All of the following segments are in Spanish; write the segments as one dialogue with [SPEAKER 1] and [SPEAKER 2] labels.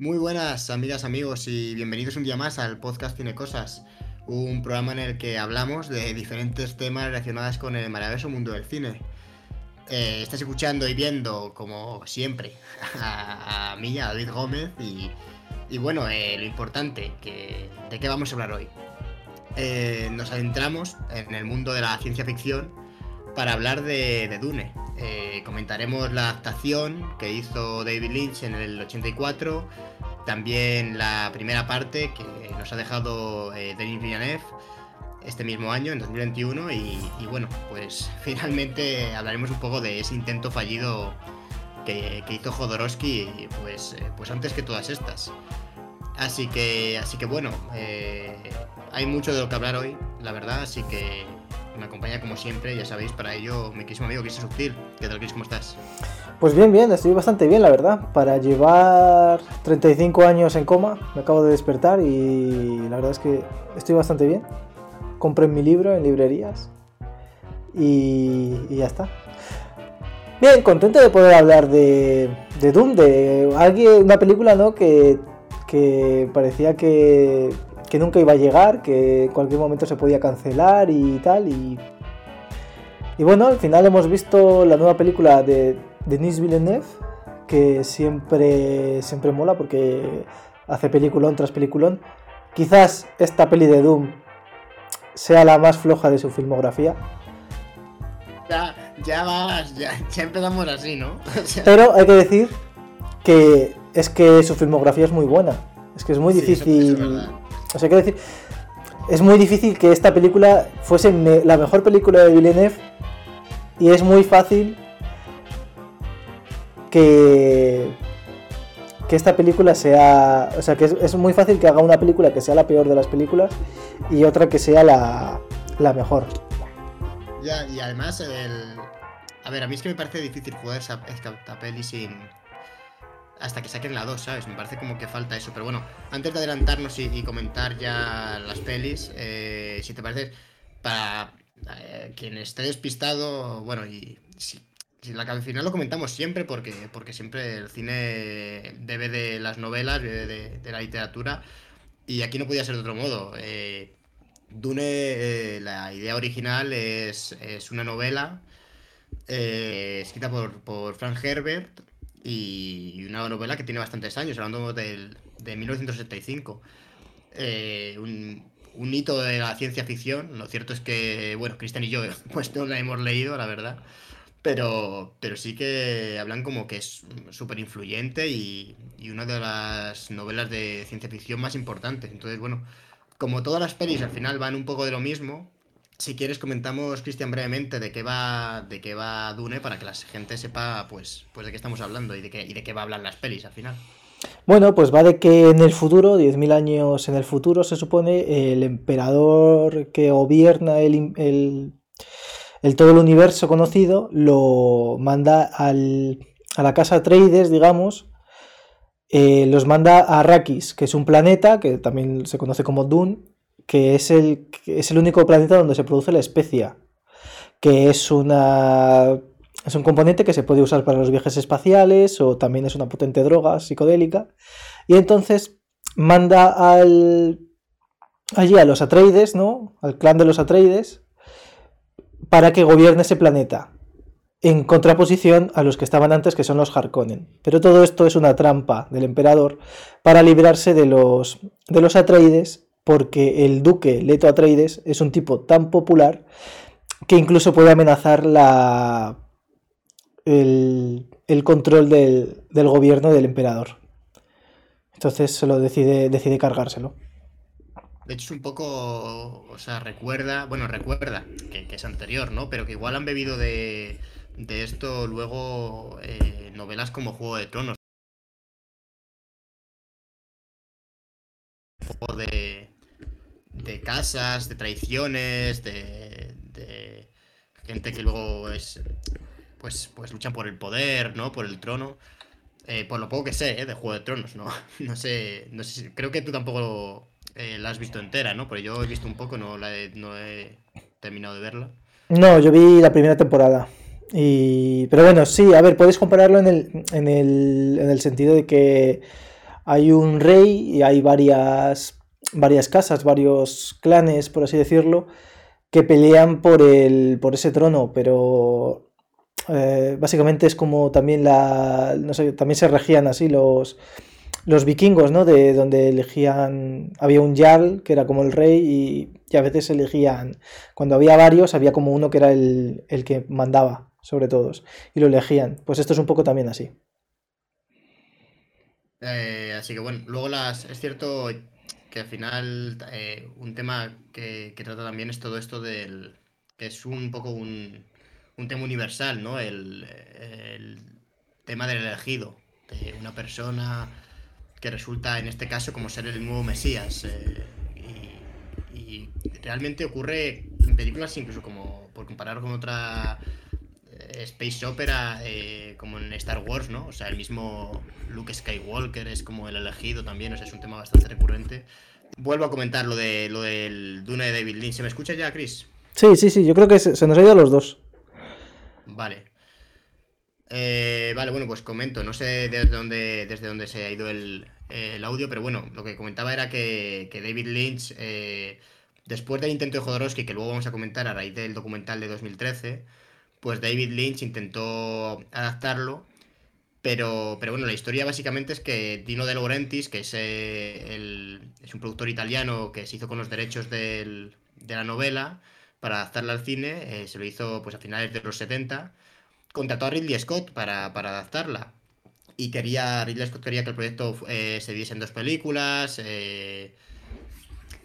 [SPEAKER 1] Muy buenas amigas, amigos y bienvenidos un día más al podcast Tiene Cosas, un programa en el que hablamos de diferentes temas relacionados con el maravilloso mundo del cine. Eh, estás escuchando y viendo, como siempre, a, mí, a David Gómez y, bueno, eh, lo importante, que, ¿de qué vamos a hablar hoy? Eh, nos adentramos en el mundo de la ciencia ficción para hablar de, Dune. Eh, comentaremos la adaptación que hizo David Lynch en el 84, también la primera parte que nos ha dejado eh, Denis Villeneuve este mismo año, en 2021, y, bueno, pues finalmente hablaremos un poco de ese intento fallido que, hizo Jodorowsky pues, eh, pues antes que todas estas. Así que, así que bueno, hay mucho de lo que hablar hoy, la verdad, así que me acompaña como siempre, ya sabéis, para ello mi querísimo amigo Chris Subtil. ¿Qué tal, Chris? ¿Cómo estás?
[SPEAKER 2] Pues bien, bien, estoy bastante bien, la verdad. Para llevar 35 años en coma, me acabo de despertar y la verdad es que estoy bastante bien. Compré mi libro en librerías y, ya está. Bien, contento de poder hablar de, de Doom, de alguien, una película ¿no? que, que parecía que que nunca iba a llegar, que en cualquier momento se podía cancelar y tal. Y, y bueno, al final hemos visto la nueva película de Denis Villeneuve, que siempre, siempre mola porque hace peliculón tras peliculón. Quizás esta peli de Doom sea la más floja de su filmografía.
[SPEAKER 1] Ya, ya vas, ya, empezamos así, ¿no?
[SPEAKER 2] Pero hay que decir que es que su filmografía es muy buena. Es que es muy difícil. O sea, quiero decir, es muy difícil que esta película fuese la mejor película de Villeneuve y es muy fácil que, que esta película sea. O sea, que es, muy fácil que haga una película que sea la peor de las películas y otra que sea la, la mejor.
[SPEAKER 1] Ya, y además, el. A ver, a mí es que me parece difícil jugar esa, esta sin hasta que saquen la 2, ¿sabes? Me parece como que falta eso. Pero bueno, antes de adelantarnos y, comentar ya las pelis, eh, si te parece, para eh, quien esté despistado, bueno, y si, la, al final lo comentamos siempre, porque, porque siempre el cine debe de las novelas, debe de, la literatura, y aquí no podía ser de otro modo. Eh, Dune, la idea original es, es una novela escrita por, por Frank Herbert y una novela que tiene bastantes años, hablando del, de 1975. Eh, un, un, hito de la ciencia ficción. Lo cierto es que, bueno, Cristian y yo pues no la hemos leído, la verdad. Pero, pero sí que hablan como que es súper influyente y, y, una de las novelas de ciencia ficción más importantes. Entonces, bueno, como todas las pelis al final van un poco de lo mismo, si quieres comentamos, Cristian, brevemente de qué va de qué va Dune para que la gente sepa pues, pues de qué estamos hablando y de qué, y de qué va a hablar las pelis al final.
[SPEAKER 2] Bueno, pues va de que en el futuro, 10.000 años en el futuro, se supone, el emperador que gobierna el, el, todo el universo conocido lo manda al, a la casa Atreides, digamos, eh, los manda a Arrakis, que es un planeta que también se conoce como Dune, que es el, es el único planeta donde se produce la especia, que es una es un componente que se puede usar para los viajes espaciales o también es una potente droga psicodélica. Y entonces manda al allí a los Atreides, ¿no? Al clan de los Atreides para que gobierne ese planeta en contraposición a los que estaban antes que son los Harkonnen. Pero todo esto es una trampa del emperador para librarse de los de los Atreides porque el duque Leto Atreides es un tipo tan popular que incluso puede amenazar la, el, control del, gobierno del emperador. Entonces se lo decide, decide cargárselo.
[SPEAKER 1] De hecho, es un poco. O sea, recuerda. Bueno, recuerda que, es anterior, ¿no? Pero que igual han bebido de, de esto luego eh, novelas como Juego de Tronos. de, de casas, de traiciones, de, gente que luego es pues, pues luchan por el poder, ¿no? Por el trono. Eh, por lo poco que sé, ¿eh? De Juego de Tronos, ¿no? No sé, no sé creo que tú tampoco eh, la has visto entera, ¿no? Pero yo he visto un poco, no, he, no he terminado de verla.
[SPEAKER 2] No, yo vi la primera temporada. Y... Pero bueno, sí, a ver, puedes compararlo en el, en el, en el sentido de que hay un rey y hay varias, varias casas, varios clanes, por así decirlo, que pelean por, el, por ese trono, pero eh, básicamente es como también la. No sé, también se regían así los, los vikingos, ¿no? De donde elegían. Había un Jarl, que era como el rey, y, y a veces elegían. Cuando había varios, había como uno que era el, el que mandaba sobre todos, y lo elegían. Pues esto es un poco también así.
[SPEAKER 1] Eh, así que bueno, luego las. Es cierto que al final eh, un tema que, que, trata también es todo esto del. que es un poco un, un tema universal, ¿no? El, el, tema del elegido, de una persona que resulta en este caso como ser el nuevo Mesías. Eh, y, y, realmente ocurre en películas incluso como por comparar con otra space opera eh, como en Star Wars, ¿no? O sea, el mismo Luke Skywalker es como el elegido también, o sea, es un tema bastante recurrente. Vuelvo a comentar lo, de, lo del Dune de David Lynch. ¿Se me escucha ya, Chris?
[SPEAKER 2] Sí, sí, sí, yo creo que se, se nos ha ido a los dos.
[SPEAKER 1] Vale. Eh, vale, bueno, pues comento. No sé desde dónde, desde dónde se ha ido el, el audio, pero bueno, lo que comentaba era que, que David Lynch, eh, después del intento de Jodorowsky, que luego vamos a comentar a raíz del documental de 2013, pues David Lynch intentó adaptarlo, pero, pero bueno, la historia básicamente es que Dino De Laurentiis, que es, eh, el, es un productor italiano que se hizo con los derechos del, de la novela para adaptarla al cine, eh, se lo hizo pues a finales de los 70, contrató a Ridley Scott para, para adaptarla. Y quería, Ridley Scott quería que el proyecto eh, se diese en dos películas,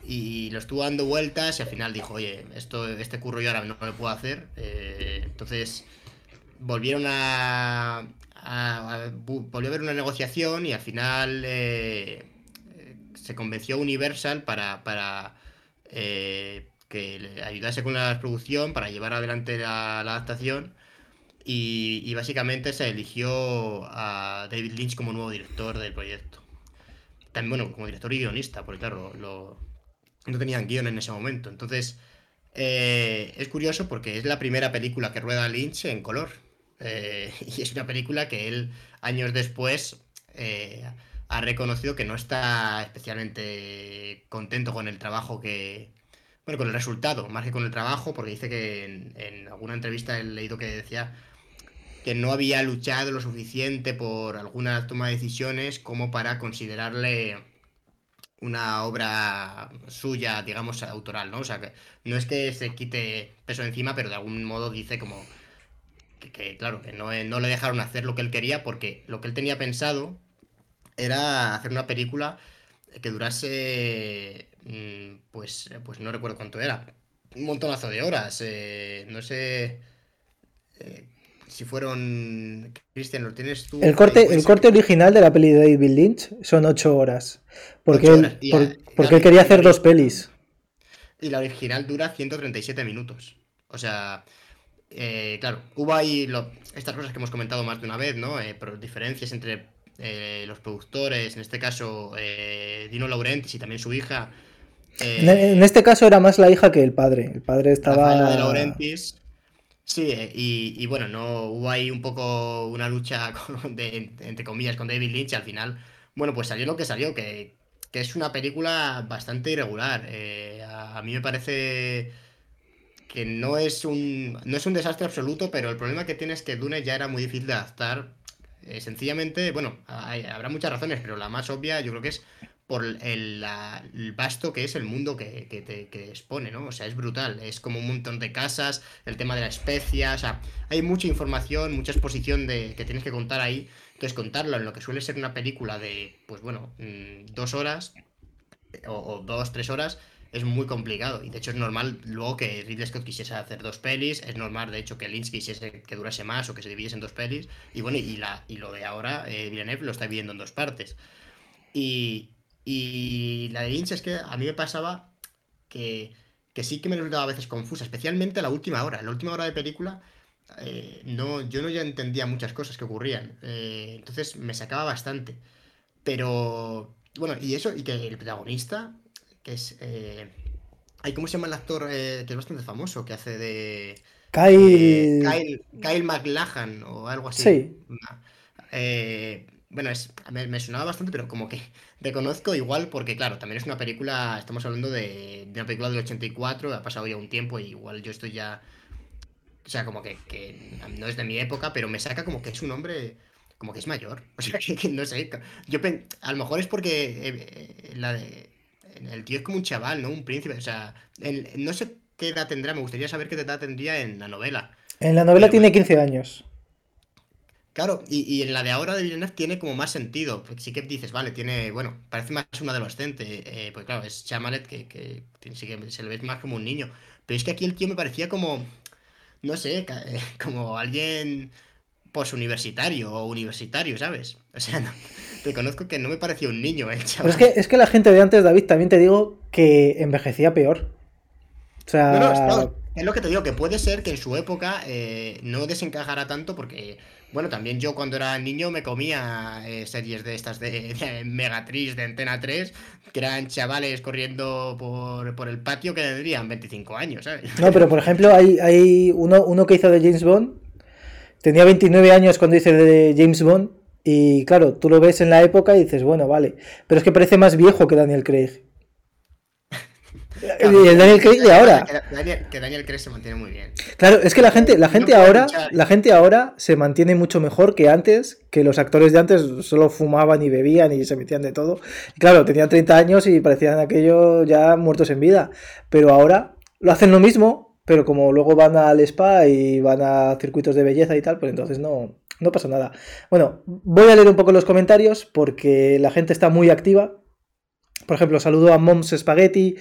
[SPEAKER 1] y lo estuvo dando vueltas y al final dijo, oye, esto, este curro yo ahora no lo puedo hacer. Eh, entonces volvieron a, volvió a haber una negociación y al final eh, se convenció Universal para, para eh, que ayudase con la producción, para llevar adelante la, la adaptación. Y, y, básicamente se eligió a David Lynch como nuevo director del proyecto. También, bueno, como director y guionista, porque claro, lo, no tenían guion en ese momento. Entonces, eh, es curioso porque es la primera película que rueda Lynch en color. Eh, y es una película que él, años después, eh, ha reconocido que no está especialmente contento con el trabajo que. Bueno, con el resultado, más que con el trabajo, porque dice que en, en alguna entrevista he leído que decía que no había luchado lo suficiente por alguna toma de decisiones como para considerarle una obra suya, digamos, autoral, ¿no? O sea, que no es que se quite peso encima, pero de algún modo dice como que, claro, que no, no, le dejaron hacer lo que él quería porque lo que él tenía pensado era hacer una película que durase, mm, pues, pues no recuerdo cuánto era, un montonazo de horas, eh, no sé... Eh, si fueron. Cristian, ¿lo tienes tú?
[SPEAKER 2] El corte, el corte original de la peli de David Lynch son ocho horas. Porque, ocho horas. Él, por, porque él quería hacer dos pelis.
[SPEAKER 1] Y la original dura 137 minutos. O sea. Eh, claro, hubo ahí lo, estas cosas que hemos comentado más de una vez, ¿no? Eh, diferencias entre eh, los productores, en este caso Dino Laurentiis y también su hija.
[SPEAKER 2] En, en, este caso era más la hija que el padre. El padre estaba.
[SPEAKER 1] La de Laurentiis Sí, y, y, bueno, no hubo ahí un poco una lucha con, de, entre comillas con David Lynch y al final, bueno, pues salió lo que salió, que, que es una película bastante irregular. Eh, a, a, mí me parece que no es, un, no es un desastre absoluto, pero el problema que tiene es que Dune ya era muy difícil de adaptar. Eh, sencillamente, bueno, hay, habrá muchas razones, pero la más obvia yo creo que es por el, la, vasto que es el mundo que, te, expone, ¿no? O sea, es brutal. Es como un montón de casas, el tema de la especia, o sea, hay mucha información, mucha exposición de, que tienes que contar ahí. Entonces, contarlo en lo que suele ser una película de, pues bueno, mmm, dos horas o, o, dos, tres horas, es muy complicado. Y de hecho es normal luego que Ridley Scott quisiese hacer dos pelis, es normal de hecho que Lynch quisiese que durase más o que se dividiese en dos pelis. Y bueno, y, la, y lo de ahora, eh, Villeneuve lo está viendo en dos partes. Y, y la de Lynch es que a mí me pasaba que, que sí que me resultaba a veces confusa, especialmente la última hora. En la última hora de película, eh, no, yo no ya entendía muchas cosas que ocurrían. Eh, entonces me sacaba bastante. Pero, bueno, y eso, y que el protagonista, que es. Eh, ¿Cómo se llama el actor que es bastante famoso, que hace de.
[SPEAKER 2] Kyle.
[SPEAKER 1] Kyle, Kyle McLachlan o algo así.
[SPEAKER 2] Sí.
[SPEAKER 1] Eh, bueno, es, me, sonaba bastante, pero como que reconozco igual, porque claro, también es una película, estamos hablando de, una película del 84, ha pasado ya un tiempo y igual yo estoy ya, o sea, como que, no es de mi época, pero me saca como que es un hombre, como que es mayor, o sea, que, no sé, yo a lo mejor es porque eh, eh, la de, el tío es como un chaval, ¿no? Un príncipe, o sea, no sé qué edad tendrá, me gustaría saber qué edad tendría en la novela.
[SPEAKER 2] En la novela tiene 15 años.
[SPEAKER 1] Claro, y, en la de ahora de Villeneuve tiene como más sentido. Porque sí que dices, vale, tiene, bueno, parece más un adolescente. Eh, pues claro, es Chamalet que, que, sí que se le ve más como un niño. Pero es que aquí el tío me parecía como, no sé, eh, como alguien posuniversitario o universitario, ¿sabes? O sea, no, reconozco que no me parecía un niño el
[SPEAKER 2] chaval. Pero es que, es que la gente de antes, David, también te digo que envejecía peor. O sea...
[SPEAKER 1] es lo que te digo, que puede ser que en su época eh, no desencajara tanto porque bueno, también yo cuando era niño me comía eh, series de estas de, Megatriz, de Antena 3, que eran chavales corriendo por, el patio que tendrían 25 años, ¿sabes?
[SPEAKER 2] No, pero por ejemplo, hay, hay uno, uno que hizo de James Bond, tenía 29 años cuando hice de James Bond, y claro, tú lo ves en la época y dices, bueno, vale, pero es que parece más viejo que Daniel Craig y el Daniel Craig de ahora.
[SPEAKER 1] Que Daniel, Craig se mantiene muy bien.
[SPEAKER 2] Claro, es que la gente, la gente ahora, la gente ahora se mantiene mucho mejor que antes, que los actores de antes solo fumaban y bebían y se metían de todo. claro, tenían 30 años y parecían aquellos ya muertos en vida. Pero ahora lo hacen lo mismo, pero como luego van al spa y van a circuitos de belleza y tal, pues entonces no, no pasa nada. Bueno, voy a leer un poco los comentarios porque la gente está muy activa. Por ejemplo, saludo a Moms Spaghetti,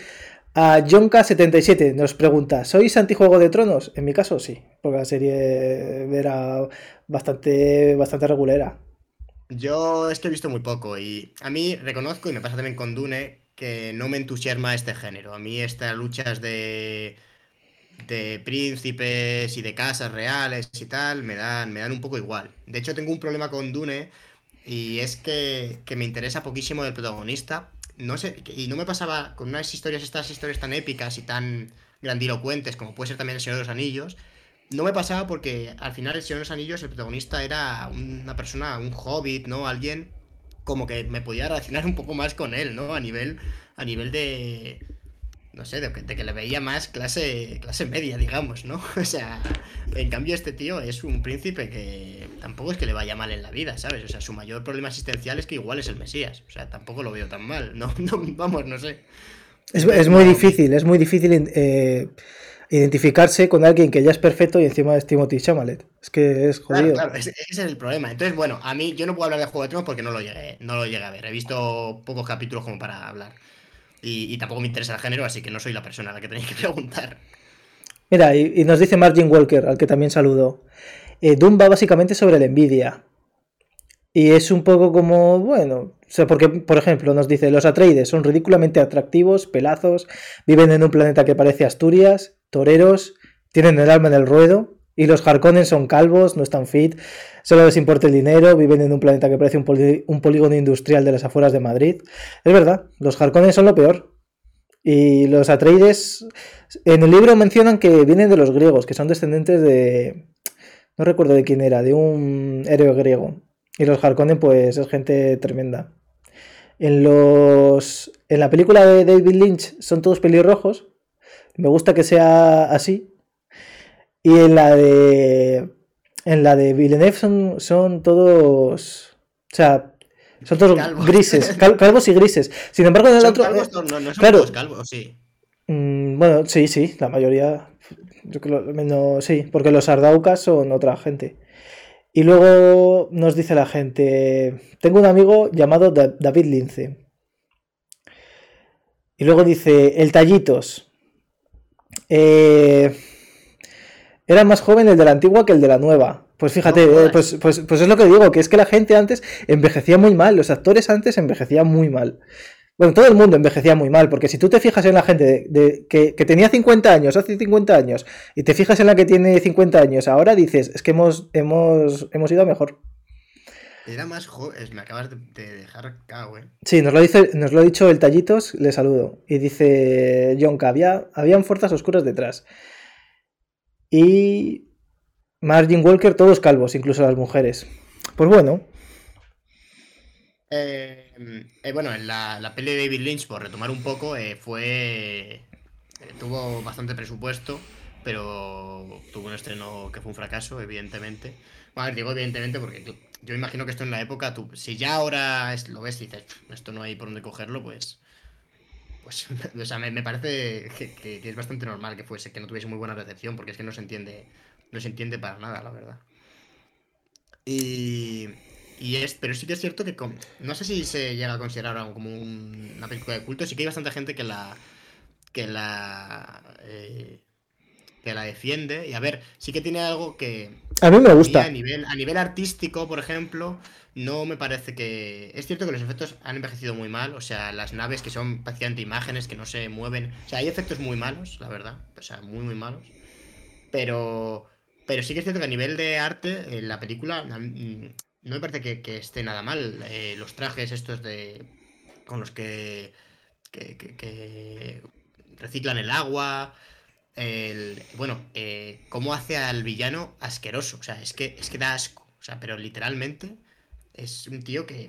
[SPEAKER 2] a Jonka77 nos pregunta, ¿sois antijuego de tronos? En mi caso sí, porque la serie era bastante, bastante regulera.
[SPEAKER 1] Yo es que he visto muy poco y a mí reconozco, y me pasa también con Dune, que no me entusiasma este género. A mí estas luchas de, de príncipes y de casas reales y tal me dan, me dan un poco igual. De hecho tengo un problema con Dune y es que, que me interesa poquísimo el protagonista no sé, y no me pasaba con unas historias, estas historias tan épicas y tan grandilocuentes como puede ser también El Señor de los Anillos, no me pasaba porque al final El Señor de los Anillos, el protagonista era una persona, un hobbit, ¿no? Alguien como que me podía relacionar un poco más con él, ¿no? A nivel, a nivel de, no sé, de que, le veía más clase, clase media, digamos, ¿no? O sea, en cambio este tío es un príncipe que tampoco es que le vaya mal en la vida, ¿sabes? O sea, su mayor problema existencial es que igual es el Mesías. O sea, tampoco lo veo tan mal, no, no vamos, no sé.
[SPEAKER 2] Es, muy difícil, es muy difícil eh, identificarse con alguien que ya es perfecto y encima es Timothy Chamalet. Es que es jodido.
[SPEAKER 1] Claro, ese, es el problema. Entonces, bueno, a mí yo no puedo hablar de Juego de Tronos porque no lo llegué, no lo llegué a ver. He visto pocos capítulos como para hablar. Y, tampoco me interesa el género, así que no soy la persona a la que tenéis que preguntar.
[SPEAKER 2] Mira, y, nos dice Margin Walker, al que también saludo. Eh, Doom va básicamente sobre la envidia. Y es un poco como, bueno, porque, por ejemplo, nos dice, los Atreides son ridículamente atractivos, pelazos, viven en un planeta que parece Asturias, toreros, tienen el alma en el ruedo, y los Harkonnen son calvos, no están fit, solo les importa el dinero, viven en un planeta que parece un, polígono industrial de las afueras de Madrid. Es verdad, los Harkonnen son lo peor. Y los Atreides, en el libro mencionan que vienen de los griegos, que son descendientes de... No recuerdo de quién era, de un héroe griego. Y los Harkonnen, pues, es gente tremenda. En los. En la película de David Lynch son todos pelirrojos. Me gusta que sea así. Y en la de. En la de Villeneuve son, son todos. O sea, son todos grises, calvos y grises. Sin embargo, en el otro.
[SPEAKER 1] Calvos, no, no, son claro, todos calvos, sí.
[SPEAKER 2] Mm, bueno, sí, sí, la mayoría. Yo creo menos. Sí, porque los Ardaucas son otra gente. Y luego nos dice la gente. Tengo un amigo llamado David Lince. Y luego dice, el Tallitos. Eh, era más joven el de la antigua que el de la nueva. Pues fíjate, eh, pues, pues, pues, es lo que digo, que es que la gente antes envejecía muy mal, los actores antes envejecían muy mal. Bueno, todo el mundo envejecía muy mal, porque si tú te fijas en la gente de, que, tenía 50 años, hace 50 años, y te fijas en la que tiene 50 años, ahora dices, es que hemos, hemos, hemos ido a mejor.
[SPEAKER 1] Era más joven, me acabas de, dejar cago, eh.
[SPEAKER 2] Sí, nos lo, dice, nos lo ha dicho el Tallitos, le saludo. Y dice Jonka, había, habían fuerzas oscuras detrás. Y Margin Walker, todos calvos, incluso las mujeres. Pues bueno.
[SPEAKER 1] Eh, eh, bueno, en la, la, peli de David Lynch, por retomar un poco, eh, fue. tuvo bastante presupuesto, pero tuvo un estreno que fue un fracaso, evidentemente. Bueno, digo evidentemente porque yo, imagino que esto en la época, tú, si ya ahora lo ves y dices, esto no hay por dónde cogerlo, pues. Pues, o sea, me, parece que, es bastante normal que fuese, que no tuviese muy buena recepción, porque es que no se entiende, no se entiende para nada, la verdad. Y, y es, pero sí que es cierto que no sé si se llega a considerar como una película de culto, sí que hay bastante gente que la que la eh, que la defiende y a ver, sí que tiene algo que
[SPEAKER 2] a mí me gusta.
[SPEAKER 1] A nivel a nivel artístico, por ejemplo, no me parece que es cierto que los efectos han envejecido muy mal, o sea, las naves que son prácticamente imágenes que no se mueven, o sea, hay efectos muy malos, la verdad, o sea, muy muy malos. Pero pero sí que es cierto que a nivel de arte, la película no me parece que, esté nada mal. Eh, los trajes estos de. con los que, que, reciclan el agua. El, bueno, eh, cómo hace al villano asqueroso. O sea, es que, es que da asco. O sea, pero literalmente es un tío que.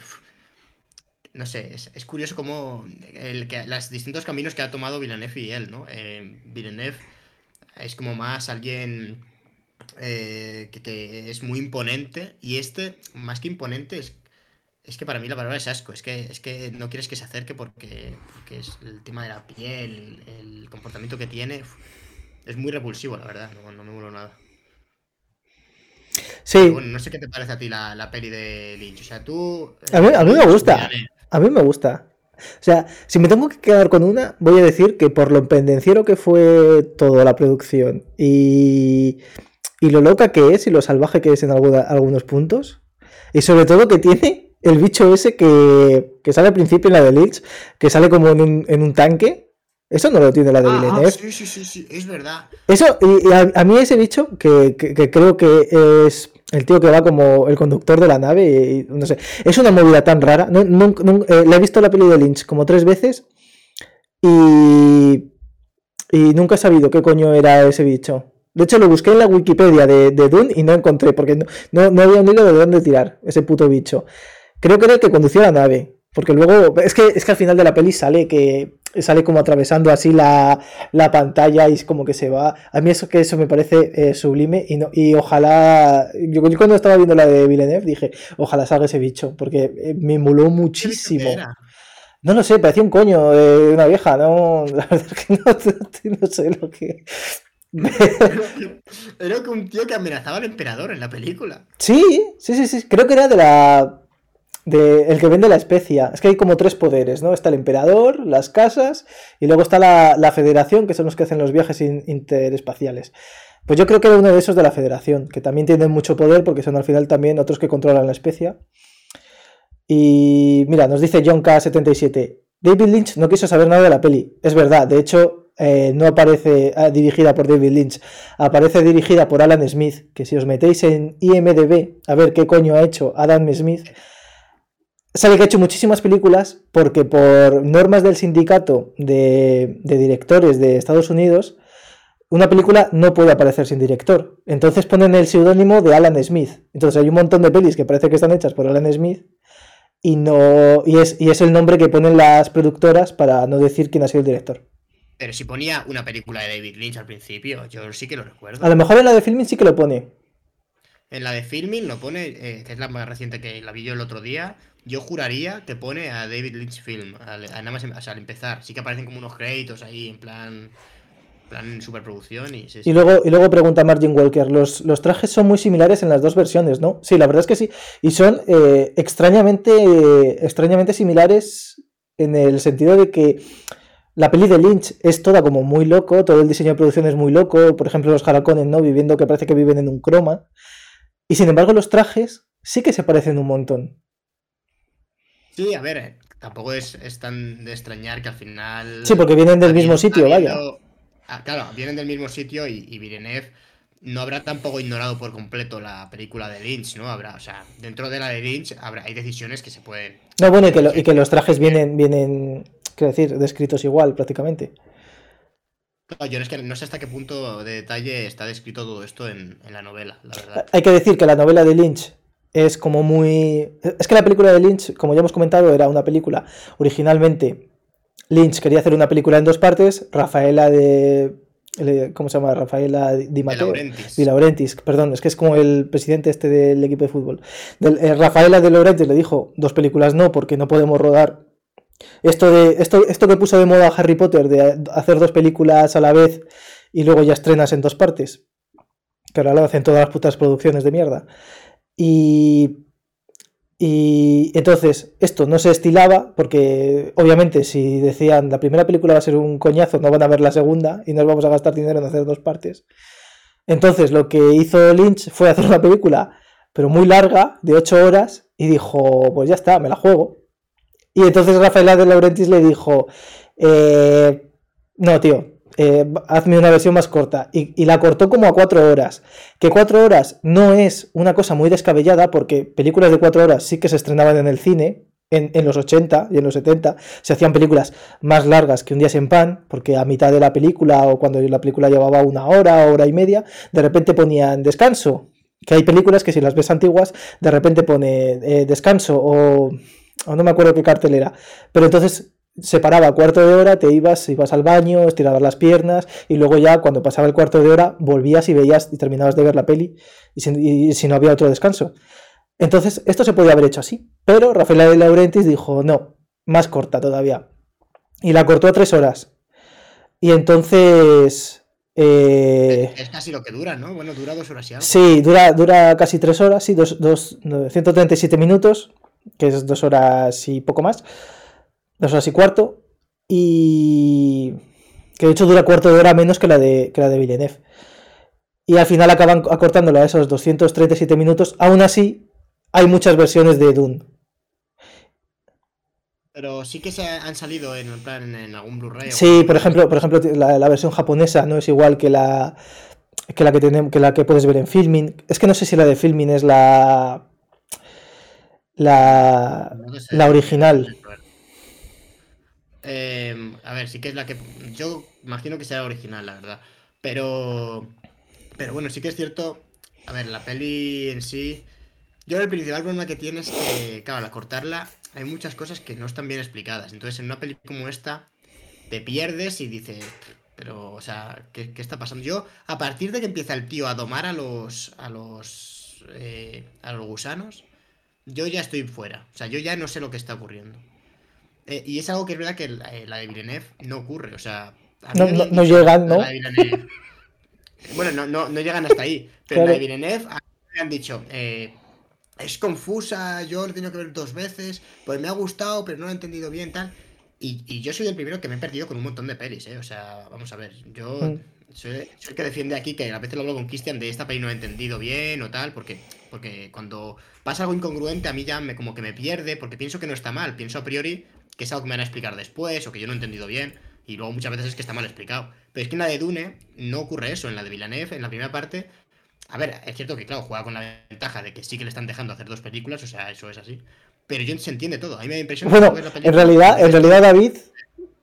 [SPEAKER 1] no sé, es, curioso cómo el, que, los distintos caminos que ha tomado Villeneuve y él, ¿no? Eh, Villeneuve es como más alguien eh, que, es muy imponente. Y este, más que imponente, es, es que para mí la palabra es asco. Es que, es que no quieres que se acerque porque, es el tema de la piel, el, comportamiento que tiene. Es muy repulsivo, la verdad. No, me vuelvo nada.
[SPEAKER 2] Sí.
[SPEAKER 1] bueno, no sé qué te parece a ti la, la peli de Lynch. O sea, tú.
[SPEAKER 2] A mí, a mí me gusta. A mí me gusta. O sea, si me tengo que quedar con una, voy a decir que por lo pendenciero que fue toda la producción y y lo loca que es y lo salvaje que es en algunos puntos. Y sobre todo que tiene el bicho ese que, sale al principio en la de Lich, que sale como en un, tanque. Eso no lo tiene la de
[SPEAKER 1] ah, ah sí, sí, sí, sí, es verdad.
[SPEAKER 2] Eso, y, a, mí ese bicho, que, creo que es el tío que va como el conductor de la nave, y, no sé, es una movida tan rara. No, eh, le he visto la peli de Lynch como tres veces y, y nunca he sabido qué coño era ese bicho. De hecho, lo busqué en la Wikipedia de, de Dune y no encontré, porque no, había un hilo de dónde tirar ese puto bicho. Creo que era el que conducía la nave. Porque luego, es que, es que al final de la peli sale que sale como atravesando así la, pantalla y es como que se va. A mí eso que eso me parece eh, sublime y, no, y ojalá. Yo, cuando estaba viendo la de Villeneuve dije, ojalá salga ese bicho, porque eh, me moló muchísimo. No lo sé, parecía un coño de una vieja, no, la verdad es que no sé lo que,
[SPEAKER 1] era que un tío que amenazaba al emperador en la película.
[SPEAKER 2] Sí, sí, sí, sí. Creo que era de la. De el que vende la especia. Es que hay como tres poderes, ¿no? Está el emperador, las casas y luego está la, federación, que son los que hacen los viajes interespaciales. Pues yo creo que era uno de esos de la federación, que también tienen mucho poder porque son al final también otros que controlan la especia. Y mira, nos dice John K77. David Lynch no quiso saber nada de la peli. Es verdad, de hecho, eh, no aparece ah, dirigida por David Lynch, aparece dirigida por Alan Smith, que si os metéis en IMDB a ver qué coño ha hecho Adam Smith, sabe que ha hecho muchísimas películas porque por normas del sindicato de, directores de Estados Unidos, una película no puede aparecer sin director. Entonces ponen el seudónimo de Alan Smith. Entonces hay un montón de pelis que parece que están hechas por Alan Smith y no y es, y es el nombre que ponen las productoras para no decir quién ha sido el director.
[SPEAKER 1] Pero si ponía una película de David Lynch al principio, yo sí que lo recuerdo.
[SPEAKER 2] A lo mejor en la de filming sí que lo pone.
[SPEAKER 1] En la de filming lo pone, eh, que es la más reciente que la vi yo el otro día. Yo juraría que pone a David Lynch Film, nada más, o sea, al empezar. Sí que aparecen como unos créditos ahí en plan plan superproducción y,
[SPEAKER 2] y luego y luego pregunta Margin Walker los, los, trajes son muy similares en las dos versiones no sí la verdad es que sí y son eh, extrañamente extrañamente similares en el sentido de que la peli de Lynch es toda como muy loco, todo el diseño de producción es muy loco, por ejemplo los Haracones, ¿no? Viviendo que parece que viven en un croma. Y sin embargo los trajes sí que se parecen un montón.
[SPEAKER 1] Sí, a ver, eh, tampoco es, tan de extrañar que al final...
[SPEAKER 2] Sí, porque vienen del mismo sitio, vaya.
[SPEAKER 1] Ah, claro, vienen del mismo sitio y, y no habrá tampoco ignorado por completo la película de Lynch, ¿no? Habrá, o sea, dentro de la de Lynch habrá, hay decisiones que se pueden...
[SPEAKER 2] No, bueno, y que, y que los trajes vienen, vienen Quiero decir, descritos igual prácticamente.
[SPEAKER 1] No, yo es que no sé hasta qué punto de detalle está descrito todo esto en, la novela, la verdad.
[SPEAKER 2] Hay que decir que la novela de Lynch es como muy... Es que la película de Lynch, como ya hemos comentado, era una película originalmente... Lynch quería hacer una película en dos partes, Rafaela de... ¿Cómo se llama? Rafaela Di Matteo. Di Laurentiis, perdón, es que es como el presidente este del equipo de fútbol. Eh, Rafaela de Laurentiis le dijo, dos películas no, porque no podemos rodar esto, de, esto, esto que puso de moda Harry Potter, de hacer dos películas a la vez y luego ya estrenas en dos partes, que ahora lo hacen todas las putas producciones de mierda. Y, y entonces esto no se estilaba porque obviamente si decían la primera película va a ser un coñazo, no van a ver la segunda y nos vamos a gastar dinero en hacer dos partes. Entonces lo que hizo Lynch fue hacer una película pero muy larga, de ocho horas, y dijo, pues ya está, me la juego. Y entonces Rafaela de Laurentis le dijo, eh, no, tío, eh, hazme una versión más corta. Y, la cortó como a cuatro horas. Que cuatro horas no es una cosa muy descabellada, porque películas de cuatro horas sí que se estrenaban en el cine. En, los 80 y en los 70 se hacían películas más largas que un día sin pan, porque a mitad de la película o cuando la película llevaba una hora, hora y media, de repente ponían descanso. Que hay películas que si las ves antiguas, de repente pone eh, descanso o no me acuerdo qué cartel era, pero entonces se paraba cuarto de hora, te ibas, ibas al baño, estirabas las piernas y luego ya cuando pasaba el cuarto de hora volvías y veías y terminabas de ver la peli y si, no había otro descanso. Entonces esto se podía haber hecho así, pero Rafaela de Laurentis dijo no, más corta todavía y la cortó a tres horas. Y entonces...
[SPEAKER 1] Eh, es casi lo que dura, ¿no? Bueno, dura dos horas y algo.
[SPEAKER 2] Sí, dura, dura casi tres horas, sí, dos, dos, 137 minutos que es dos horas y poco más, dos horas y cuarto, y que de hecho dura cuarto de hora menos que la de, que la de Villeneuve. Y al final acaban acortándolo a esos 237 minutos. Aún así, hay muchas versiones de Dune.
[SPEAKER 1] Pero sí que se han salido en, en algún Blu-ray.
[SPEAKER 2] Sí, por ejemplo, por ejemplo la, la, versión japonesa no es igual que la que la que tenemos, que la que puedes ver en filming. Es que no sé si la de filming es la la, la original.
[SPEAKER 1] Em, a ver, sí que es la que. Yo imagino que la original, la verdad. Pero. Pero bueno, sí que es cierto. A ver, la peli en sí. Yo el principal problema que tiene es que, claro, al cortarla hay muchas cosas que no están bien explicadas. Entonces, en una peli como esta, te pierdes y dices. Pero, o sea, ¿qué, está pasando? Yo, a partir de que empieza el tío a domar a los. a los. Eh, a los gusanos yo ya estoy fuera. O sea, yo ya no sé lo que está ocurriendo. Eh, y es algo que es verdad que la, eh, de Villeneuve no ocurre. O sea,
[SPEAKER 2] no, llegan, ¿no?
[SPEAKER 1] bueno, no, no, no, llegan hasta ahí. Pero la de Villeneuve me han dicho, eh, es confusa, yo lo he tenido que ver dos veces, pues me ha gustado, pero no lo he entendido bien, tal. Y, y, yo soy el primero que me he perdido con un montón de pelis, ¿eh? O sea, vamos a ver, yo mm. soy, el que defiende aquí que a veces lo hablo con Christian de esta peli no he entendido bien o tal, porque, porque cuando pasa algo incongruente, a mí ya me, como que me pierde, porque pienso que no está mal, pienso a priori que es algo que me van a explicar después, o que yo no he entendido bien, y luego muchas veces es que está mal explicado. Pero es que en la de Dune no ocurre eso, en la de Villeneuve, en la primera parte, a ver, es cierto que claro, juega con la ventaja de que sí que le están dejando hacer dos películas, o sea, eso es así. Pero yo se entiende todo, a mí me da impresión
[SPEAKER 2] bueno, en realidad, en realidad David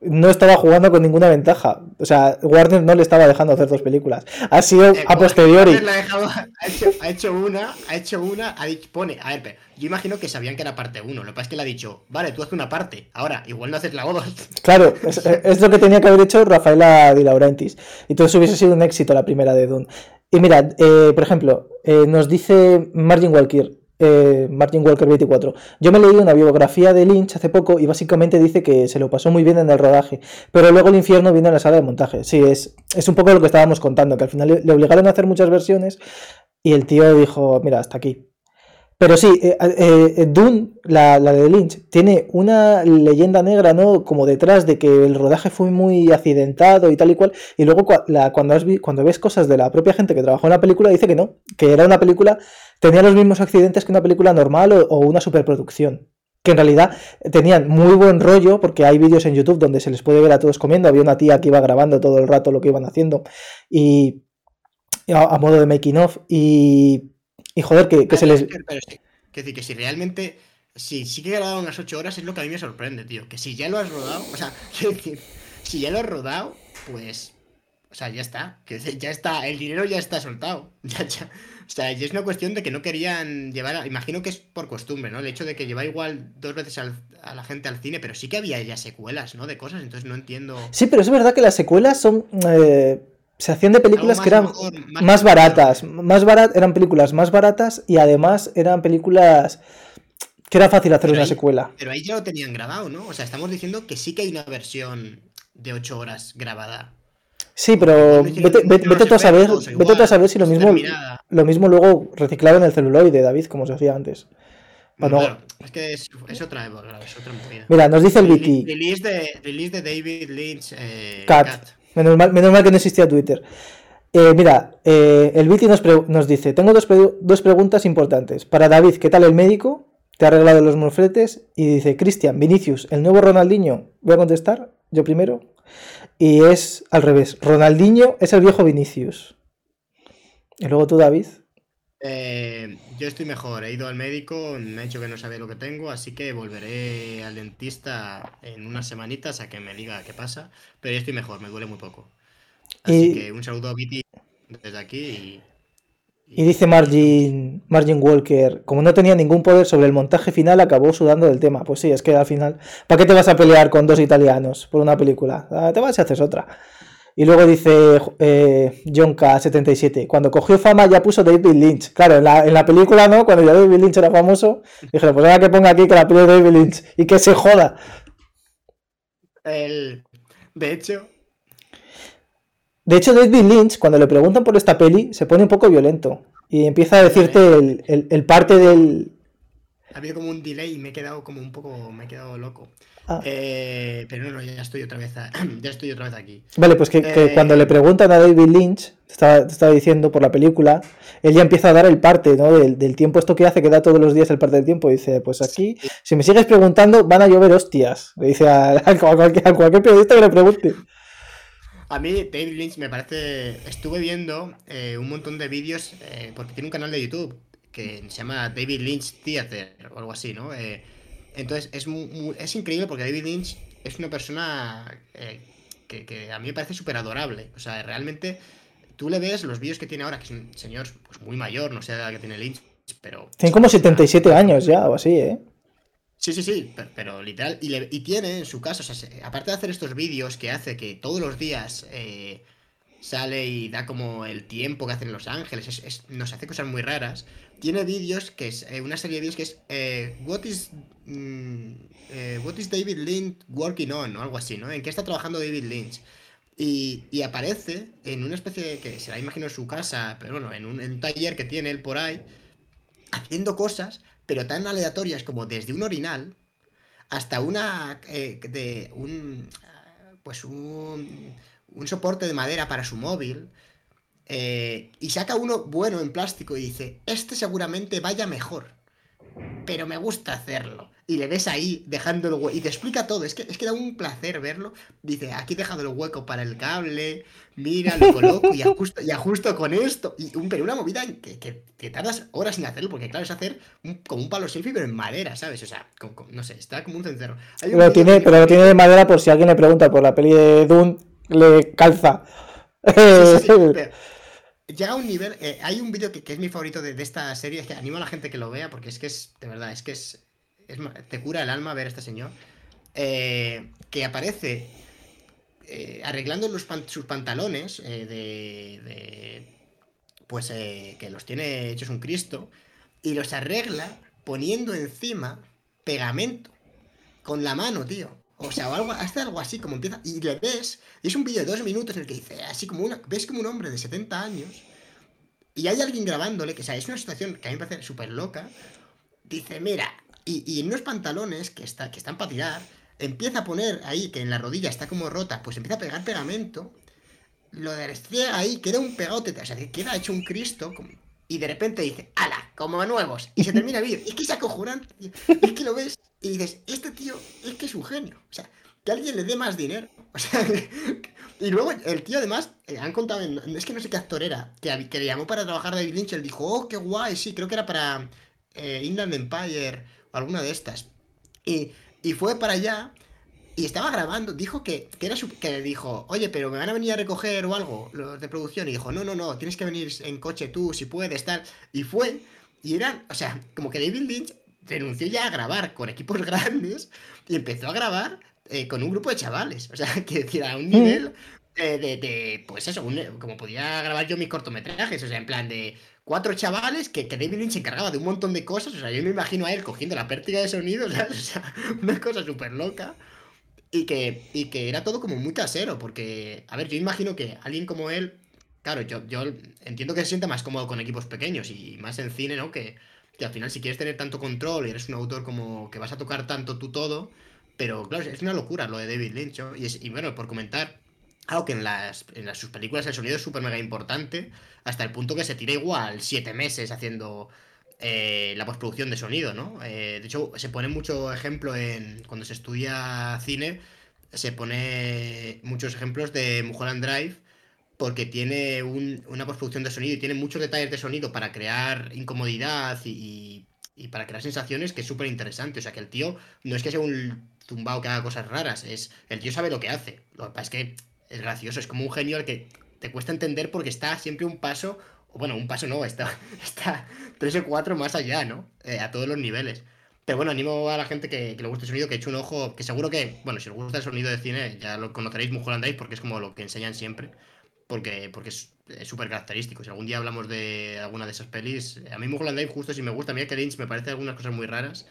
[SPEAKER 2] no estaba jugando con ninguna ventaja. O sea, Warner no le estaba dejando hacer dos películas. Ha sido eh, a posteriori.
[SPEAKER 1] ha, hecho, una, ha hecho una, ha dicho, pone, a ver, yo imagino que sabían que era parte uno. Lo que pasa es que le ha dicho, vale, tú haces una parte. Ahora, igual no haces la otra.
[SPEAKER 2] Claro, es, lo que tenía que haber hecho Rafaela Di Laurentiis. Y entonces hubiese sido un éxito la primera de Dune. Y mirad, eh, por ejemplo, eh, nos dice Margin Walker, eh, Martin Walker 24. Yo me leí una biografía de Lynch hace poco y básicamente dice que se lo pasó muy bien en el rodaje, pero luego el infierno vino en la sala de montaje. Sí, es, es un poco lo que estábamos contando, que al final le obligaron a hacer muchas versiones y el tío dijo, mira, hasta aquí. Pero sí, eh, eh, Dune, la, de Lynch, tiene una leyenda negra, ¿no? Como detrás de que el rodaje fue muy accidentado y tal y cual. Y luego cuando, cuando ves cosas de la propia gente que trabajó en la película, dice que no, que era una película tenía los mismos accidentes que una película normal o, una superproducción. Que en realidad tenían muy buen rollo, porque hay vídeos en YouTube donde se les puede ver a todos comiendo. Había una tía que iba grabando todo el rato lo que iban haciendo. Y a, modo de making of. Y, y joder, que, se les.
[SPEAKER 1] Pero, que decir, que si realmente. Si sí que grabaron unas 8 horas es lo que a mí me sorprende, tío. Que si ya lo has rodado. O sea, quiero decir, si ya lo has rodado, pues O sea, ya está. Que ya está. El dinero ya está soltado. Ya, ya. O sea, y es una cuestión de que no querían llevar. a- Imagino que es por costumbre, ¿no? El hecho de que lleva igual dos veces al- a la gente al cine, pero sí que había ya secuelas, ¿no? De cosas, entonces no entiendo.
[SPEAKER 2] Sí, pero es verdad que las secuelas son. eh, se hacían de películas que eran
[SPEAKER 1] mejor, más
[SPEAKER 2] baratas. Más barat, eran películas más baratas y además eran películas que era fácil hacer
[SPEAKER 1] Pero
[SPEAKER 2] una
[SPEAKER 1] ahí-
[SPEAKER 2] secuela.
[SPEAKER 1] Pero ahí ya lo tenían grabado, ¿no? O sea, estamos diciendo que sí que hay una versión de 8 horas grabada.
[SPEAKER 2] Sí, pero vete, vete- tú a saber, vete a si lo mismo, lo mismo luego reciclaron el celuloide, David, como se hacía antes. Para no-
[SPEAKER 1] Claro, es que es, es otra época, es otra movida.
[SPEAKER 2] Mira, nos dice el Vicky,
[SPEAKER 1] Release de, release de David Lynch. Eh,
[SPEAKER 2] Cat.
[SPEAKER 1] Cat.
[SPEAKER 2] Menos mal, menos mal que no existía Twitter. Eh, mira, eh, el Viti nos, nos dice: Tengo dos, dos preguntas importantes. Para David, ¿qué tal el médico? ¿Te ha arreglado los mofletes? Y dice: Cristian, Vinicius, el nuevo Ronaldinho. Voy a contestar, yo primero. Y es al revés: Ronaldinho es el viejo Vinicius. Y luego tú, David.
[SPEAKER 1] Eh, yo estoy mejor, he ido al médico, me ha dicho que no sabe lo que tengo, así que volveré al dentista en unas semanitas a que me diga qué pasa, pero yo estoy mejor, me duele muy poco. Así
[SPEAKER 2] Y-
[SPEAKER 1] que un saludo a Viti desde aquí y...
[SPEAKER 2] Y dice Margin, Margin Walker, como no tenía ningún poder sobre el montaje final, acabó sudando del tema. Pues sí, es que al final, ¿para qué te vas a pelear con dos italianos por una película? Ah, te vas y haces otra. Y luego dice eh, John K77, cuando cogió fama ya puso David Lynch. Claro, en la, en la película no, cuando ya David Lynch era famoso, dijeron, pues ahora que ponga aquí que la peli de David Lynch y que se joda.
[SPEAKER 1] El... De hecho,
[SPEAKER 2] De hecho, David Lynch, cuando le preguntan por esta peli, se pone un poco violento y empieza a decirte el, el- el parte del...
[SPEAKER 1] ha habido como un delay y me he quedado como un poco, me he quedado loco.
[SPEAKER 2] Ah.
[SPEAKER 1] Eh, pero no, no, ya estoy otra vez, a- ya estoy otra vez aquí.
[SPEAKER 2] Vale, pues que, que
[SPEAKER 1] Eh,
[SPEAKER 2] cuando le preguntan a David Lynch, te estaba, te estaba diciendo por la película, él ya empieza a dar el parte, ¿no? Del, del tiempo esto que hace, que da todos los días el parte del tiempo. Dice, pues aquí, si me sigues preguntando, van a llover hostias. Le dice a, a cualquier, a cualquier periodista que le pregunte.
[SPEAKER 1] A mí David Lynch me parece... Estuve viendo eh, un montón de vídeos eh, porque tiene un canal de YouTube que se llama David Lynch Theater o algo así, ¿no? Eh, entonces es, es increíble porque David Lynch es una persona eh, que, que a mí me parece súper adorable. O sea, realmente tú le ves los vídeos que tiene ahora, que es un señor pues, muy mayor, no sé la edad que tiene Lynch, pero...
[SPEAKER 2] Tiene como
[SPEAKER 1] o sea,
[SPEAKER 2] 77 años ya, o así, ¿eh?
[SPEAKER 1] Sí, sí, sí, pero, pero literal, y, le- y tiene en su caso, o sea, se- aparte de hacer estos vídeos que hace que todos los días eh, sale y da como el tiempo que hace en Los Ángeles, es- es- nos hace cosas muy raras, tiene vídeos que es eh, una serie de vídeos que es eh, what, is, mm, eh, what is David Lynch working on, o algo así, ¿no? ¿En qué está trabajando David Lynch? Y, y aparece en una especie de, que será imagino en su casa, pero bueno, en un, en un taller que tiene él por ahí, haciendo cosas, pero tan aleatorias como desde un orinal hasta una de un pues un, un soporte de madera para su móvil eh, y saca uno bueno en plástico y dice este seguramente vaya mejor pero me gusta hacerlo y le ves ahí dejando el hueco y te explica todo. Es que es que da un placer verlo. Dice aquí he dejado el hueco para el cable mira lo coloco y ajusto y ajusto con esto y un pero una movida que, que, que tardas horas en hacerlo porque claro es hacer un- como un palo selfie pero en madera sabes o sea como- no sé está como un cencerro. Hay un
[SPEAKER 2] Lo
[SPEAKER 1] vídeo
[SPEAKER 2] tiene,
[SPEAKER 1] que-
[SPEAKER 2] pero lo tiene de madera por si alguien le pregunta por la peli de Dune, le calza.
[SPEAKER 1] Sí, sí, llega a un nivel. eh, hay un vídeo que, que es mi favorito de, de esta serie. Es que animo a la gente que lo vea porque es que es. De verdad, es que es. es te cura el alma ver a este señor. eh, que aparece eh, arreglando los pan- sus pantalones eh, de, de- Pues eh, que los tiene hechos un Cristo. Y los arregla poniendo encima pegamento. Con la mano, tío. O sea, o algo, hace algo así, como empieza. Y le ves. Y es un vídeo de dos minutos en el que dice, así como una. Ves como un hombre de 70 años. Y hay alguien grabándole, que o sea, es una situación que a mí me parece súper loca. Dice, mira, y, y en unos pantalones que, está, que están para tirar, empieza a poner ahí, que en la rodilla está como rota, pues empieza a pegar pegamento. Lo desciega ahí, queda un pegote, o sea, que queda hecho un Cristo. como- y de repente dice, ala, como nuevos. Y se termina el vídeo. Es que es acojonante. Es que lo ves y dices, este tío es que es un genio. O sea, que alguien le dé más dinero. O sea, y luego el tío además, eh, han contado, en- es que no sé qué actor era, que, le llamó para trabajar David Lynch, él dijo, oh, qué guay, sí, creo que era para eh, Inland Empire o alguna de estas. Y, y fue para allá y estaba grabando, dijo que, que era su, que dijo, oye, pero me van a venir a recoger o algo, los de producción, y dijo, no, no, no, tienes que venir en coche tú, si puedes, tal. Y fue, y eran, o sea, como que David Lynch renunció ya a grabar con equipos grandes y empezó a grabar eh, con un grupo de chavales. O sea, que decir, a un nivel de, de, pues eso, como podía grabar yo mis cortometrajes, o sea, en plan de cuatro chavales que, que David Lynch se encargaba de un montón de cosas, o sea, yo me imagino a él cogiendo la pérdida de sonido, o sea, una cosa súper loca. Y que, y que era todo como muy casero, porque, a ver, yo imagino que alguien como él, claro, yo, yo entiendo que se sienta más cómodo con equipos pequeños y más en cine, ¿no? Que, que al final si quieres tener tanto control y eres un autor como que vas a tocar tanto tú todo, pero claro, es una locura lo de David Lynch, y, y, bueno, por comentar, algo que en las, en las sus películas el sonido es súper mega importante, hasta el punto que se tira igual siete meses haciendo eh, la postproducción de sonido, ¿no? Eh, de hecho, se pone mucho ejemplo en cuando se estudia cine, se pone muchos ejemplos de Mulholland Drive porque tiene una postproducción de sonido y tiene muchos detalles de sonido para crear incomodidad y, para crear sensaciones que es súper interesante. O sea, que el tío no es que sea un tumbao que haga cosas raras, es el tío sabe lo que hace. Lo que pasa es que es gracioso, es como un genio al que te cuesta entender porque está siempre un paso bueno, un paso no, está, está tres o cuatro más allá, ¿no? Eh, a todos los niveles. Pero bueno, animo a la gente que, le guste el sonido, que eche un ojo, que seguro que, bueno, si os gusta el sonido de cine, ya lo conoceréis Mulholland porque es como lo que enseñan siempre, porque, porque es súper característico. Si algún día hablamos de alguna de esas pelis, a mí Mulholland Drive justo si me gusta, a mí que Lynch me parece algunas cosas muy raras,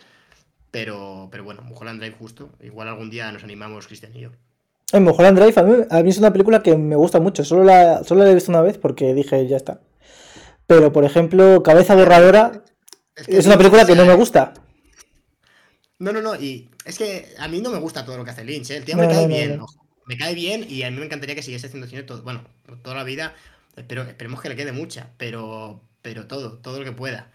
[SPEAKER 1] pero, pero bueno, Mulholland Drive justo, igual algún día nos animamos Cristian y yo.
[SPEAKER 2] En Mulholland Drive a mí, a mí, es una película que me gusta mucho, solo la, solo la he visto una vez porque dije, ya está. Pero, por ejemplo, Cabeza Borradora es, una película que no me gusta.
[SPEAKER 1] No, no, no, y es que a mí no me gusta todo lo que hace Lynch, ¿eh? el tío me cae bien, me cae bien y a mí me encantaría que siguiese haciendo cine todo, bueno, toda la vida, pero esperemos que le quede mucha, pero, pero todo, todo lo que pueda.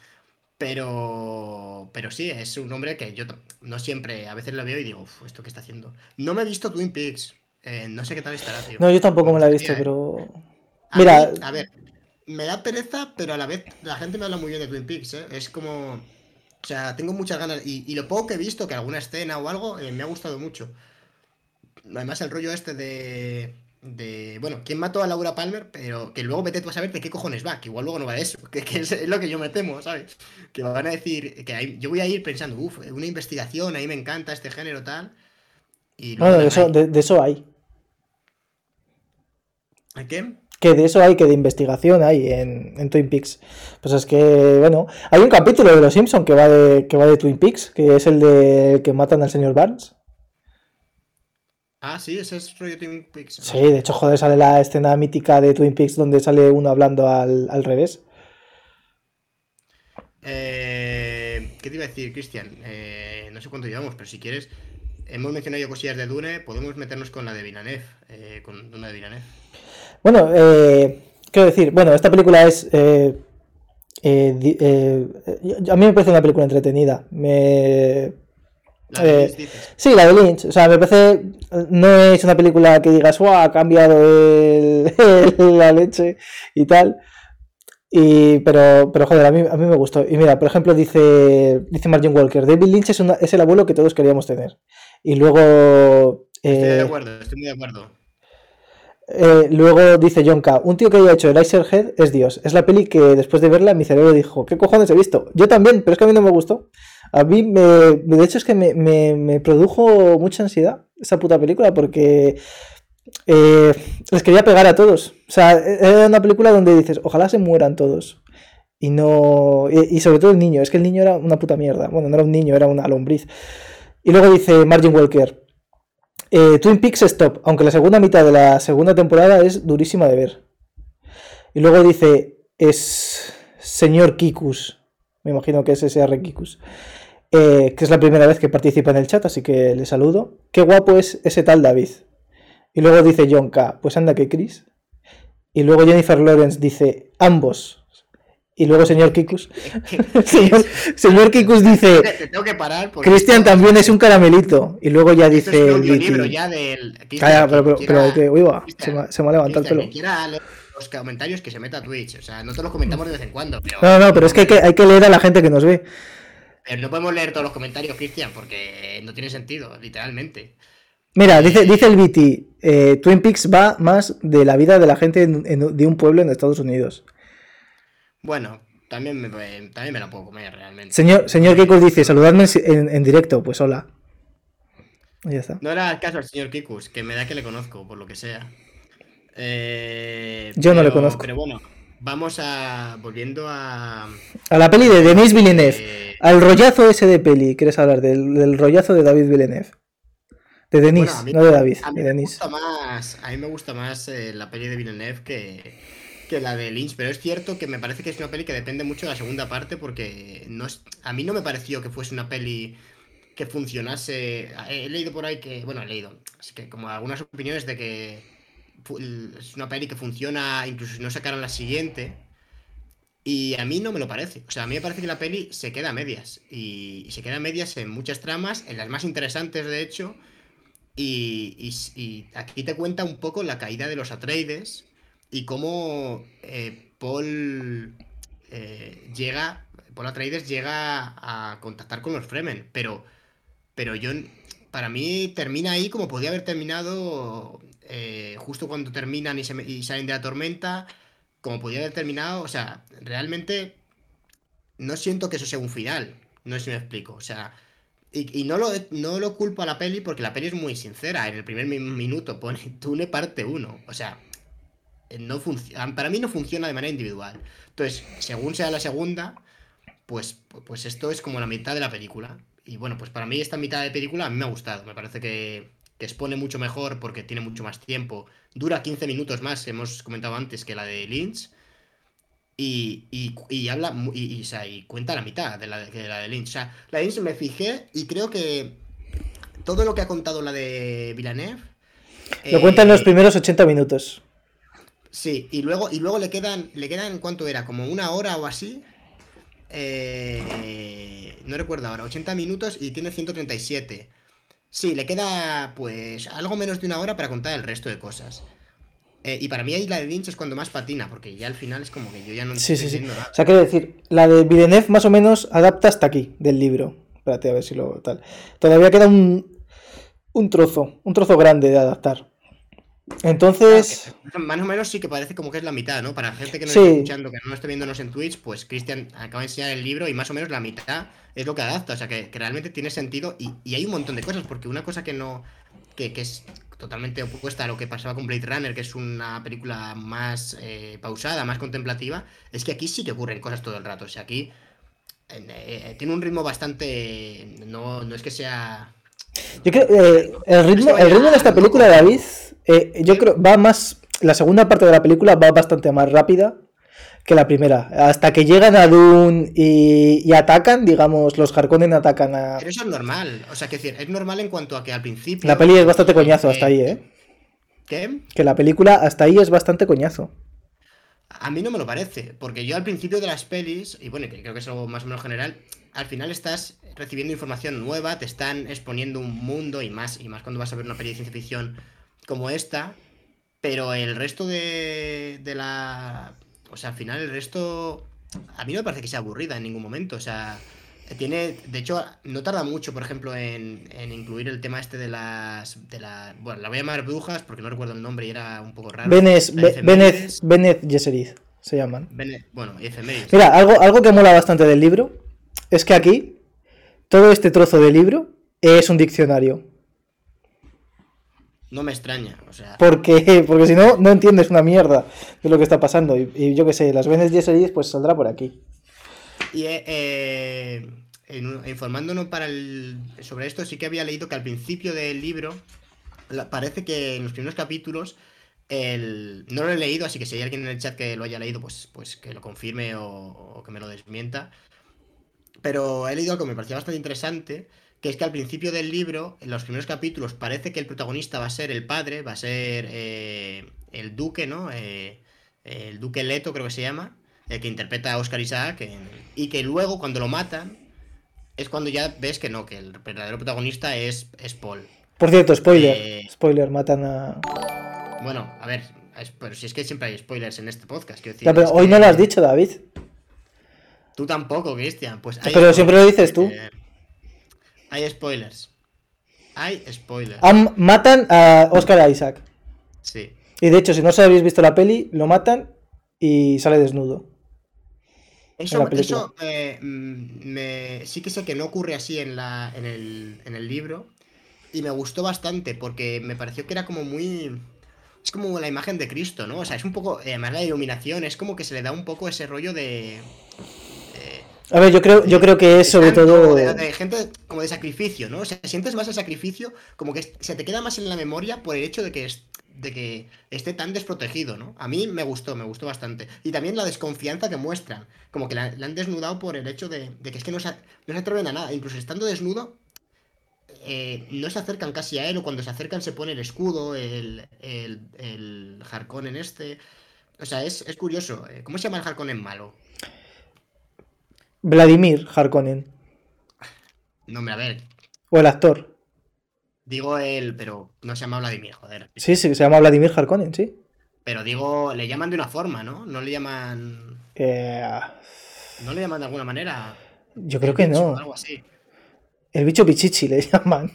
[SPEAKER 1] Pero, pero sí, es un hombre que yo no siempre, a veces lo veo y digo, uff, ¿esto qué está haciendo? No me he visto Twin Peaks, eh, no sé qué tal estará, tío.
[SPEAKER 2] No, yo tampoco me la he visto, pero... Mira,
[SPEAKER 1] a ver, me da pereza, pero a la vez la gente me habla muy bien de Twin Peaks, ¿eh? Es como... O sea, tengo muchas ganas. Y, lo poco que he visto, que alguna escena o algo, eh, me ha gustado mucho. Además, el rollo este de. de bueno, ¿quién mató a Laura Palmer? Pero que luego vete tú a saber de qué cojones va, que igual luego no va de eso. Que, es, lo que yo me temo, ¿sabes? Que van a decir. que yo voy a ir pensando, uff, una investigación, ahí me encanta este género tal.
[SPEAKER 2] Y bueno, de eso, de, de eso hay.
[SPEAKER 1] ¿A qué?
[SPEAKER 2] Que de eso hay, que de investigación hay en, Twin Peaks. Pues es que, bueno, hay un capítulo de Los Simpson que va de, que va de Twin Peaks, que es el de que matan al señor Barnes.
[SPEAKER 1] Ah, sí, ese es rollo Twin Peaks.
[SPEAKER 2] Sí, de hecho, joder, sale la escena mítica de Twin Peaks donde sale uno hablando al, revés.
[SPEAKER 1] Eh, ¿Qué te iba a decir, Cristian? Eh, no sé cuánto llevamos, pero si quieres, hemos mencionado ya cosillas de Dune, podemos meternos con la de Villeneuve, eh, con Dune de Villeneuve.
[SPEAKER 2] Bueno, eh, quiero decir, bueno, esta película es... Eh, eh, a mí me parece una película entretenida. Me...
[SPEAKER 1] La de
[SPEAKER 2] sí, la de Lynch. O sea, me parece. No es una película que digas, ¡wow! Ha cambiado la leche y tal. Y, pero, pero joder, a mí, a mí me gustó. Y mira, por ejemplo, dice, dice Martin Walker: David Lynch es, es el abuelo que todos queríamos tener. Y luego.
[SPEAKER 1] Estoy de acuerdo, estoy muy de acuerdo.
[SPEAKER 2] Eh, luego dice John K. Un tío que haya hecho el Head es Dios. Es la peli que después de verla mi cerebro dijo, ¿qué cojones he visto? Yo también, pero es que a mí no me gustó. A mí, me, de hecho, es que me, produjo mucha ansiedad esa puta película porque eh, les quería pegar a todos. O sea, era una película donde dices, ojalá se mueran todos. Y no. Y sobre todo el niño. Es que el niño era una puta mierda. Bueno, no era un niño, era una lombriz. Y luego dice Margin Walker. Eh, Twin Peaks Stop, aunque la segunda mitad de la segunda temporada es durísima de ver. Y luego dice, es señor Kikus, me imagino que es SR Kikus, eh, que es la primera vez que participa en el chat, así que le saludo. Qué guapo es ese tal David. Y luego dice John K, pues anda que Chris. Y luego Jennifer Lawrence dice, ambos. Y luego señor Kikus. señor, Kikus dice.
[SPEAKER 1] tengo que parar.
[SPEAKER 2] Cristian también es un caramelito. Y luego ya dice.
[SPEAKER 1] Es libro ya del.
[SPEAKER 2] Calla, pero, pero, que, uy, va, se, me, se, me, ha levantado el pelo.
[SPEAKER 1] Quiera los comentarios que se meta a Twitch. O sea, nosotros los comentamos de vez en cuando. Pero...
[SPEAKER 2] No, no, pero es que hay, que hay que leer a la gente que nos ve.
[SPEAKER 1] Pero no podemos leer todos los comentarios, Cristian, porque no tiene sentido, literalmente.
[SPEAKER 2] Mira, dice, dice el BT, eh, Twin Peaks va más de la vida de la gente en- en- de un pueblo en Estados Unidos.
[SPEAKER 1] Bueno, también me, también me la puedo comer realmente.
[SPEAKER 2] Señor, señor Kikus dice, saludadme en, directo, pues hola. Y ya está.
[SPEAKER 1] No era el caso al señor Kikus, que me da que le conozco, por lo que sea. Eh,
[SPEAKER 2] Yo no le conozco.
[SPEAKER 1] Pero bueno, vamos a. Volviendo a.
[SPEAKER 2] A la peli de Denis Villeneuve.
[SPEAKER 1] eh,
[SPEAKER 2] Al rollazo ese de peli, ¿quieres hablar? Del, del rollazo de David Villeneuve. De Denis,
[SPEAKER 1] bueno,
[SPEAKER 2] no de David,
[SPEAKER 1] A mí
[SPEAKER 2] de
[SPEAKER 1] me gusta más, a mí me gusta más eh, la peli de Villeneuve que, que la de Lynch, pero es cierto que me parece que es una peli que depende mucho de la segunda parte porque no es, a mí no me pareció que fuese una peli que funcionase. He leído por ahí que, bueno, he leído, así que como algunas opiniones de que es una peli que funciona incluso si no sacaran la siguiente. Y a mí no me lo parece. O sea, a mí me parece que la peli se queda a medias. Y, se queda a medias en muchas tramas, en las más interesantes de hecho. Y- y aquí te cuenta un poco la caída de los Atreides y cómo eh, Paul eh, llega, Paul Atreides llega a contactar con los Fremen, pero, pero yo, para mí termina ahí como podía haber terminado eh, justo cuando terminan y, salen de la tormenta, como podía haber terminado, o sea, realmente no siento que eso sea un final, no sé si me explico, o sea... Y, no, lo, no lo culpo a la peli porque la peli es muy sincera. En el primer mi- minuto pone Tune parte 1. O sea, no funciona, para mí no funciona de manera individual. Entonces, según sea la segunda, pues, pues esto es como la mitad de la película. Y bueno, pues para mí esta mitad de película a mí me ha gustado. Me parece que, que expone mucho mejor porque tiene mucho más tiempo. Dura 15 minutos más, hemos comentado antes, que la de Lynch. Y, y- y habla y, cuenta la mitad de la de, la de Lynch. O sea, la de Lynch me fijé y creo que todo lo que ha contado la de Villeneuve.
[SPEAKER 2] Lo cuentan
[SPEAKER 1] eh,
[SPEAKER 2] los primeros 80 minutos.
[SPEAKER 1] Sí, y luego, y luego le quedan, le quedan, ¿cuánto era? Como una hora o así. Eh, no recuerdo ahora, 80 minutos y tiene 137. Sí, le queda pues algo menos de una hora para contar el resto de cosas. Eh, y para mí ahí la de Lynch es cuando más patina, porque ya al final es como que yo ya no
[SPEAKER 2] Sí,
[SPEAKER 1] estoy
[SPEAKER 2] sí, sí.
[SPEAKER 1] nada.
[SPEAKER 2] O sea, quiero decir, la de Villeneuve más o menos adapta hasta aquí del libro. Espérate a ver si lo tal. Todavía queda un, un trozo, un trozo grande de adaptar. Entonces,
[SPEAKER 1] Más o menos sí que parece como que es la mitad, ¿no? Para gente que no
[SPEAKER 2] Sí.
[SPEAKER 1] esté escuchando, que no esté viéndonos en Twitch, pues Cristian acaba de enseñar el libro y más o menos la mitad es lo que adapta. O sea, que, que realmente tiene sentido y, y hay un montón de cosas, porque una cosa que no. Que, que es totalmente opuesta a lo que pasaba con Blade Runner, que es una película más eh, pausada, más contemplativa, es que aquí sí que ocurren cosas todo el rato. O sea, aquí eh, eh, tiene un ritmo bastante. No, no es que sea.
[SPEAKER 2] yo creo eh, el ritmo, el ritmo de esta película, David, eh, yo creo va más. La segunda parte de la película va bastante más rápida que la primera. Hasta que llegan a Dune y, y atacan, digamos, los Harkonnen atacan a.
[SPEAKER 1] Pero eso es normal. O sea, que decir, es normal en cuanto a que al principio.
[SPEAKER 2] La peli es bastante coñazo hasta ahí, ¿eh?
[SPEAKER 1] ¿Qué?
[SPEAKER 2] Que la película hasta ahí es bastante coñazo.
[SPEAKER 1] A mí no me lo parece, porque yo al principio de las pelis, y bueno, creo que es algo más o menos general, al final estás recibiendo información nueva, te están exponiendo un mundo y más, y más cuando vas a ver una peli de ciencia ficción como esta, pero el resto de, de la... O sea, al final el resto... A mí no me parece que sea aburrida en ningún momento, o sea... Tiene, de hecho, no tarda mucho, por ejemplo, en, en incluir el tema este de las, de la, bueno, la voy a llamar brujas porque no recuerdo el nombre y era un poco raro.
[SPEAKER 2] Benes,
[SPEAKER 1] La
[SPEAKER 2] Be-
[SPEAKER 1] efemérides.
[SPEAKER 2] Benet, Benet Gesserit se llaman.
[SPEAKER 1] Bene- bueno, y efemérides.
[SPEAKER 2] Mira, algo, algo que mola bastante del libro es que aquí todo este trozo de libro es un diccionario.
[SPEAKER 1] No me extraña, o sea.
[SPEAKER 2] Porque, porque si no, no entiendes una mierda de lo que está pasando. Y, y yo qué sé, las Benet Gesserit pues saldrá por aquí.
[SPEAKER 1] Y eh, eh, en- informándonos para el, sobre esto, sí que había leído que al principio del libro la- parece que en los primeros capítulos el, no lo he leído, así que si hay alguien en el chat que lo haya leído, pues, pues que lo confirme o, o que me lo desmienta. Pero he leído algo que me parecía bastante interesante, que es que al principio del libro, en los primeros capítulos, parece que el protagonista va a ser el padre, va a ser eh, el duque, ¿no? Eh, el duque Leto creo que se llama, el que interpreta a Oscar Isaac, y que luego cuando lo matan es cuando ya ves que no, que el verdadero protagonista es, es Paul.
[SPEAKER 2] Por cierto, spoiler.
[SPEAKER 1] Eh.
[SPEAKER 2] Spoiler, matan a.
[SPEAKER 1] Bueno, a ver, es- pero si es que siempre hay spoilers en este podcast, quiero decir,
[SPEAKER 2] Ya, pero hoy
[SPEAKER 1] que-
[SPEAKER 2] no lo has dicho, David.
[SPEAKER 1] Tú tampoco, Cristian. Pues hay
[SPEAKER 2] Pero siempre lo dices tú.
[SPEAKER 1] eh, hay spoilers. hay spoilers.
[SPEAKER 2] Am- matan a Oscar Isaac.
[SPEAKER 1] Sí.
[SPEAKER 2] Y de hecho, si no os habéis visto la peli, lo matan y sale desnudo.
[SPEAKER 1] Eso, mm, me, sí que sé que no ocurre así en, la, en, el, en el libro. Y me gustó bastante porque me pareció que era como muy... Es como la imagen de Cristo, ¿no? O sea, es un poco... eh, Además la iluminación es como que se le da un poco ese rollo de...
[SPEAKER 2] A ver, yo creo, yo creo que es sobre todo.
[SPEAKER 1] De, de gente como de sacrificio, ¿no? O sea, sientes más el sacrificio, como que se te queda más en la memoria por el hecho de que, es- de que esté tan desprotegido, ¿no? A mí me gustó, me gustó bastante. Y también la desconfianza que muestran, como que la, la han desnudado por el hecho de, de que es que no se, no se atreven a nada, incluso estando desnudo. eh, no se acercan casi a él, o cuando se acercan se pone el escudo, el, el, el Harkonnen este. O sea, es, es curioso. eh, ¿Cómo se llama el Harkonnen malo?
[SPEAKER 2] Vladimir Harkonnen.
[SPEAKER 1] No, hombre, a ver,
[SPEAKER 2] O el actor.
[SPEAKER 1] Digo él, pero no se llama Vladimir, joder.
[SPEAKER 2] Sí, sí, se llama Vladimir Harkonnen, sí.
[SPEAKER 1] Pero digo, le llaman de una forma, ¿no? No le llaman.
[SPEAKER 2] Eh,
[SPEAKER 1] No le llaman de alguna manera.
[SPEAKER 2] yo creo que
[SPEAKER 1] Bicho
[SPEAKER 2] no.
[SPEAKER 1] Algo así.
[SPEAKER 2] El bicho pichichi le llaman.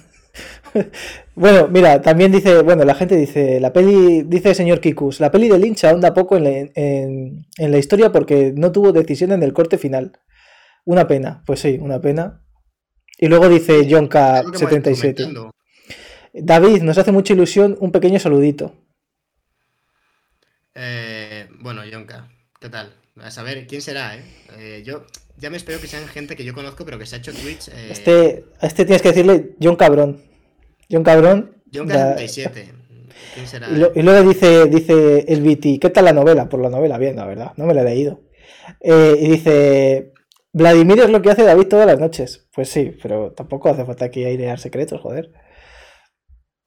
[SPEAKER 2] bueno, mira, también dice, bueno, la gente dice, la peli, dice el señor Kikus, la peli de Lynch ahonda poco en la, en- en la historia porque no tuvo decisión en el corte final. Una pena, pues sí, una pena. Y luego dice John
[SPEAKER 1] Es lo que hemos estado
[SPEAKER 2] K77.
[SPEAKER 1] comentando.
[SPEAKER 2] David, nos hace mucha ilusión un pequeño saludito.
[SPEAKER 1] Eh, bueno, Yonka, ¿qué tal? A saber quién será, ¿eh? Eh, Yo ya me espero que sean gente que yo conozco, pero que se ha hecho Twitch. Eh,
[SPEAKER 2] Este, a este tienes que decirle John Cabrón. John Cabrón. da-
[SPEAKER 1] Yonka77. ¿Quién será?
[SPEAKER 2] Y, lo- y luego dice, dice el BT, ¿qué tal la novela? Por la novela, bien, la verdad, no me la he leído. Y dice, Vladimir es lo que hace David todas las noches. Pues sí, pero tampoco hace falta aquí airear secretos, joder.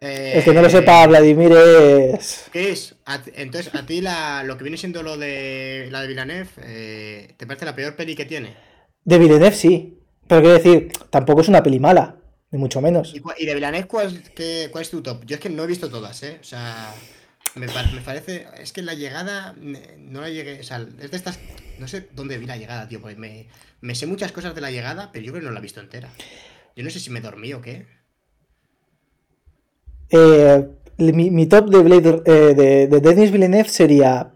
[SPEAKER 1] Eh,
[SPEAKER 2] El que no lo sepa, Vladimir es...
[SPEAKER 1] ¿Qué es? A entonces, a ti la, lo que viene siendo lo de la de Villeneuve, eh, ¿te parece la peor peli que tiene?
[SPEAKER 2] De Villeneuve sí, pero quiero decir, tampoco es una peli mala, ni mucho menos.
[SPEAKER 1] ¿Y, cua- y de Villeneuve ¿cuál, qué- cuál es tu top? Yo es que no he visto todas, ¿eh? O sea, me, pa- me parece... Es que la llegada no la llegué... O sea, es de estas... No sé dónde vi la llegada, tío, porque me, me sé muchas cosas de la llegada, pero yo creo que no la he visto entera. Yo no sé si me dormí o qué.
[SPEAKER 2] Eh, mi, mi top de Blade eh, de, de Denis Villeneuve sería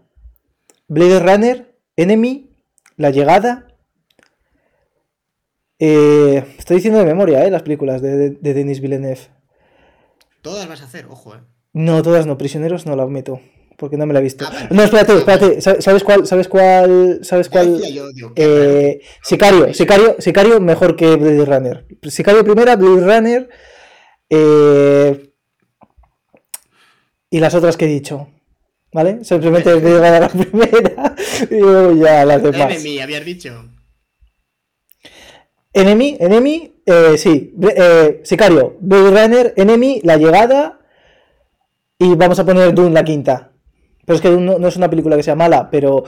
[SPEAKER 2] Blade Runner, Enemy, La Llegada. Eh, estoy diciendo de memoria, eh, las películas de, de- de Denis Villeneuve.
[SPEAKER 1] Todas vas a hacer, ojo, ¿eh?
[SPEAKER 2] No, todas no, Prisioneros no la meto, porque no me la he visto.
[SPEAKER 1] Ah.
[SPEAKER 2] No, espérate, espérate, ¿sabes cuál? ¿Sabes cuál? ¿Sabes cuál?
[SPEAKER 1] yo, digo,
[SPEAKER 2] Eh, Sicario, Sicario, Sicario mejor que Blade Runner. Sicario primera, Blade Runner. eh, y las otras que he dicho. ¿Vale? Simplemente Blade Runner la primera y luego ya las demás.
[SPEAKER 1] Enemy, habías dicho.
[SPEAKER 2] Enemy, Enemy, eh, sí. Eh, Sicario, Blade Runner, Enemy, La Llegada. Y vamos a poner Dune la quinta. Pero es que Dune no, no es una película que sea mala, pero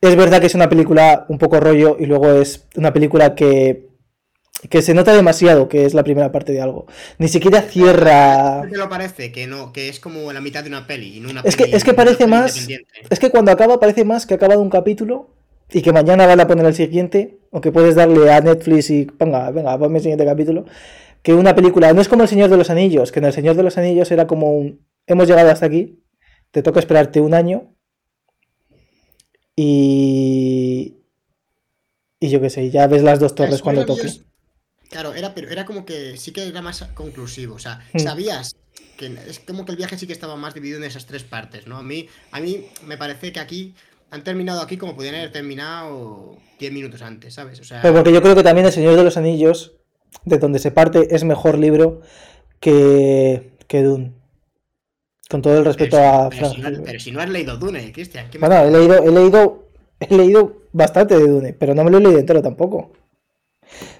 [SPEAKER 2] es verdad que es una película un poco rollo y luego es una película que, que se nota demasiado que es la primera parte de algo. Ni siquiera cierra.
[SPEAKER 1] ¿Qué te lo parece? Que no, que es como la mitad de una peli y no una
[SPEAKER 2] Es que- es que parece más-. Es que cuando acaba parece más que ha acabado un capítulo y que mañana van a poner el siguiente, o que puedes darle a Netflix y ponga, venga, ponme el siguiente capítulo, que una película. No es como El Señor de los Anillos, que en El Señor de los Anillos era como un, hemos llegado hasta aquí, te toca esperarte un año y... Y yo qué sé, ya ves las dos torres
[SPEAKER 1] Es
[SPEAKER 2] cuando
[SPEAKER 1] maravilloso.
[SPEAKER 2] toque.
[SPEAKER 1] Claro, era, pero era como que sí que era más conclusivo. O sea,
[SPEAKER 2] Hmm.
[SPEAKER 1] sabías que es como que el viaje sí que estaba más dividido en esas tres partes, ¿no? A mí, a mí me parece que aquí han terminado aquí como podían haber terminado 10 minutos antes, ¿sabes? O sea,
[SPEAKER 2] Pero porque yo creo que también El Señor de los Anillos, de donde se parte, es mejor libro que, que Dune. Con todo el respeto a
[SPEAKER 1] pero si no- pero si no has leído Dune, Cristian. ¿qué me-
[SPEAKER 2] Bueno, he leído, he leído, he leído bastante de Dune, pero no me lo he leído entero tampoco.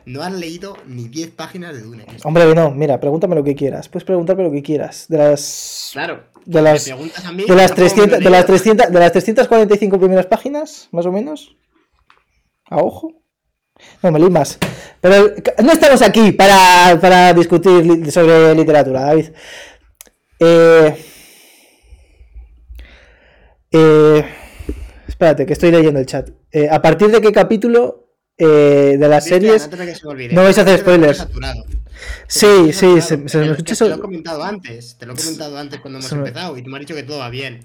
[SPEAKER 1] No has leído ni 10 páginas de Dune. Cristian.
[SPEAKER 2] Hombre, no, mira, pregúntame lo que quieras. Puedes preguntarme lo que quieras. De las.
[SPEAKER 1] Claro.
[SPEAKER 2] De las.
[SPEAKER 1] preguntas a mí,
[SPEAKER 2] De las,
[SPEAKER 1] tampoco me lo he
[SPEAKER 2] 300, de, las
[SPEAKER 1] leído.
[SPEAKER 2] 300, de las 345 primeras páginas, más o menos. A ojo. No, me leí más. Pero no estamos aquí para, para discutir sobre literatura, David. Eh, eh, espérate, que estoy leyendo el chat. Eh, ¿A partir de qué capítulo eh, de las
[SPEAKER 1] Cristian,
[SPEAKER 2] series
[SPEAKER 1] se me
[SPEAKER 2] no vais a hacer
[SPEAKER 1] me
[SPEAKER 2] spoilers. Sí, sí, se, me
[SPEAKER 1] escucha Te lo he comentado antes, te lo he comentado antes cuando hemos empezado y tú me has dicho que todo va bien.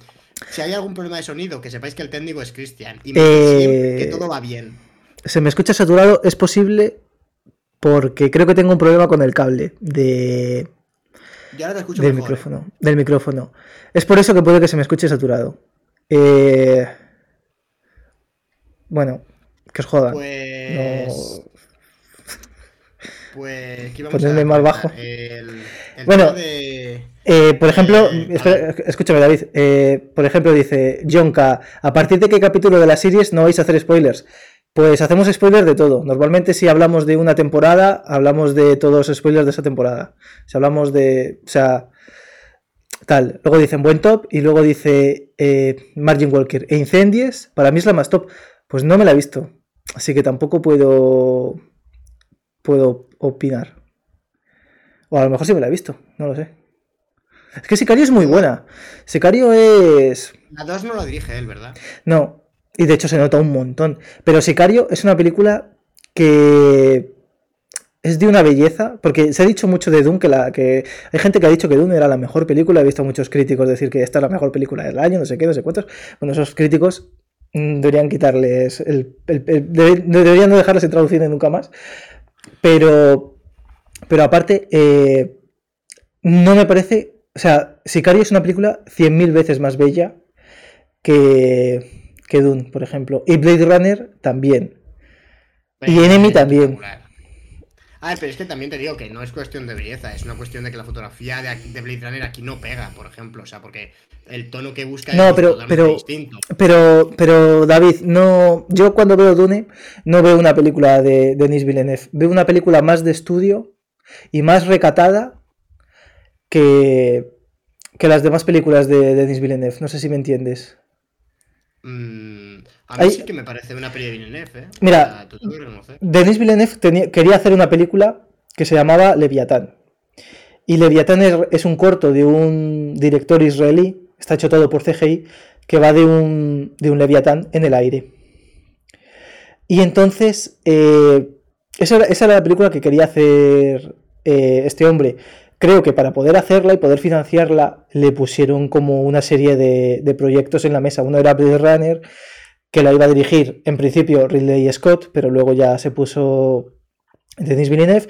[SPEAKER 1] Si hay algún problema de sonido, que sepáis que el técnico es Cristian y me eh... que todo va bien.
[SPEAKER 2] Se me escucha saturado, es posible porque creo que tengo un problema con el cable de del micrófono, del micrófono. Es por eso que puede que se me escuche saturado. Eh... Bueno, que os joda.
[SPEAKER 1] Pues. Pues.
[SPEAKER 2] Ponerme más bajo. bueno, eh, por ejemplo, escúchame, David. Eh, por ejemplo, dice Jonka: ¿A partir de qué capítulo de la series no vais a hacer spoilers? Pues hacemos spoilers de todo. Normalmente, si hablamos de una temporada, hablamos de todos los spoilers de esa temporada. Si hablamos de. O sea. Tal. Luego dicen buen top y luego dice eh, Margin Walker. E Incendies, para mí es la más top. Pues no me la he visto. Así que tampoco puedo. Puedo opinar. O a lo mejor sí me la he visto, no lo sé. Es que Sicario es muy buena. Sicario es.
[SPEAKER 1] La 2 no lo dirige él, ¿verdad?
[SPEAKER 2] No. Y de hecho se nota un montón. Pero Sicario es una película que es de una belleza, porque se ha dicho mucho de Dune que la que hay gente que ha dicho que Dune era la mejor película, he visto muchos críticos decir que esta es la mejor película del año, no sé qué, no sé cuántos. Bueno, esos críticos Mm, deberían quitarles el, deberían no dejarles traducir nunca más. Pero pero aparte eh, no me parece o sea Sicario es una película 100.000 veces más bella que que Dune por ejemplo. Y Blade Runner también. Y Enemy también
[SPEAKER 1] Ah, pero es que también te digo que no es cuestión de belleza, es una cuestión de que la fotografía de, Blade Runner aquí no pega, por ejemplo. O sea, porque el tono que busca
[SPEAKER 2] no, es pero, pero, distinto. Pero, pero, David, no. Yo cuando veo Dune, no veo una película de Denis Villeneuve. Veo una película más de estudio y más recatada que, que las demás películas de Denis Villeneuve. No sé si me entiendes.
[SPEAKER 1] Mmm a mí sí que me parece una peli de Villeneuve, ¿eh?
[SPEAKER 2] Mira, Denis Villeneuve quería hacer una película que se llamaba Leviatán. Y Leviatán es, un corto de un director israelí, está hecho todo por CGI, que va de un, de un Leviatán en el aire. Y entonces, eh, esa, era la película que quería hacer eh, este hombre. Creo que para poder hacerla y poder financiarla, le pusieron como una serie de, de proyectos en la mesa. Uno era Blade Runner, que la iba a dirigir en principio Ridley Scott, pero luego ya se puso Denis Villeneuve.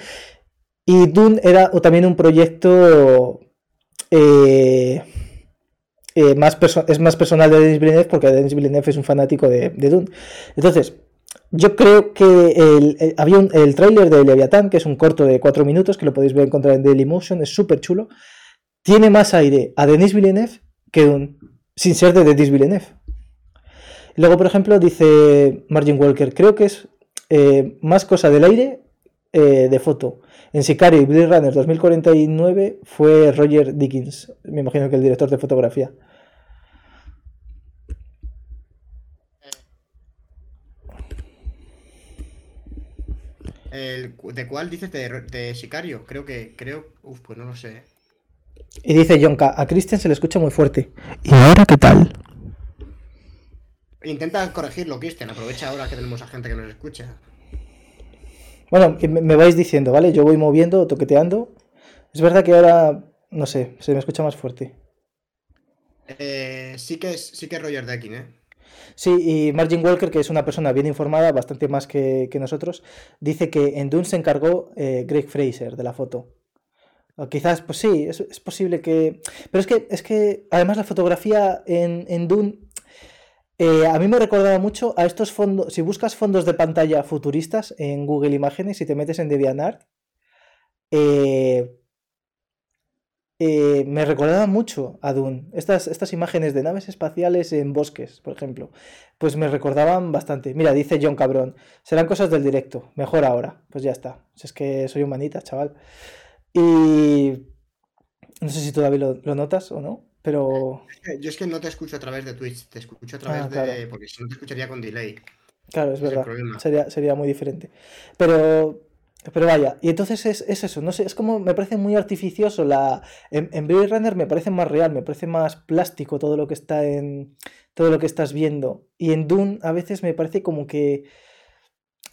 [SPEAKER 2] Y Dune era también un proyecto eh, eh, más es más personal de Denis Villeneuve porque Denis Villeneuve es un fanático de, Dune. Entonces, yo creo que el, había un, el tráiler de Leviathan, que es un corto de 4 minutos, que lo podéis ver encontrar en Dailymotion, es súper chulo. Tiene más aire a Denis Villeneuve que Dune, sin ser de Denis Villeneuve. Luego, por ejemplo, dice Margin Walker, creo que es eh, más cosa del aire eh, de foto. En Sicario y Blade Runner 2049 fue Roger Dickens, me imagino que el director de fotografía.
[SPEAKER 1] ¿De cuál dices? De, Sicario? Creo que. Creo. Uf, pues no lo sé.
[SPEAKER 2] Y dice Jonka, a Christian se le escucha muy fuerte. ¿Y ahora qué tal?
[SPEAKER 1] Intenta corregirlo, Cristian. Aprovecha ahora que tenemos a gente que nos escucha.
[SPEAKER 2] Bueno, me vais diciendo, ¿vale? Yo voy moviendo, toqueteando. Es verdad que ahora, no sé, se me escucha más fuerte.
[SPEAKER 1] Eh, sí, que es, sí que es Roger Decking, ¿eh?
[SPEAKER 2] Sí, y Margin Walker, que es una persona bien informada, bastante más que, nosotros, dice que en Dune se encargó eh, Greg Fraser de la foto. O quizás, pues sí, es, posible que. Pero es que, es que además la fotografía en, en Dune eh, a mí me recordaba mucho a estos fondos, si buscas fondos de pantalla futuristas en Google Imágenes y te metes en DeviantArt, eh, eh, me recordaba mucho a Dune. Estas, estas imágenes de naves espaciales en bosques, por ejemplo, pues me recordaban bastante. Mira, dice John Cabrón, serán cosas del directo, mejor ahora. Pues ya está. Si es que soy humanita, chaval. Y no sé si todavía lo notas o no. Pero.
[SPEAKER 1] Yo es que no te escucho a través de Twitch, te escucho a través ah, de. Porque si no te escucharía con delay.
[SPEAKER 2] Claro, es verdad. sería, sería muy diferente. Pero. Pero vaya, y entonces es, eso, no sé, es como me parece muy artificioso la. En, en Blade Runner me parece más real, me parece más plástico todo lo que está en. todo lo que estás viendo. Y en Dune a veces me parece como que.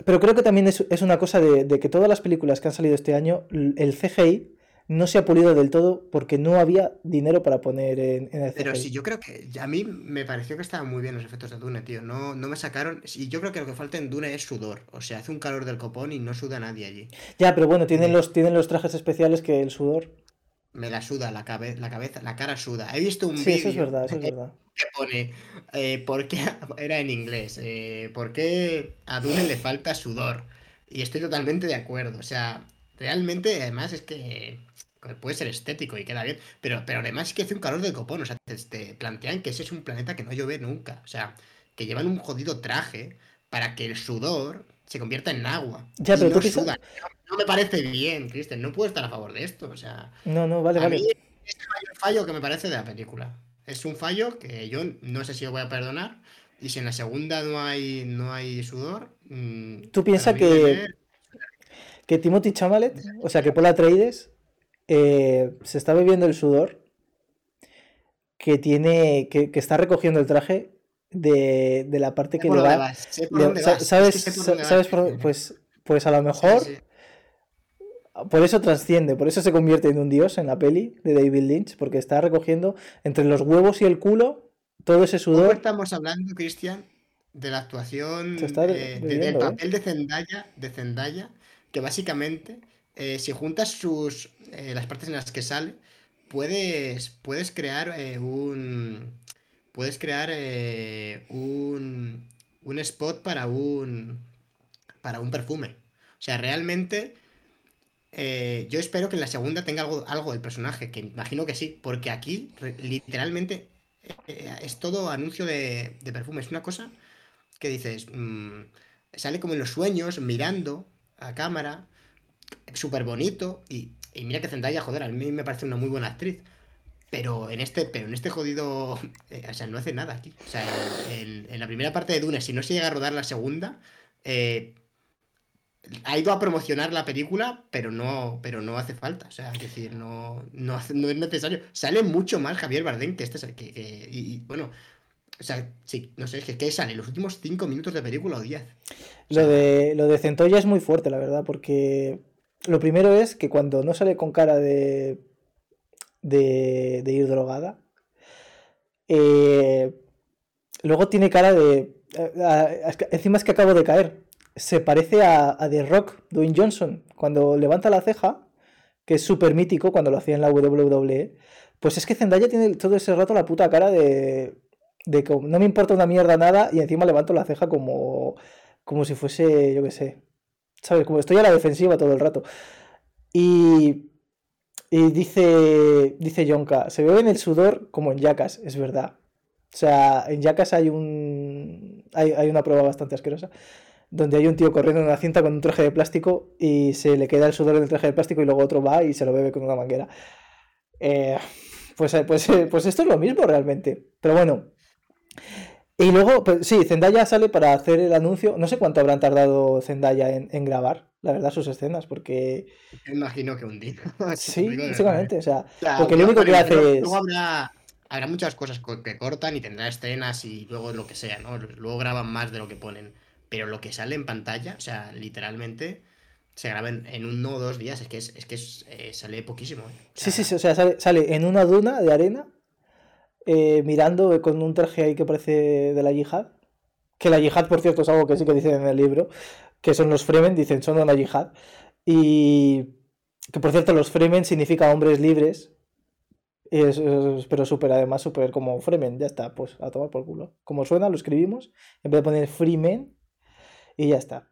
[SPEAKER 2] pero creo que también es, una cosa de, que todas las películas que han salido este año, el CGI no se ha pulido del todo porque no había dinero para poner en, el CGI.
[SPEAKER 1] Pero sí, yo creo que a mí me pareció que estaban muy bien los efectos de Dune, tío. No, no me sacaron. Y yo creo que lo que falta en Dune es sudor. O sea, hace un calor del copón y no suda nadie allí.
[SPEAKER 2] Ya, pero bueno, tienen, los, tienen los trajes especiales que el sudor.
[SPEAKER 1] Me la suda la, la cabeza, la cara suda. He visto un
[SPEAKER 2] sí, eso es verdad, eso es verdad.
[SPEAKER 1] Que pone, eh, ¿por qué? Era en inglés. Eh, ¿Por qué a Dune le falta sudor? Y estoy totalmente de acuerdo. O sea, realmente, además, es que puede ser estético y queda bien, pero, pero además es que hace un calor de copón, o sea, te, plantean que ese es un planeta que no llueve nunca, o sea, que llevan un jodido traje para que el sudor se convierta en agua.
[SPEAKER 2] Ya, pero
[SPEAKER 1] no, no, me parece bien, Kristen, no puedo estar a favor de esto, o sea...
[SPEAKER 2] No, no, vale, vale.
[SPEAKER 1] es el fallo que me parece de la película. Es un fallo que yo no sé si lo voy a perdonar, y si en la segunda no hay, no hay sudor...
[SPEAKER 2] Mm, ¿Tú piensas que... Que Timothy Chamalet, o sea, que Paul Atreides eh, se está bebiendo el sudor que tiene, que, está recogiendo el traje de, la parte que le va. ¿Sabes? ¿Sabes? pues, pues a lo mejor. Por eso trasciende, por eso se convierte en un dios en la peli de David Lynch, porque está recogiendo entre los huevos y el culo todo ese sudor.
[SPEAKER 1] estamos hablando, Cristian, de la actuación eh, del ¿eh? papel de Zendaya, de Zendaya, que básicamente eh, si juntas sus eh, las partes en las que sale, puedes, puedes crear eh, un. Puedes crear un, un spot para un. para un perfume. O sea, realmente. yo espero que en la segunda tenga algo, algo del personaje, que imagino que sí, porque aquí literalmente es todo anuncio de, de perfume. Es una cosa que dices, mm, sale como en los sueños, mirando a cámara, súper bonito y, mira que Zendaya, joder, a mí me parece una muy buena actriz. Pero en este, pero en este jodido. Eh, o sea, no hace nada aquí. O sea, en, la primera parte de Dune, si no se llega a rodar la segunda, eh, ha ido a promocionar la película, pero no, pero no hace falta. O sea, es decir, no, no, no es necesario. Sale mucho más Javier Bardem que este. Que, que y, bueno, o sea, sí, no sé, es que ¿qué sale? ¿Los últimos cinco minutos de película o diez?
[SPEAKER 2] lo, de, lo de Centolla es muy fuerte, la verdad, porque lo primero es que cuando no sale con cara de, de, ir drogada, eh, luego tiene cara de... Encima es que acabo de caer. Se parece a, The Rock, Dwayne Johnson, cuando levanta la ceja, que es súper mítico cuando lo hacía en la WWE. Pues es que Zendaya tiene todo ese rato la puta cara de, de que no me importa una mierda nada y encima levanto la ceja como, como si fuese, yo qué sé, ¿sabes? Como estoy a la defensiva todo el rato. Y, y dice, dice Yonka, se ve en el sudor como en Yacas, es verdad. O sea, en Yacas hay un hay, hay, una prueba bastante asquerosa donde hay un tío corriendo en una cinta con un traje de plástico y se le queda el sudor en el traje de plástico y luego otro va y se lo bebe con una manguera. Eh, pues, pues, pues esto es lo mismo realmente. Pero bueno. Y luego, pues, sí, Zendaya sale para hacer el anuncio. No sé cuánto habrán tardado Zendaya en, grabar, la verdad, sus escenas, porque.
[SPEAKER 1] Me imagino que un día.
[SPEAKER 2] sí, básicamente. O sea, porque lo único que hace es.
[SPEAKER 1] Luego habrá, habrá muchas cosas que cortan y tendrá escenas y luego lo que sea, ¿no? Luego graban más de lo que ponen. Pero lo que sale en pantalla, o sea, literalmente se graba en, uno o dos días. Es que, es, es que eh, sale poquísimo. ¿eh?
[SPEAKER 2] sí, sí, sí. O sea, sale, sale en una duna de arena eh, mirando con un traje ahí que parece de la yihad. Que la yihad, por cierto, es algo que sí que dicen en el libro, que son los Fremen, dicen son una yihad. Y que por cierto, los Fremen significa hombres libres. Y es, pero súper, además, súper como Fremen, ya está, pues a tomar por culo. Como suena, lo escribimos, en vez de poner Freemen, y ya está.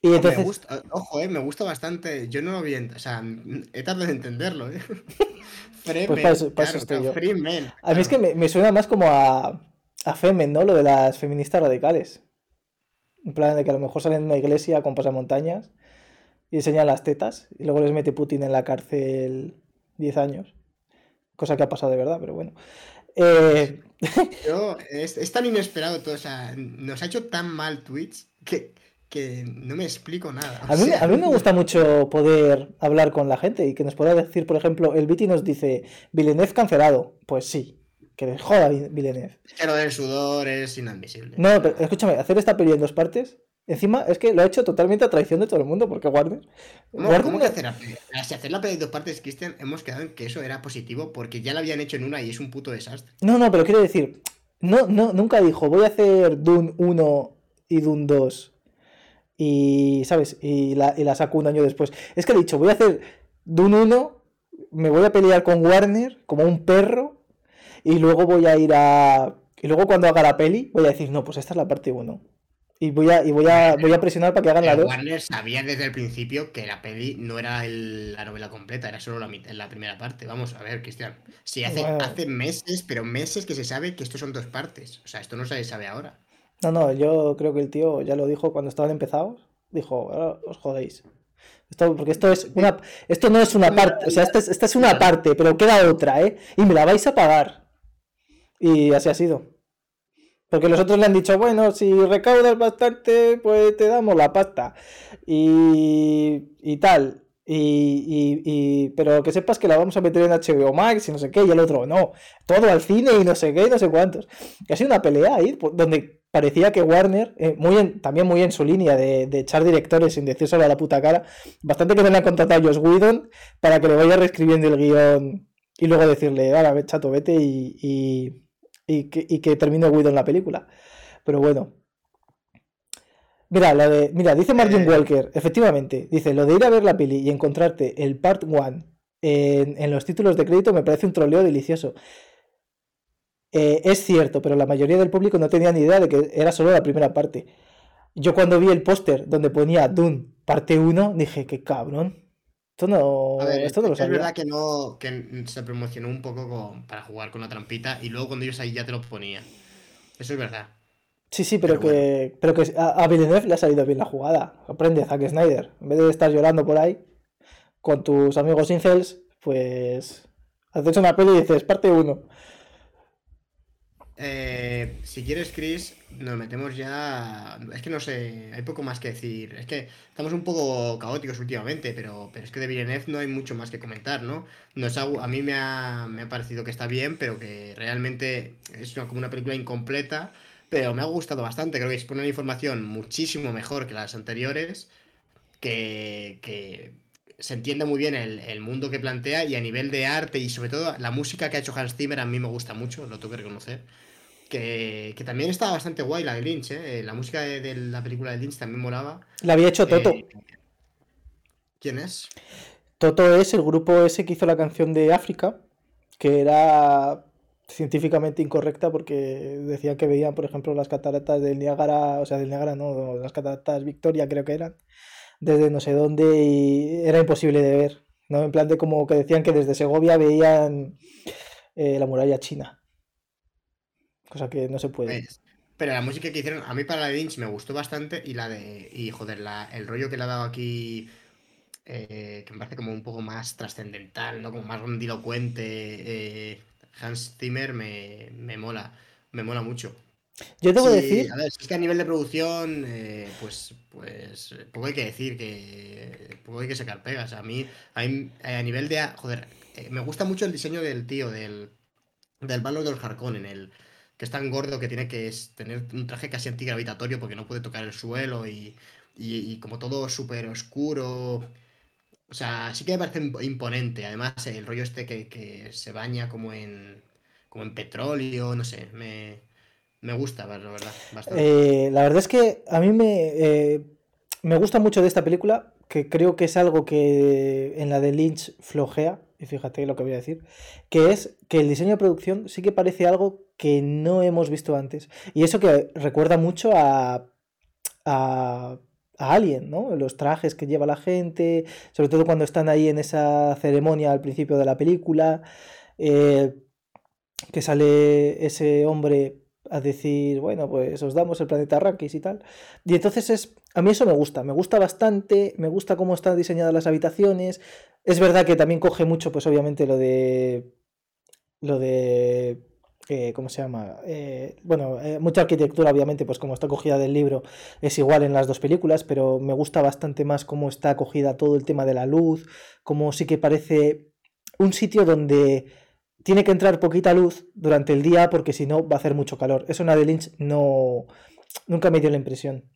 [SPEAKER 1] Y entonces... Me gusta, ojo, eh, me gusta bastante. Yo no lo vi, o sea, he tardado en entenderlo. ¿eh?
[SPEAKER 2] pues para eso, estoy yo. A mí es que me, suena más como a, a Femen, ¿no? Lo de las feministas radicales. En plan de que a lo mejor salen de una iglesia con pasamontañas y enseñan las tetas y luego les mete Putin en la cárcel 10 años. Cosa que ha pasado de verdad, pero bueno. Eh...
[SPEAKER 1] es, es, tan inesperado todo, o sea, nos ha hecho tan mal Twitch que que no me explico nada.
[SPEAKER 2] A mí, a mí, me gusta mucho poder hablar con la gente y que nos pueda decir, por ejemplo, el Viti nos dice, Villeneuve cancelado. Pues sí, que le joda Villeneuve.
[SPEAKER 1] Lo del sudor es inadmisible.
[SPEAKER 2] No, pero escúchame, hacer esta peli en dos partes Encima es que lo ha hecho totalmente a traición de todo el mundo, porque Warner.
[SPEAKER 1] ¿Cómo,
[SPEAKER 2] Warner
[SPEAKER 1] cómo que hacer, la peli- si hacer la peli de dos partes, Christian, hemos quedado en que eso era positivo porque ya la habían hecho en una y es un puto desastre.
[SPEAKER 2] No, no, pero quiero decir, no, no, nunca dijo, voy a hacer Dune 1 y Dune 2. Y, ¿sabes? Y la, y la saco un año después. Es que ha dicho, voy a hacer Dune 1, me voy a pelear con Warner como un perro. Y luego voy a ir a. Y luego cuando haga la peli, voy a decir, no, pues esta es la parte 1. Y voy a, y voy a, voy a presionar para que hagan la
[SPEAKER 1] Pero
[SPEAKER 2] 2.
[SPEAKER 1] Warner sabía desde el principio que la peli no era el- la novela completa, era solo la, la primera parte. Vamos a ver, Cristian. Si hace,
[SPEAKER 2] Bueno.
[SPEAKER 1] hace meses, pero meses que se sabe que esto son dos partes. O sea, esto no se sabe ahora.
[SPEAKER 2] No, no, yo creo que el tío ya lo dijo cuando estaban empezados. Dijo, "Ahora os jodéis. Esto, porque esto es una. Esto no es una parte. O sea, esta es, esta es una parte, pero queda otra, ¿eh? Y me la vais a pagar. Y así ha sido. Porque los otros le han dicho, bueno, si recaudas bastante, pues te damos la pasta. Y, y tal. Y, y- y- pero que sepas que la vamos a meter en HBO Max y no sé qué. Y el otro, no. Todo al cine y no sé qué y no sé cuántos. Que ha sido una pelea ahí, donde parecía que Warner, eh, muy en- también muy en su línea de, de echar directores sin decírselo a la puta cara, bastante que no le han contratado a Josh Whedon para que le vaya reescribiendo el guion y luego decirle, ahora, chato, vete y, y, y que, y que termine Whedon la película. Pero bueno. Mira, lo de, mira, dice Martin
[SPEAKER 1] Eh.
[SPEAKER 2] Walker, efectivamente, dice, lo de ir a ver la peli y encontrarte el part 1 en, en los títulos de crédito me parece un troleo delicioso. Eh, es cierto, pero la mayoría del público no tenía ni idea de que era solo la primera parte. Yo cuando vi el póster donde ponía Dune parte 1, dije, qué cabrón. Esto no,
[SPEAKER 1] ver,
[SPEAKER 2] esto no lo
[SPEAKER 1] es
[SPEAKER 2] sabía.
[SPEAKER 1] verdad que no que se promocionó un poco con- para jugar con la trampita y luego cuando ellos ahí ya te lo ponía. Eso es verdad.
[SPEAKER 2] Sí, sí, pero,
[SPEAKER 1] Pero
[SPEAKER 2] que, pero que a, a Villeneuve le ha salido bien la jugada. Aprende, Zack Snyder. En vez de estar llorando por ahí con tus amigos incels, pues haces una peli y dices, parte 1.
[SPEAKER 1] Eh, si quieres, Chris, nos metemos ya. Es que no sé, hay poco más que decir. Es que estamos un poco caóticos últimamente, pero, pero es que de Villeneuve no hay mucho más que comentar, ¿no? A mí me ha, me ha parecido que está bien, pero que realmente es como una película incompleta. Pero me ha gustado bastante. Creo que expone una información muchísimo mejor que las anteriores. Que, que se entiende muy bien el, el mundo que plantea y a nivel de arte y sobre todo la música que ha hecho Hans Zimmer a mí me gusta mucho, lo tengo que reconocer. Que, que también estaba bastante guay la de Lynch, ¿eh? La música de, de la película de Lynch también molaba.
[SPEAKER 2] La había hecho Toto.
[SPEAKER 1] Eh, ¿Quién es?
[SPEAKER 2] Toto es el grupo ese que hizo la canción de África, que era científicamente incorrecta porque decían que veían, por ejemplo, las cataratas del Niágara, o sea, del Niágara no, las cataratas Victoria creo que eran, desde no sé dónde y era imposible de ver, ¿no? En plan de como que decían que desde Segovia veían eh, la muralla china, cosa que no se puede.
[SPEAKER 1] Pues, pero la música que hicieron, a mí para la de Lynch me gustó bastante y la de. Y joder, la, el rollo que le ha dado aquí. eh, que me parece como un poco más trascendental, ¿no? Como más grandilocuente. eh, Hans Zimmer me, me mola. Me mola mucho.
[SPEAKER 2] Yo debo
[SPEAKER 1] Sí,
[SPEAKER 2] decir,
[SPEAKER 1] a ver, es que a nivel de producción, eh, pues, pues, poco hay que decir, que poco hay que sacar pegas. A mí, a, mí, eh, a nivel de, joder, eh, me gusta mucho el diseño del tío, del, del Valor de los Harkonnen, el que es tan gordo que tiene que tener un traje casi antigravitatorio porque no puede tocar el suelo y, y, como todo súper oscuro. O sea, sí que me parece imp- imponente. Además, el rollo este que, que se baña como en, como en petróleo, no sé, me, me gusta, la verdad, bastante.
[SPEAKER 2] Eh, la verdad es que a mí me, eh, me gusta mucho de esta película, que creo que es algo que en la de Lynch flojea, y fíjate lo que voy a decir, que es que el diseño de producción sí que parece algo que no hemos visto antes. Y eso que recuerda mucho a, a, a Alien, ¿no? Los trajes que lleva la gente, sobre todo cuando están ahí en esa ceremonia al principio de la película, eh, que sale ese hombre a decir, bueno, pues os damos el planeta Arrakis y tal. Y entonces es, a mí eso me gusta, me gusta bastante, me gusta cómo están diseñadas las habitaciones. Es verdad que también coge mucho, pues obviamente lo de, lo de, eh, ¿cómo se llama? Eh, bueno, eh, mucha arquitectura, obviamente, pues como está cogida del libro, es igual en las dos películas, pero me gusta bastante más cómo está cogida todo el tema de la luz, como sí que parece un sitio donde tiene que entrar poquita luz durante el día porque si no va a hacer mucho calor. Eso en la de Lynch no, nunca me dio la impresión.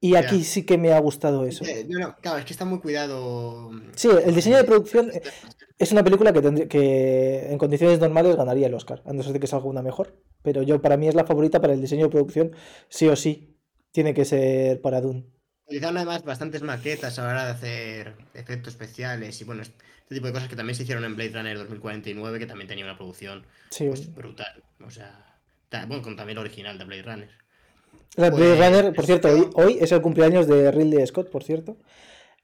[SPEAKER 2] Y aquí sí que me ha gustado eso.
[SPEAKER 1] Eh, no, no, claro, es que está muy cuidado.
[SPEAKER 2] Sí, el diseño de producción es una película que, tendría, que en condiciones normales ganaría el Oscar, a no ser de que salga una mejor. Pero yo, para mí, es la favorita para el diseño de producción, sí o sí. Tiene que ser para Dune.
[SPEAKER 1] Utilizaron además bastantes maquetas a la hora de hacer efectos especiales y bueno, este tipo de cosas que también se hicieron en Blade Runner 2049, que también tenía una producción pues, brutal. O sea, bueno, con también el original de Blade Runner.
[SPEAKER 2] Blade pues, Runner, por cierto, hoy, es el cumpleaños de Ridley Scott, por cierto.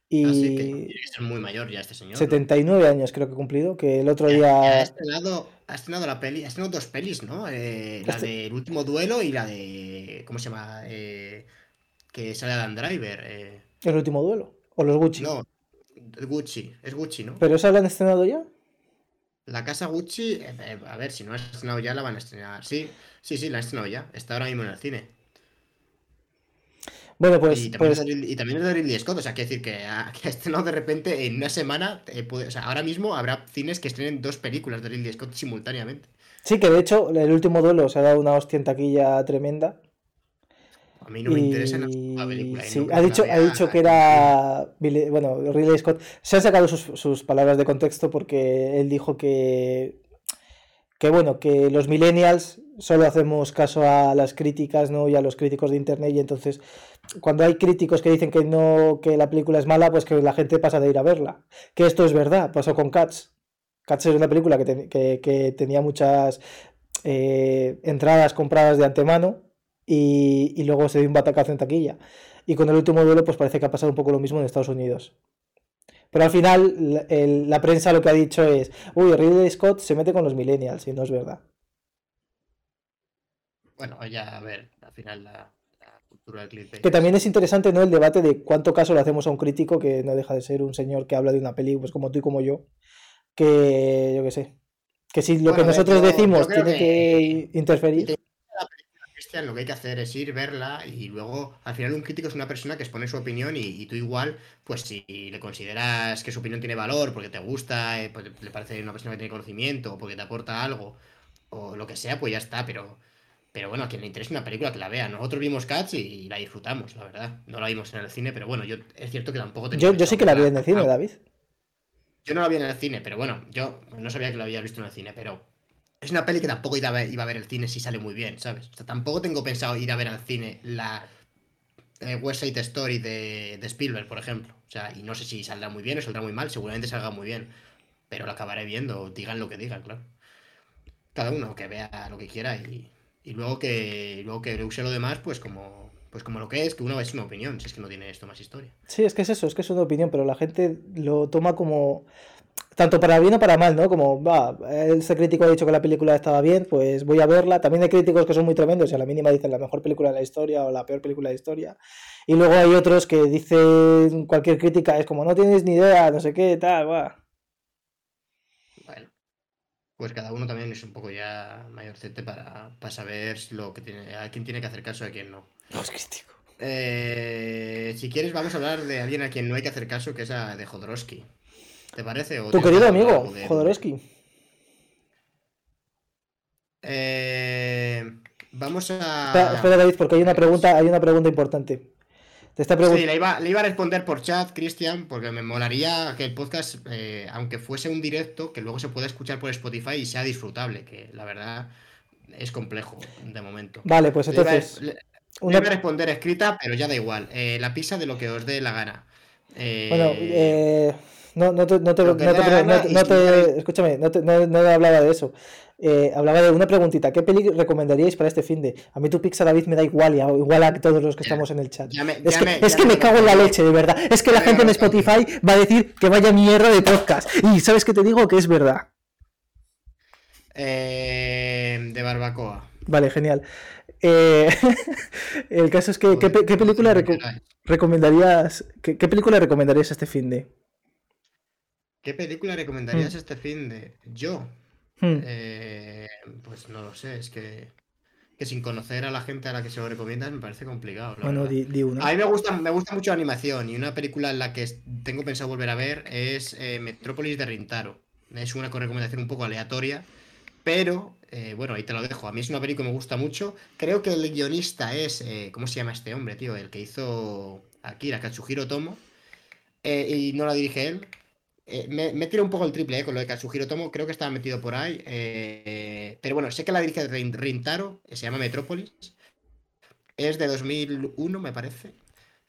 [SPEAKER 2] Y
[SPEAKER 1] Así ah, que tiene que ser muy mayor ya este señor.
[SPEAKER 2] 79 años creo que ha cumplido, que el otro día...
[SPEAKER 1] Ha estrenado, ha estrenado la peli, ha estrenado dos pelis, ¿no? Eh, la este del último duelo y la de... ¿Cómo se llama? Eh, que sale Adam Driver. Eh.
[SPEAKER 2] ¿El último duelo? ¿O los Gucci?
[SPEAKER 1] No, Gucci, es Gucci, ¿no?
[SPEAKER 2] ¿Pero esa la han estrenado ya?
[SPEAKER 1] La casa Gucci, eh, eh, a ver, si no ha estrenado ya, la van a estrenar. Sí, sí, sí, la han estrenado ya. Está ahora mismo en el cine.
[SPEAKER 2] Bueno, pues.
[SPEAKER 1] Y
[SPEAKER 2] también,
[SPEAKER 1] Es, de Ridley Scott, o sea, quiere decir que ha, que ha estrenado de repente en una semana. o sea, ahora mismo habrá cines que estrenen dos películas de Ridley Scott simultáneamente.
[SPEAKER 2] Sí, que de hecho, el último duelo se ha dado una hostia en taquilla tremenda.
[SPEAKER 1] A mí no me interesa la película.
[SPEAKER 2] Sí, ha, dicho, ha dicho que era. Bueno, Ridley Scott. Se han sacado sus, palabras de contexto porque él dijo que. Que bueno, que los millennials solo hacemos caso a las críticas, ¿no? Y a los críticos de internet. Y entonces, cuando hay críticos que dicen que no, que la película es mala, pues que la gente pasa de ir a verla. Que esto es verdad, pasó con Cats. Cats es una película que, tenía muchas eh, entradas compradas de antemano y, luego se dio un batacazo en taquilla. Y con el último duelo, pues parece que ha pasado un poco lo mismo en Estados Unidos. Pero al final, la prensa lo que ha dicho es: Uy, Ridley Scott se mete con los millennials, y no es verdad.
[SPEAKER 1] Bueno, ya a ver, al final la, cultura del clip.
[SPEAKER 2] Que también es interesante, ¿no? El debate de cuánto caso le hacemos a un crítico que no deja de ser un señor que habla de una peli, pues como tú y como yo, que yo qué sé. Que si lo que nosotros decimos tiene que interferir
[SPEAKER 1] lo que hay que hacer es ir, verla y luego, al final, un crítico es una persona que expone su opinión y, tú igual, pues si le consideras que su opinión tiene valor, porque te gusta, eh, pues, le parece una persona que tiene conocimiento, o porque te aporta algo, o lo que sea, pues ya está, pero... Pero bueno, a quien le interese una película que la vea. Nosotros vimos Cats y, la disfrutamos, la verdad. No la vimos en el cine, pero bueno, yo es cierto que tampoco
[SPEAKER 2] Yo, yo sí que la vi en el cine, David.
[SPEAKER 1] Yo no la vi en el cine, pero bueno, yo no sabía que la había visto en el cine, pero es una peli que tampoco iba a, ver, el cine si sale muy bien, ¿sabes? O sea, tampoco tengo pensado ir a ver al cine la eh, West Side Story de, Spielberg, por ejemplo. O sea, y no sé si saldrá muy bien o saldrá muy mal, seguramente salga muy bien. Pero la acabaré viendo, digan lo que digan, claro. Cada uno que vea lo que quiera y, luego que luego que use lo demás, pues como pues como lo que es, que uno es una opinión, si es que no tiene esto más historia.
[SPEAKER 2] Sí, es que es eso, es que es una opinión, pero la gente lo toma como tanto para bien o para mal, ¿no? Como, va, ese crítico ha dicho que la película estaba bien, pues voy a verla. También hay críticos que son muy tremendos y a la mínima dicen la mejor película de la historia o la peor película de la historia. Y luego hay otros que dicen cualquier crítica, es como, no tienes ni idea, no sé qué, tal, va.
[SPEAKER 1] Bueno, pues cada uno también es un poco ya mayorcete para, para saber lo que tiene, a quién tiene que hacer caso y a quién no.
[SPEAKER 2] Los críticos.
[SPEAKER 1] Eh, si quieres, vamos a hablar de alguien a quien no hay que hacer caso, que es a de Jodorowsky. ¿Te parece?
[SPEAKER 2] tu querido amigo, Jodorowsky.
[SPEAKER 1] Eh, vamos a.
[SPEAKER 2] Espera, David, porque hay una pregunta, hay una pregunta importante.
[SPEAKER 1] Te está sí, le iba, le iba, a responder por chat, Cristian, porque me molaría que el podcast, eh, aunque fuese un directo, que luego se pueda escuchar por Spotify y sea disfrutable, que la verdad es complejo de momento.
[SPEAKER 2] Vale, pues entonces.
[SPEAKER 1] Le iba, a responder escrita, pero ya da igual. Eh, la pizza de lo que os dé la gana.
[SPEAKER 2] bueno, eh no, no te, no te, no te, escúchame, no, te, no, hablaba de eso. Eh, hablaba de una preguntita. ¿Qué peli recomendaríais para este fin de? A mí tu Pixar David me da igual, igual a todos los que estamos en el chat. es que, me, es que me cago en la leche, de verdad. Es que la gente en Spotify va a decir que vaya mierda de podcast. Y sabes que te digo que es verdad.
[SPEAKER 1] Eh, de barbacoa.
[SPEAKER 2] Vale, genial. Eh, el caso es que, ¿qué, película recomendarías? ¿qué, ¿Qué película recomendarías este fin de?
[SPEAKER 1] ¿Qué película recomendarías hmm. este fin de yo? Hmm. Eh, pues no lo sé, es que, que, sin conocer a la gente a la que se lo recomiendas me parece complicado.
[SPEAKER 2] Bueno, di, una.
[SPEAKER 1] A mí me gusta, me gusta mucho la animación y una película en la que tengo pensado volver a ver es eh, Metrópolis de Rintaro. Es una recomendación un poco aleatoria, pero eh, bueno, ahí te lo dejo. A mí es una película que me gusta mucho. Creo que el guionista es. ¿Cómo se llama este hombre, tío? El que hizo Akira, Katsuhiro Tomo. Eh, y no la dirige él. Me, me tira un poco el triple con lo de Katsuhiro Tomo. Creo que estaba metido por ahí. pero bueno, sé que la dirige Rintaro. Se llama Metrópolis. Es de 2001, me parece.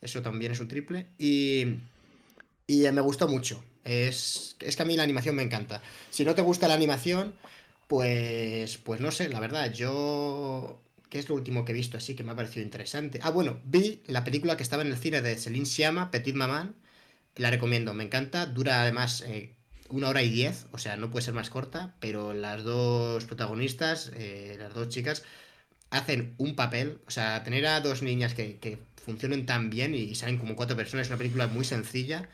[SPEAKER 1] Eso también es un triple. Y, y me gustó mucho. Es, es que a mí la animación me encanta. Si no te gusta la animación pues, pues no sé, la verdad, yo... ¿Qué es lo último que he visto así que me ha parecido interesante? Ah, bueno, vi la película que estaba en el cine de Celine Siama, Petit Maman. La recomiendo, me encanta. Dura además eh, una hora y diez, o sea, no puede ser más corta, pero las dos protagonistas, eh, las dos chicas, hacen un papel. O sea, tener a dos niñas que, funcionen tan bien y salen como cuatro personas es una película muy sencilla,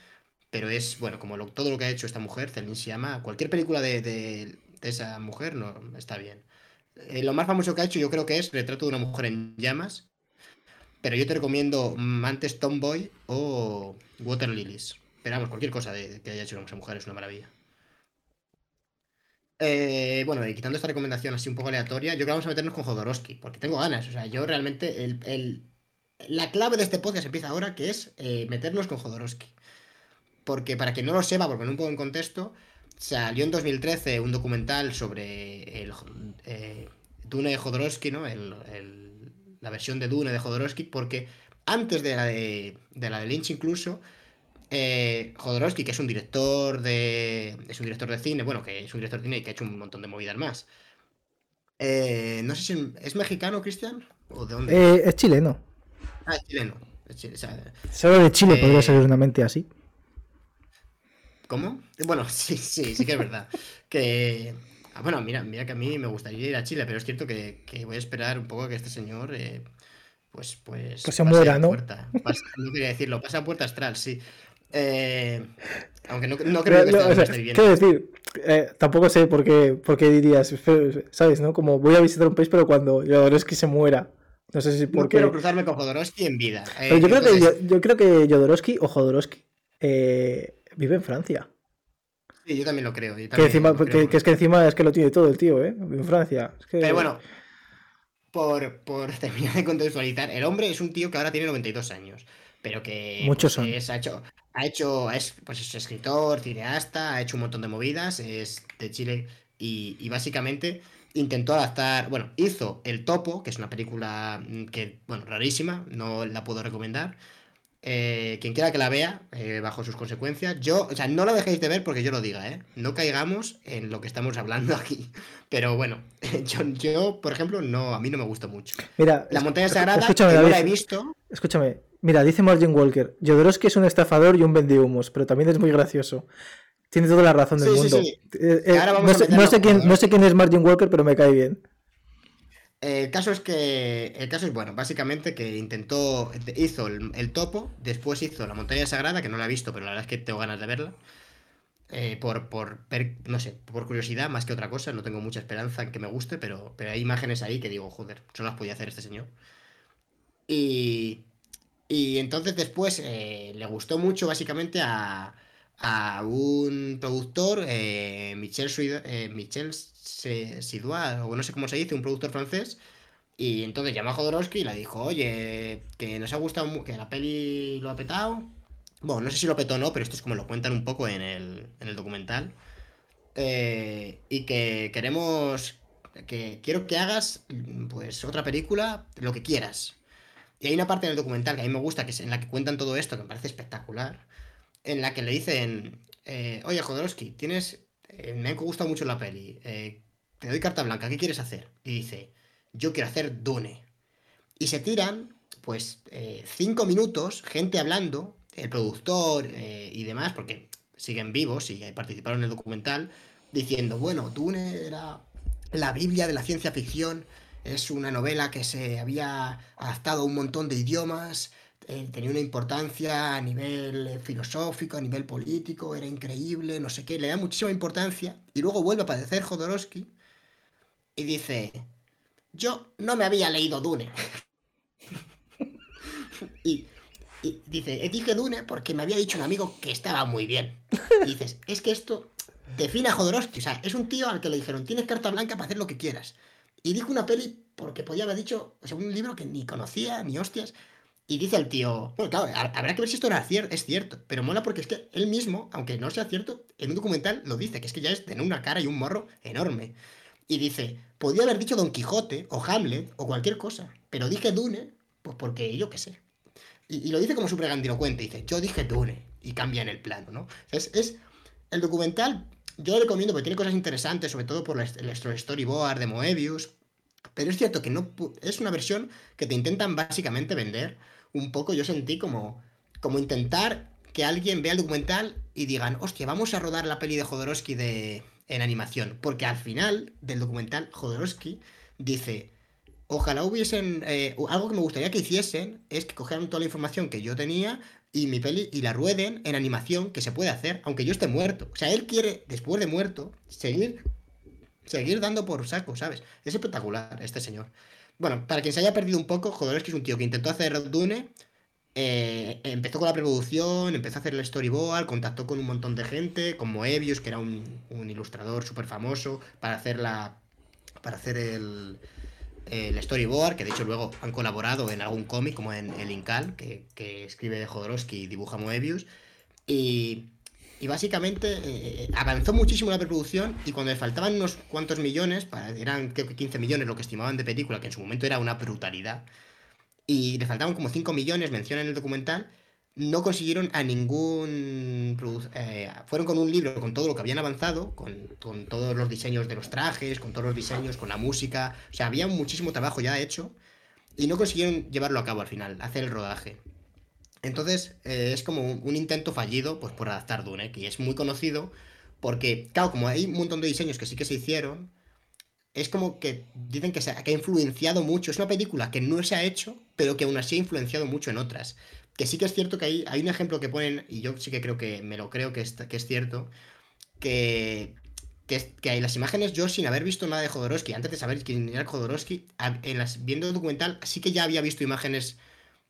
[SPEAKER 1] pero es, bueno, como todo lo que ha hecho esta mujer, Celine Siama, cualquier película de esa mujer, no, está bien. Eh, lo más famoso que ha hecho yo creo que es Retrato de una mujer en llamas, pero yo te recomiendo antes Tomboy o Water Lilies. Pero vamos, cualquier cosa de, que haya hecho esa mujer es una maravilla. Eh, bueno, y quitando esta recomendación así un poco aleatoria, yo creo que vamos a meternos con Jodorowsky, porque tengo ganas. O sea, yo realmente. El, la clave de este podcast empieza ahora, que es eh, meternos con Jodorowsky. Porque para quien no lo sepa, porque no un poco en contexto, Salió en 2013 un documental sobre el eh, Dune Jodorowsky, ¿no? La versión de Dune de Jodorowsky, porque antes de la de, la de Lynch incluso, eh, Jodorowsky, que es un director de. es un director de cine, bueno, que es un director de cine y que ha hecho un montón de movidas más. Eh, no sé si es mexicano, Cristian, o de dónde.
[SPEAKER 2] es chileno.
[SPEAKER 1] Ah, es chileno.
[SPEAKER 2] Solo de Chile podría ser una mente así.
[SPEAKER 1] ¿Cómo? Bueno, sí, sí, sí que es verdad. que. Ah, bueno, mira, mira que a mí me gustaría ir a Chile, pero es cierto que, voy a esperar un poco a que este señor. Eh, pues, pues.
[SPEAKER 2] Que se muera, ¿no?
[SPEAKER 1] no quería decirlo, pasa a puerta astral, sí. Eh, aunque no, no creo que
[SPEAKER 2] esté bien. Quiero decir, eh, tampoco sé por qué, por qué dirías, ¿sabes? ¿no? Como voy a visitar un país, pero cuando Jodorowsky se muera. No sé si porque...
[SPEAKER 1] No quiero cruzarme con Jodorowsky en vida.
[SPEAKER 2] yo, creo que, yo, yo, creo que Jodorowsky o Jodorowsky vive en Francia.
[SPEAKER 1] Sí, yo también lo creo. que,
[SPEAKER 2] es que encima es que lo tiene todo el tío, ¿eh? En Francia.
[SPEAKER 1] Pero bueno, por, por terminar de contextualizar, el hombre es un tío que ahora tiene 92 años, pero que
[SPEAKER 2] Muchos son.
[SPEAKER 1] ha hecho, ha hecho es, pues es escritor, cineasta, ha hecho un montón de movidas, es de Chile y, y básicamente intentó adaptar, bueno, hizo El Topo, que es una película mm, que, bueno, rarísima, no la puedo recomendar, eh, quien quiera que la vea, eh, bajo sus consecuencias. Yo, o sea, no la dejéis de ver porque yo lo diga, ¿eh? No caigamos en lo que estamos hablando aquí. Pero bueno, yo, yo por ejemplo, no, a mí no me gusta mucho.
[SPEAKER 2] Mira,
[SPEAKER 1] la montaña sagrada, escúchame, no la he visto.
[SPEAKER 2] Escúchame, mira, dice Margin Walker, Jodorowsky es un estafador y un vendihumos, pero también es muy gracioso. Tiene toda la razón del mundo. no, sé, quién, no sé quién es Margin Walker, pero me cae bien.
[SPEAKER 1] El caso es que. El caso es, bueno, básicamente que intentó. Hizo el, topo, después hizo la montaña sagrada, que no la he visto, pero la verdad es que tengo ganas de verla. Eh, por, por no sé, por curiosidad más que otra cosa. No tengo mucha esperanza en que me guste, pero, pero hay imágenes ahí que digo, joder, solo las podía hacer este señor. Y. Y entonces después eh, le gustó mucho, básicamente, a, a un productor, eh, Michel, eh, Michel Sidois, o no sé cómo se dice, un productor francés. Y entonces llamó a Jodorowsky y le dijo, oye, que nos ha gustado, que la peli lo ha petado. Bueno, no sé si lo petó o no, pero esto es como lo cuentan un poco en el, en el documental. Eh, y que queremos, que quiero que hagas, pues, otra película, lo que quieras. Y hay una parte del documental que a mí me gusta, que es en la que cuentan todo esto, que me parece espectacular, en la que le dicen, eh, oye, Jodorowsky, tienes, eh, me ha gustado mucho la peli, te doy carta blanca, ¿qué quieres hacer? Y dice, yo quiero hacer Dune. Y se tiran, pues, eh, cinco minutos, gente hablando, el productor eh, y demás, porque siguen vivos y participaron en el documental, diciendo, bueno, Dune era la Biblia de la ciencia ficción, es una novela que se había adaptado a un montón de idiomas, eh, tenía una importancia a nivel filosófico, a nivel político, era increíble, no sé qué, le da muchísima importancia, y luego vuelve a aparecer Jodorowsky y dice, yo no me había leído Dune. y, dice, dije Dune porque me había dicho un amigo que estaba muy bien. Y dices, es que esto define a Jodorowsky. O sea, es un tío al que le dijeron, tienes carta blanca para hacer lo que quieras. Y dijo una peli porque podía haber dicho, o sea, un libro que ni conocía, ni hostias. Y dice el tío, bueno, claro, habrá que ver si esto era cier es cierto, pero mola porque es que él mismo, aunque no sea cierto, en un documental lo dice, que es que ya es tener una cara y un morro enorme. Y dice, podía haber dicho Don Quijote, o Hamlet, o cualquier cosa, pero dije Dune, pues porque yo qué sé. Y, lo dice como súper grandilocuente, dice, yo dije Dune, y cambia en el plano, ¿no? Es, es el documental, yo lo recomiendo porque tiene cosas interesantes, sobre todo por el storyboard de Moebius, pero es cierto que no es una versión que te intentan básicamente vender un poco, yo sentí como, como intentar que alguien vea el documental y digan, hostia, vamos a rodar la peli de Jodorowsky de, en animación. Porque al final del documental, Jodorowsky dice, ojalá hubiesen, eh, algo que me gustaría que hiciesen es que cogieran toda la información que yo tenía y mi peli y la rueden en animación, que se puede hacer, aunque yo esté muerto. O sea, él quiere, después de muerto, seguir, seguir dando por saco, ¿sabes? Es espectacular este señor. Bueno, para quien se haya perdido un poco, Jodorowsky es un tío que intentó hacer Dune, eh, empezó con la preproducción, empezó a hacer el storyboard, contactó con un montón de gente, con Moebius, que era un, ilustrador súper famoso, para hacer la. para hacer el, storyboard, que de hecho luego han colaborado en algún cómic, como en El Incal, que, escribe Jodorowsky y dibuja Moebius. Y y básicamente eh, eh, avanzó muchísimo la preproducción y cuando le faltaban unos cuantos millones, eran creo que 15 millones lo que estimaban de película, que en su momento era una brutalidad, y le faltaban como 5 millones, mencionan en el documental, no consiguieron a ningún... Eh, fueron con un libro con todo lo que habían avanzado, con, con, todos los diseños de los trajes, con todos los diseños, con la música, o sea, había muchísimo trabajo ya hecho y no consiguieron llevarlo a cabo al final, hacer el rodaje. Entonces, eh, es como un, intento fallido pues, por adaptar Dune, que es muy conocido, porque, claro, como hay un montón de diseños que sí que se hicieron, es como que dicen que, se, ha influenciado mucho. Es una película que no se ha hecho, pero que aún así ha influenciado mucho en otras. Que sí que es cierto que hay, hay un ejemplo que ponen, y yo sí que creo que me lo creo que es, que es cierto, que, que, hay las imágenes, yo sin haber visto nada de Jodorowsky, antes de saber quién era Jodorowsky, en las, viendo el documental, sí que ya había visto imágenes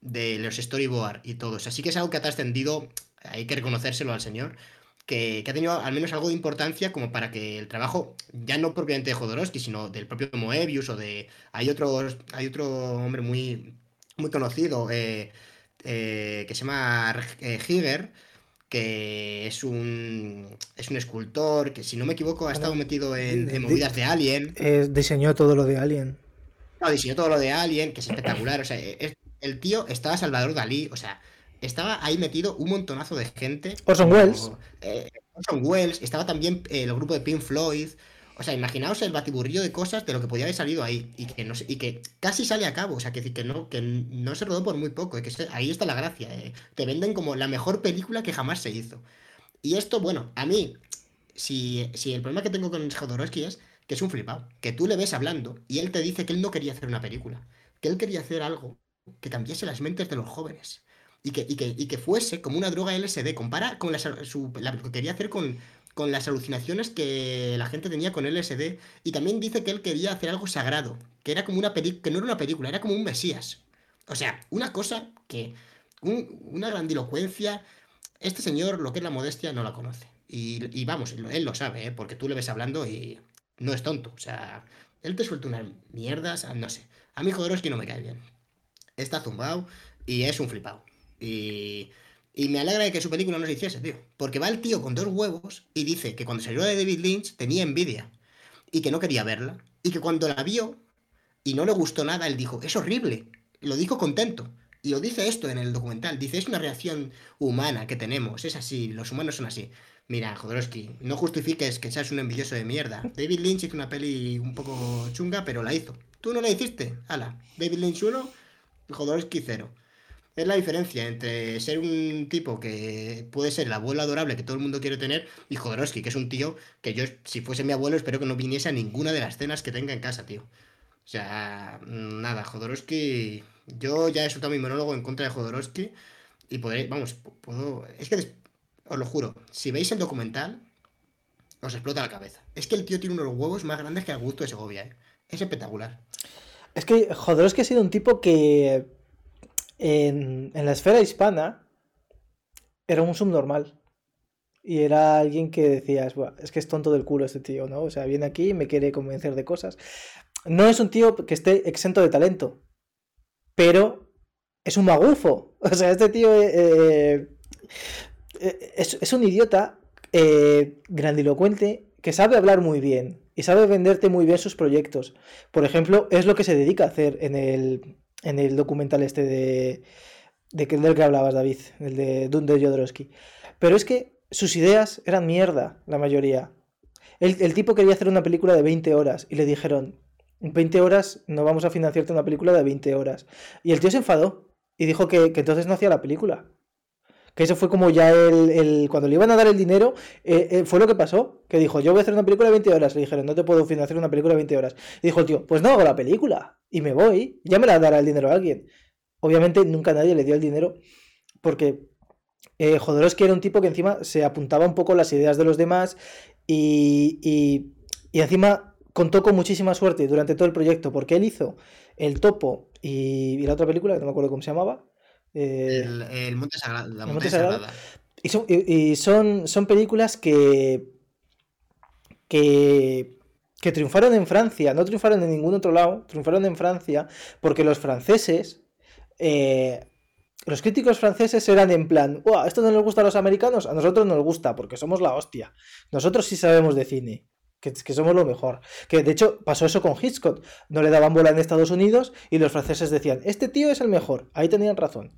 [SPEAKER 1] de los storyboard y todo. Así que es algo que ha trascendido, hay que reconocérselo al señor, que, ha tenido al menos algo de importancia como para que el trabajo, ya no propiamente de Jodorowsky, sino del propio Moebius o de... Hay, otros, hay otro hombre muy, muy conocido eh, eh, que se llama eh, Higer, que es un, es un escultor que, si no me equivoco, ha estado metido en, movidas de Alien.
[SPEAKER 2] diseñó todo lo de Alien.
[SPEAKER 1] No, diseñó todo lo de Alien, que es espectacular. O sea, es, el tío estaba Salvador Dalí, o sea, estaba ahí metido un montonazo de gente.
[SPEAKER 2] Orson Welles.
[SPEAKER 1] Eh, Orson Welles, estaba también eh, el grupo de Pink Floyd. O sea, imaginaos el batiburrillo de cosas de lo que podía haber salido ahí y que, casi sale a cabo. O sea, que, no, que no se rodó por muy poco. Eh, ahí está la gracia. Te venden como la mejor película que jamás se hizo. Y esto, bueno, a mí, si, el problema que tengo con Jodorowsky es que es un flipado. Que tú le ves hablando y él te dice que él no quería hacer una película. Que él quería hacer algo que cambiase las mentes de los jóvenes. Y que, fuese como una droga LSD. Compara con la, lo que quería hacer con, con las alucinaciones que la gente tenía con LSD. Y también dice que él quería hacer algo sagrado. Que era como una película. Que no era una película, era como un Mesías. O sea, una cosa que. una grandilocuencia. Este señor, lo que es la modestia, no la conoce. Y, vamos, él lo sabe, ¿eh? porque tú le ves hablando y no es tonto. O sea, él te suelta unas mierdas, no sé. A mí Jodorowsky no me cae bien está zumbado y es un flipado. Y, y me alegra de que su película no se hiciese, tío. Porque va el tío con dos huevos y dice que cuando salió de David Lynch tenía envidia y que no quería verla. Y que cuando la vio y no le gustó nada, él dijo, es horrible. Lo dijo contento. Y lo dice esto en el documental. Dice, es una reacción humana que tenemos. Es así, los humanos son así. Mira, Jodorowsky, no justifiques que seas un envidioso de mierda. David Lynch hizo una peli un poco chunga, pero la hizo. Tú no la hiciste. Hala. David Lynch 1 Jodorowsky cero. Es la diferencia entre ser un tipo que puede ser el abuelo adorable que todo el mundo quiere tener y Jodorowsky, que es un tío que yo, si fuese mi abuelo, espero que no viniese a ninguna de las cenas que tenga en casa, tío. O sea, nada, Jodorowsky. Yo ya he soltado mi monólogo en contra de Jodorowsky y podré, vamos, puedo. Es que os lo juro, si veis el documental, os explota la cabeza. Es que el tío tiene unos huevos más grandes que el gusto de Segovia, ¿eh? Es espectacular.
[SPEAKER 2] Es que Jodorowsky ha sido un tipo que en, la esfera hispana era un subnormal. y era alguien que decías, es que es tonto del culo este tío, ¿no? O sea, viene aquí y me quiere convencer de cosas. No es un tío que esté exento de talento, pero es un magufo. O sea, este tío eh, eh, es, un idiota eh, grandilocuente que sabe hablar muy bien y sabe venderte muy bien sus proyectos. Por ejemplo, es lo que se dedica a hacer en el, en el documental este de, de del que hablabas, David, el de Dunder Jodorowsky. Pero es que sus ideas eran mierda, la mayoría. El, tipo quería hacer una película de 20 horas y le dijeron, 20 horas no vamos a financiarte una película de 20 horas. Y el tío se enfadó y dijo que, entonces no hacía la película. Que eso fue como ya el, cuando le iban a dar el dinero, eh, eh, fue lo que pasó. Que dijo, yo voy a hacer una película de 20 horas. Le dijeron, no te puedo financiar una película de 20 horas. Y dijo el tío, pues no hago la película. Y me voy, ya me la dará el dinero a alguien. Obviamente nunca nadie le dio el dinero porque eh, Jodorowsky era un tipo que encima se apuntaba un poco las ideas de los demás y, y, encima contó con muchísima suerte durante todo el proyecto porque él hizo El Topo y, la otra película, que no me acuerdo cómo se llamaba.
[SPEAKER 1] Eh, el, Monte Sagrado. La Monte Sagrada.
[SPEAKER 2] Y, son, y son, son películas que, que que triunfaron en Francia, no triunfaron en ningún otro lado, triunfaron en Francia porque los franceses eh, los críticos franceses eran en plan, ¿esto no les gusta a los americanos? A nosotros nos gusta, porque somos la hostia. Nosotros sí sabemos de cine, que, somos lo mejor. Que de hecho pasó eso con Hitchcock. No le daban bola en Estados Unidos y los franceses decían, este tío es el mejor. Ahí tenían razón.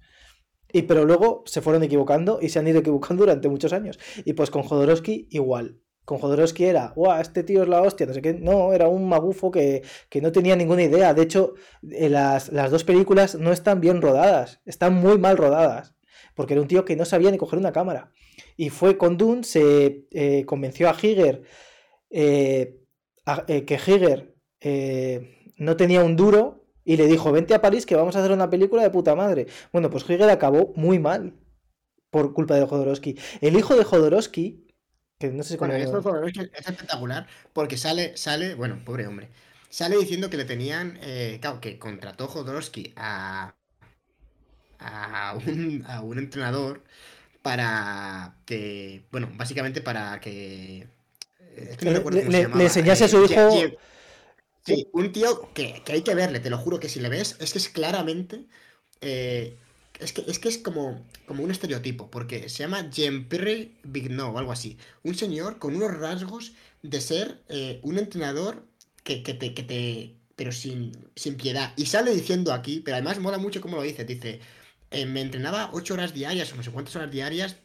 [SPEAKER 2] Y pero luego se fueron equivocando y se han ido equivocando durante muchos años. Y pues con Jodorowsky igual con Jodorowsky era, ¡guau! Este tío es la hostia, no sé qué. No, era un magufo que, no tenía ninguna idea. De hecho, eh, las, dos películas no están bien rodadas, están muy mal rodadas. Porque era un tío que no sabía ni coger una cámara. Y fue con Dune, se eh, convenció a Higer eh, que Higer no tenía un duro y le dijo, vente a París que vamos a hacer una película de puta madre. Bueno, pues Higer acabó muy mal por culpa de Jodorowsky. El hijo de Jodorowsky no sé
[SPEAKER 1] es, espectacular porque sale, sale, bueno, pobre hombre, sale diciendo que le tenían, eh, claro, que contrató Jodorowsky a, a, un, a un entrenador para que, bueno, básicamente para que...
[SPEAKER 2] le, enseñase a su hijo...
[SPEAKER 1] sí, un tío que, hay que verle, te lo juro que si le ves, es que es claramente... Eh, es que, es que es como, como un estereotipo, porque se llama Jean-Pierre Vignot o algo así. Un señor con unos rasgos de ser eh, un entrenador que, que, te, que te. pero sin, sin piedad. Y sale diciendo aquí, pero además mola mucho cómo lo dice. Dice: eh, Me entrenaba ocho horas diarias o no sé cuántas horas diarias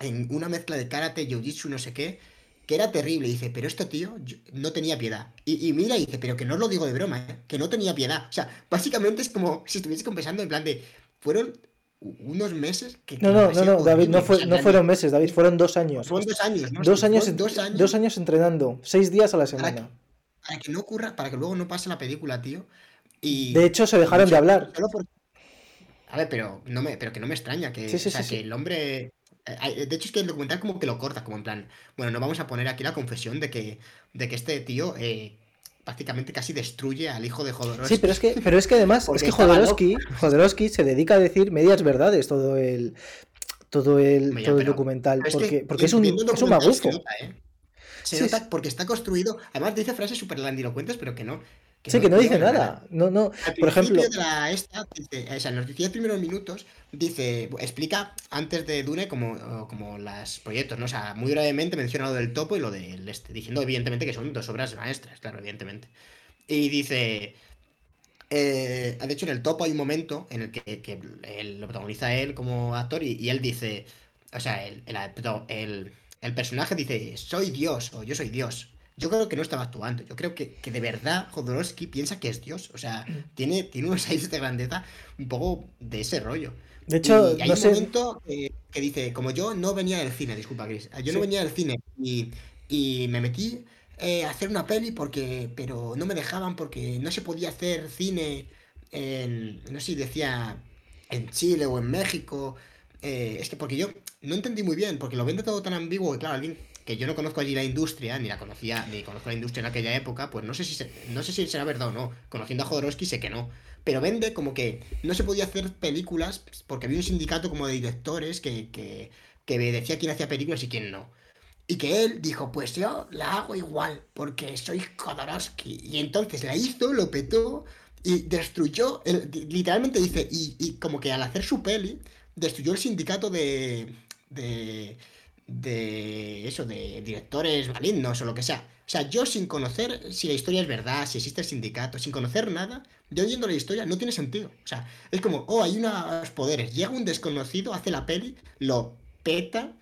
[SPEAKER 1] en una mezcla de karate, jiu-jitsu, no sé qué que era terrible. dice, pero este tío no tenía piedad. Y, mira, y dice, pero que no os lo digo de broma, ¿eh? que no tenía piedad. O sea, básicamente es como si estuviese confesando en plan de, fueron unos meses que...
[SPEAKER 2] No, no, no, no, David, no, fue, no fueron meses, David, fueron dos años.
[SPEAKER 1] Fueron dos años, ¿no?
[SPEAKER 2] Dos, años, dos, años, dos años entrenando, seis días a la semana.
[SPEAKER 1] Para que, no ocurra, para que luego no pase la película, tío. Y,
[SPEAKER 2] de hecho, se dejaron de hablar.
[SPEAKER 1] A ver, pero, no me, pero que no me extraña que, o sea, que el hombre... Eh, de hecho, es que el documental como que lo corta, como en plan, bueno, no vamos a poner aquí la confesión de que, de que este tío eh, prácticamente casi destruye al hijo de Jodorowsky.
[SPEAKER 2] Sí, pero es que, pero es que además, es que Jodorowsky, se dedica a decir medias verdades todo el todo el, todo el documental. porque, porque es un, es un magufo.
[SPEAKER 1] Se nota, ¿eh? porque está construido. Además dice frases súper landilocuentes, pero que no.
[SPEAKER 2] Sí, que no dice nada. No, no. Por ejemplo.
[SPEAKER 1] De la esta, o sea, en los 10 primeros minutos dice, explica antes de Dune como, como los proyectos, ¿no? O sea, muy brevemente menciona lo del topo y lo del este, diciendo evidentemente que son dos obras maestras, claro, evidentemente. Y dice, eh, de hecho en el topo hay un momento en el que, lo protagoniza él como actor y, él dice, o sea, el, el, el, personaje dice, soy Dios o yo soy Dios. Yo creo que no estaba actuando. Yo creo que, de verdad Jodorowsky piensa que es Dios. O sea, mm. tiene, tiene unos aires de grandeza un poco de ese rollo.
[SPEAKER 2] De hecho,
[SPEAKER 1] hay un momento que, dice, como yo no venía del cine, disculpa, Chris, yo no venía del cine y, me metí eh, a hacer una peli porque, pero no me dejaban porque no se podía hacer cine en, no sé si decía en Chile o en México. Eh, es que porque yo no entendí muy bien, porque lo vende todo tan ambiguo que claro, alguien que yo no conozco allí la industria, ni la conocía, ni conozco la industria en aquella época, pues no sé si no sé si será verdad o no. Conociendo a Jodorowsky sé que no pero vende como que no se podía hacer películas porque había un sindicato como de directores que, que, decía quién hacía películas y quién no. Y que él dijo, pues yo la hago igual, porque soy Jodorowsky. Y entonces la hizo, lo petó y destruyó, literalmente dice, y, como que al hacer su peli, destruyó el sindicato de, de, de eso, de directores malignos o lo que sea. O sea, yo sin conocer si la historia es verdad, si existe el sindicato, sin conocer nada, yo oyendo la historia no tiene sentido. O sea, es como, oh, hay unos poderes, llega un desconocido, hace la peli, lo peta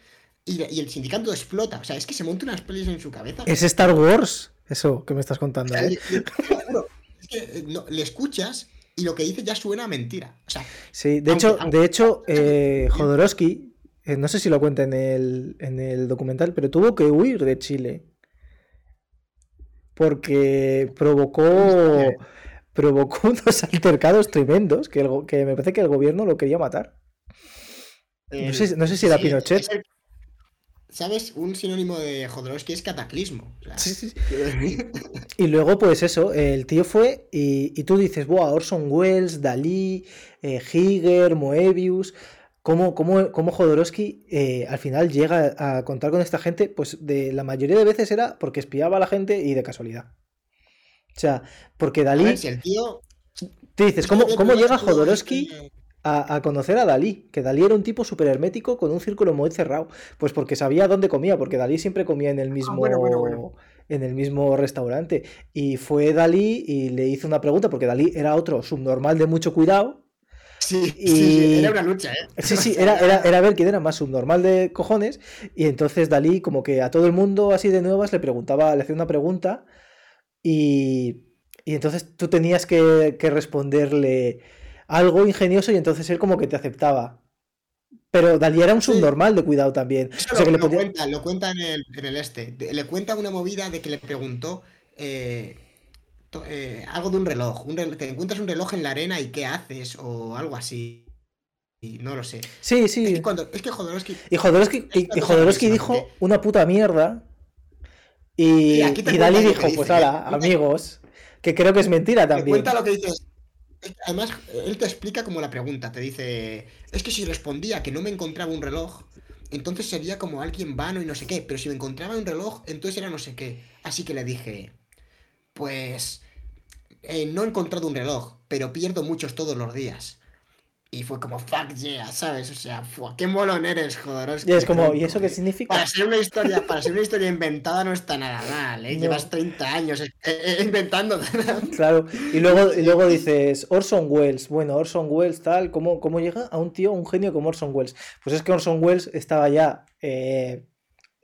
[SPEAKER 1] y, el sindicato explota. O sea, es que se monta unas pelis en su cabeza.
[SPEAKER 2] Es Star Wars, eso que me estás contando.
[SPEAKER 1] ¿eh? es que eh, le escuchas y lo que dice ya suena a mentira. O sea,
[SPEAKER 2] sí, de hecho, de hecho eh, Jodorowsky, eh, no sé si lo cuenta en el, en el documental, pero tuvo que huir de Chile. Porque provocó, provocó unos altercados tremendos que, que me parece que el gobierno lo quería matar. No sé, si era Pinochet.
[SPEAKER 1] ¿Sabes? Un sinónimo de Jodorowsky es cataclismo. sí, sí.
[SPEAKER 2] y luego, pues eso, el tío fue y, tú dices, Buah, Orson Welles, Dalí, eh, Higer, Moebius. ¿Cómo, cómo, cómo Jodorowsky eh, al final llega a contar con esta gente? Pues de la mayoría de veces era porque espiaba a la gente y de casualidad. O sea, porque Dalí.
[SPEAKER 1] si el tío.
[SPEAKER 2] Te dices, ¿cómo, cómo llega Jodorowsky a, conocer a Dalí, que Dalí era un tipo súper hermético con un círculo muy cerrado. Pues porque sabía dónde comía, porque Dalí siempre comía en el ah, mismo, En el mismo restaurante. Y fue Dalí y le hizo una pregunta, porque Dalí era otro subnormal de mucho cuidado.
[SPEAKER 1] Sí, sí, era una lucha, ¿eh?
[SPEAKER 2] Sí, sí, era, era, ver quién era más subnormal de cojones. Y entonces Dalí, como que a todo el mundo así de nuevas, le preguntaba, le hacía una pregunta. Y, y entonces tú tenías que, que responderle algo ingenioso y entonces él como que te aceptaba. Pero Dalí era un subnormal de cuidado también.
[SPEAKER 1] lo, cuenta, lo cuenta en el, este. Le cuenta una movida de que le preguntó eh, eh, algo de un reloj. Te encuentras un reloj en la arena y qué haces o algo así. Y no lo sé.
[SPEAKER 2] Sí, sí.
[SPEAKER 1] Es que, cuando, es que Jodorowsky...
[SPEAKER 2] Y Jodorowsky, dijo una puta mierda. Y, y, Dalí dijo, pues hala, amigos. Que creo que es mentira también.
[SPEAKER 1] Cuenta lo que dices. Además, él te explica como la pregunta, te dice, es que si respondía que no me encontraba un reloj, entonces sería como alguien vano y no sé qué, pero si me encontraba un reloj, entonces era no sé qué. Así que le dije, pues, eh, no he encontrado un reloj, pero pierdo muchos todos los días. Y fue como, fuck yeah, ¿sabes? O sea, qué molón eres, joder.
[SPEAKER 2] Y es como, ¿y eso qué significa?
[SPEAKER 1] Para ser una historia, para ser una historia inventada no está nada mal, ¿eh? Llevas 30 años eh, eh, inventando.
[SPEAKER 2] Claro, y luego, y luego dices, Orson Welles, bueno, Orson Welles, tal, ¿cómo, ¿cómo llega a un tío, un genio como Orson Welles? Pues es que Orson Welles estaba ya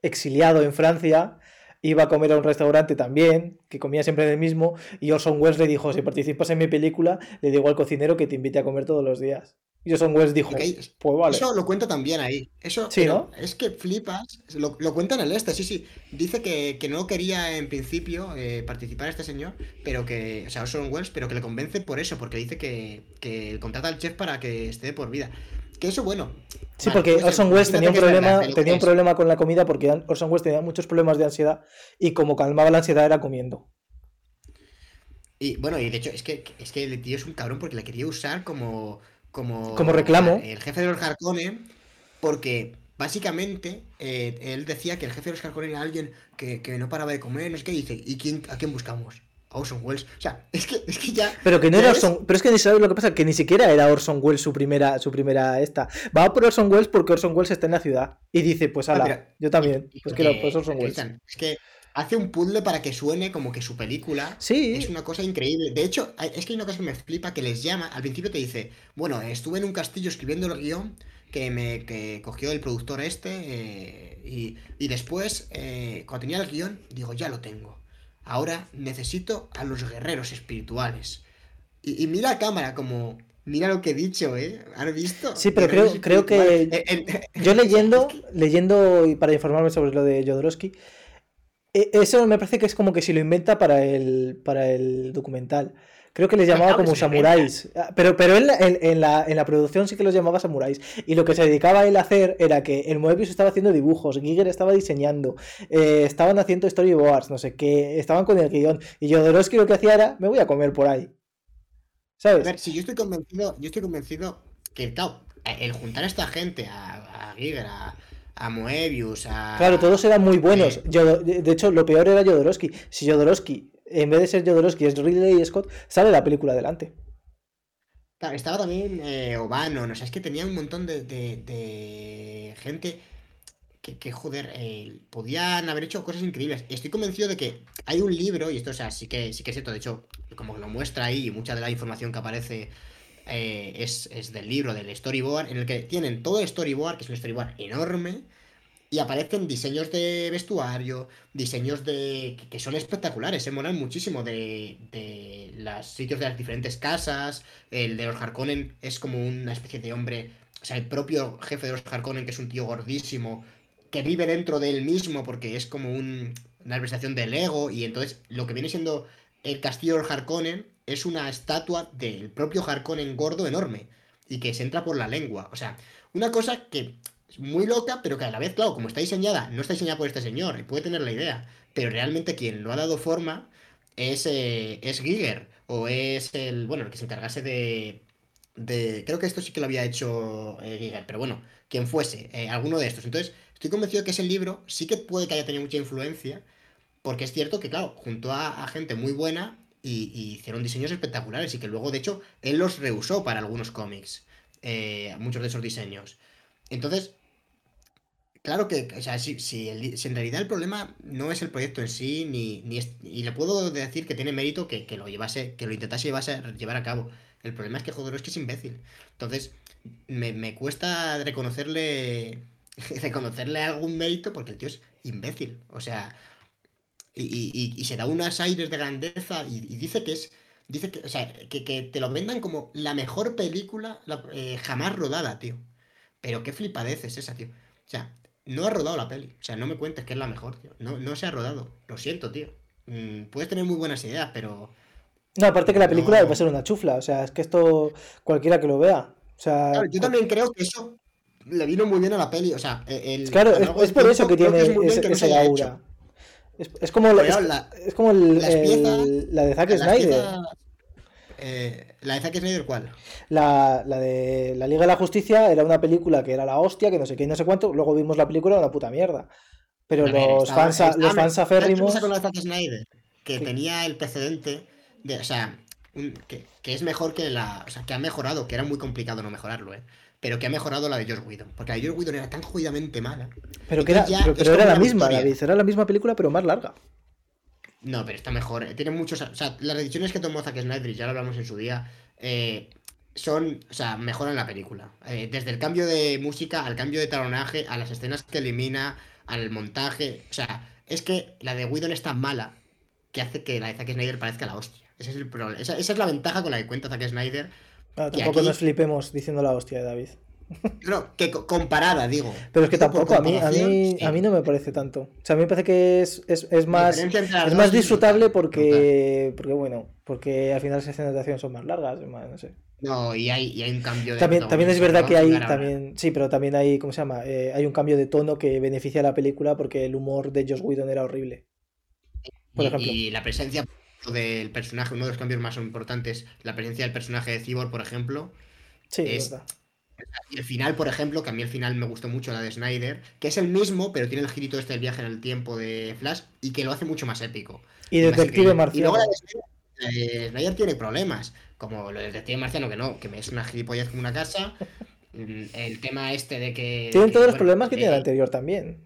[SPEAKER 2] exiliado en Francia, iba a comer a un restaurante también, que comía siempre en el mismo, y Orson Welles le dijo, si participas en mi película, le digo al cocinero que te invite a comer todos los días. Y Orson Welles dijo, pues vale.
[SPEAKER 1] Eso lo cuenta también ahí. Eso,
[SPEAKER 2] sí, ¿no?
[SPEAKER 1] Es que flipas, lo, lo, cuenta en el este, sí, sí. Dice que, no quería en principio eh, participar este señor, pero que, o sea, Orson Welles, pero que le convence por eso, porque dice que, que contrata al chef para que esté por vida. Que eso, bueno.
[SPEAKER 2] Sí, porque pues, Orson Welles tenía un problema, tenía un problema con la comida porque Orson Welles tenía muchos problemas de ansiedad y como calmaba la ansiedad era comiendo.
[SPEAKER 1] Y bueno, y de hecho es que, es que el tío es un cabrón porque le quería usar como, como,
[SPEAKER 2] como reclamo.
[SPEAKER 1] El jefe de los Harkonnen, porque básicamente eh, él decía que el jefe de los Harkonnen era alguien que, no paraba de comer, no sé qué, dice, ¿y quién, a quién buscamos? Orson Welles. O sea, es que, es que ya.
[SPEAKER 2] Pero que no era Orson. Pero es que ni sabes lo que pasa, que ni siquiera era Orson Welles su primera, su primera esta. Va por Orson Welles porque Orson Welles está en la ciudad. Y dice, pues ala, ah, yo también. pues que pues Orson Welles.
[SPEAKER 1] Es que hace un puzzle para que suene como que su película.
[SPEAKER 2] Sí.
[SPEAKER 1] Es una cosa increíble. De hecho, es que hay una cosa que me flipa que les llama. Al principio te dice, bueno, estuve en un castillo escribiendo el guion que me que cogió el productor este. Eh, y, después, eh, cuando tenía el guion, digo, ya lo tengo. Ahora necesito a los guerreros espirituales. Y, mira a cámara como... Mira lo que he dicho, ¿eh? ¿Has visto?
[SPEAKER 2] Sí, pero creo, creo que... yo leyendo, leyendo para informarme sobre lo de Jodorowsky, e, eso me parece que es como que si lo inventa para el, para el documental. Creo que les llamaba como samuráis. Ah, pero, pero él en, la, en, la, producción sí que los llamaba samuráis. Y lo que se dedicaba a él a hacer era que el Moebius estaba haciendo dibujos, Giger estaba diseñando, eh, estaban haciendo storyboards, no sé qué, estaban con el guion. Y Jodorowsky lo que hacía era, me voy a comer por ahí. ¿Sabes?
[SPEAKER 1] A ver, si yo estoy convencido, yo estoy convencido que, claro, el juntar a esta gente, a, a Giger, a, a Moebius, a...
[SPEAKER 2] Claro, todos eran muy buenos. de hecho, lo peor era Jodorowsky. Si Jodorowsky, en vez de ser Jodorowsky, es Ridley Scott, sale la película adelante.
[SPEAKER 1] Estaba también eh, Obano, no sé, es que tenía un montón de, gente que, joder, eh, podían haber hecho cosas increíbles. Estoy convencido de que hay un libro, y esto, o sea, sí que, sí que es cierto, de hecho, como lo muestra ahí, mucha de la información que aparece eh, es, del libro, del storyboard, en el que tienen todo el storyboard, que es un storyboard enorme, y aparecen diseños de vestuario, diseños de que son espectaculares, se molan muchísimo de, de los sitios de las diferentes casas, el de los Harkonnen es como una especie de hombre, o sea, el propio jefe de los Harkonnen, que es un tío gordísimo, que vive dentro de él mismo porque es como un, una representación del ego, y entonces lo que viene siendo el castillo de los Harkonnen es una estatua del propio Harkonnen gordo enorme y que se entra por la lengua. O sea, una cosa que muy loca, pero que a la vez, claro, como está diseñada, no está diseñada por este señor, y puede tener la idea, pero realmente quien lo ha dado forma es, eh, es Giger, o es el, bueno, el que se encargase de, de... Creo que esto sí que lo había hecho eh, Giger, pero bueno, quien fuese, eh, alguno de estos. Entonces, estoy convencido que ese libro sí que puede que haya tenido mucha influencia, porque es cierto que, claro, junto a gente muy buena, y, hicieron diseños espectaculares y que luego, de hecho, él los reusó para algunos cómics, eh, muchos de esos diseños. Entonces, claro que, o sea, si, en realidad el problema no es el proyecto en sí, ni, ni y le puedo decir que tiene mérito que, lo llevase, que lo intentase llevar a cabo. El problema es que Jodorowsky es imbécil. Entonces, me, me cuesta reconocerle reconocerle algún mérito porque el tío es imbécil. O sea, y, se da unas aires de grandeza y, dice que es. Dice que, o sea, que, te lo vendan como la mejor película eh, jamás rodada, tío. Pero qué flipadez es esa, tío. O sea, no ha rodado la peli. O sea, no me cuentes que es la mejor, tío. No, no se ha rodado. Lo siento, tío. Mm, puedes tener muy buenas ideas, pero.
[SPEAKER 2] No, aparte que la película va a ser una chufla. O sea, es que esto cualquiera que lo vea. O sea,
[SPEAKER 1] yo también creo que eso le vino muy bien a la peli. O sea, el,
[SPEAKER 2] claro, es, por eso que tiene esa aura. Es, como, la, es, como el, la de Zack Snyder.
[SPEAKER 1] Eh, ¿La de Zack Snyder cuál?
[SPEAKER 2] La, de la Liga de la Justicia era una película que era la hostia, que no sé qué no sé cuánto. Luego vimos la película, una puta mierda. Pero los, fans, los fans aférrimos.
[SPEAKER 1] con la de Zack Snyder? Que tenía el precedente de. O sea, que, que, es mejor que la. O sea, que ha mejorado, que era muy complicado no mejorarlo, ¿eh? pero que ha mejorado la de George Whedon. Porque la de George Whedon era tan jodidamente mala.
[SPEAKER 2] Pero que era, pero, era la misma, David. Era la misma película, pero más larga.
[SPEAKER 1] No, pero está mejor. Eh, tiene muchos. O sea, las decisiones que tomó Zack Snyder, y ya lo hablamos en su día, eh, son. O sea, mejoran la película. Eh, desde el cambio de música, al cambio de talonaje, a las escenas que elimina, al montaje. O sea, es que la de Whedon es tan mala que hace que la de Zack Snyder parezca la hostia. Ese es el problema. Esa, esa es la ventaja con la que cuenta Zack Snyder
[SPEAKER 2] tampoco nos flipemos diciendo la hostia de David.
[SPEAKER 1] No, que comparada, digo.
[SPEAKER 2] Pero es que tampoco, a mí, a mí, a mí no me parece tanto. O sea, a mí me parece que es, es, más, es más disfrutable porque, porque, bueno, porque al final las escenas de acción son más largas, no sé.
[SPEAKER 1] No, y hay, y hay un cambio de
[SPEAKER 2] También, también es verdad que hay, también, sí, pero también hay, ¿cómo se llama? Eh, hay un cambio de tono que beneficia a la película porque el humor de Josh Whedon era horrible.
[SPEAKER 1] Por ejemplo. y la presencia del personaje, uno de los cambios más importantes, la presencia del personaje de Cyborg, por ejemplo.
[SPEAKER 2] Sí, es,
[SPEAKER 1] Y el final, por ejemplo, que a mí el final me gustó mucho, la de Snyder, que es el mismo, pero tiene el girito este del viaje en el tiempo de Flash y que lo hace mucho más épico.
[SPEAKER 2] Y, Detective Marciano. Y luego
[SPEAKER 1] la de Snyder, tiene problemas, como lo de Detective Marciano, que no, que es una gilipollez como una casa. Mm, el tema este de que.
[SPEAKER 2] Tienen todos los problemas que tiene el anterior también.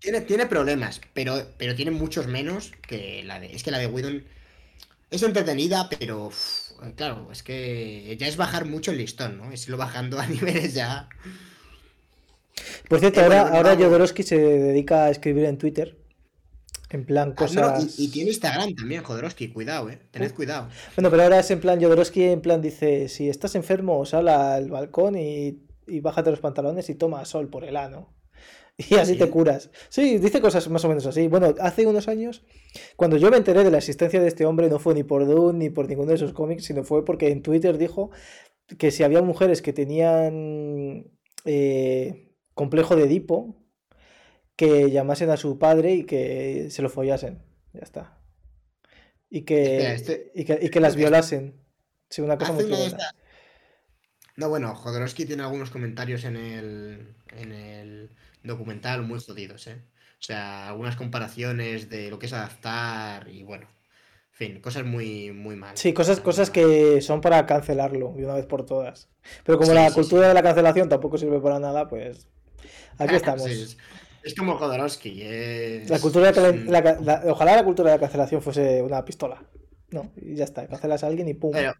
[SPEAKER 1] Tiene, problemas, pero, pero tiene muchos menos que la de. Es que la de Whedon es entretenida, pero. Claro, es que ya es bajar mucho el listón, ¿no? Es irlo bajando a niveles ya.
[SPEAKER 2] Por cierto, ahora, ahora Jodorowsky se dedica a escribir en Twitter. En plan ah, cosas.
[SPEAKER 1] y, tiene Instagram también, Jodorowsky, cuidado, eh. Tened cuidado.
[SPEAKER 2] Bueno, pero ahora es en plan Jodorowsky, en plan dice: si estás enfermo, sal al balcón y, y bájate los pantalones y toma sol por el ano. Y así te curas. Sí, dice cosas más o menos así. Bueno, hace unos años, cuando yo me enteré de la existencia de este hombre, no fue ni por Dune ni por ninguno de esos cómics, sino fue porque en Twitter dijo que si había mujeres que tenían eh, complejo de Edipo, que llamasen a su padre y que se lo follasen. Ya está. Y que, este y que, las violasen. Sí, una cosa muy
[SPEAKER 1] No, bueno, Jodorowsky tiene algunos comentarios en el, en el documental muy jodidos, ¿eh? O sea, algunas comparaciones de lo que es adaptar y bueno, en fin, cosas muy, muy mal.
[SPEAKER 2] Sí, cosas, cosas que son para cancelarlo de una vez por todas. Pero como
[SPEAKER 1] Sí,
[SPEAKER 2] la
[SPEAKER 1] sí,
[SPEAKER 2] cultura de la cancelación tampoco sirve para nada, pues aquí estamos.
[SPEAKER 1] Es, es como Jodorowsky. Es,
[SPEAKER 2] La cultura de la la- ojalá la cultura de la cancelación fuese una pistola. No, y ya está, cancelas a alguien y pum.
[SPEAKER 1] Pero,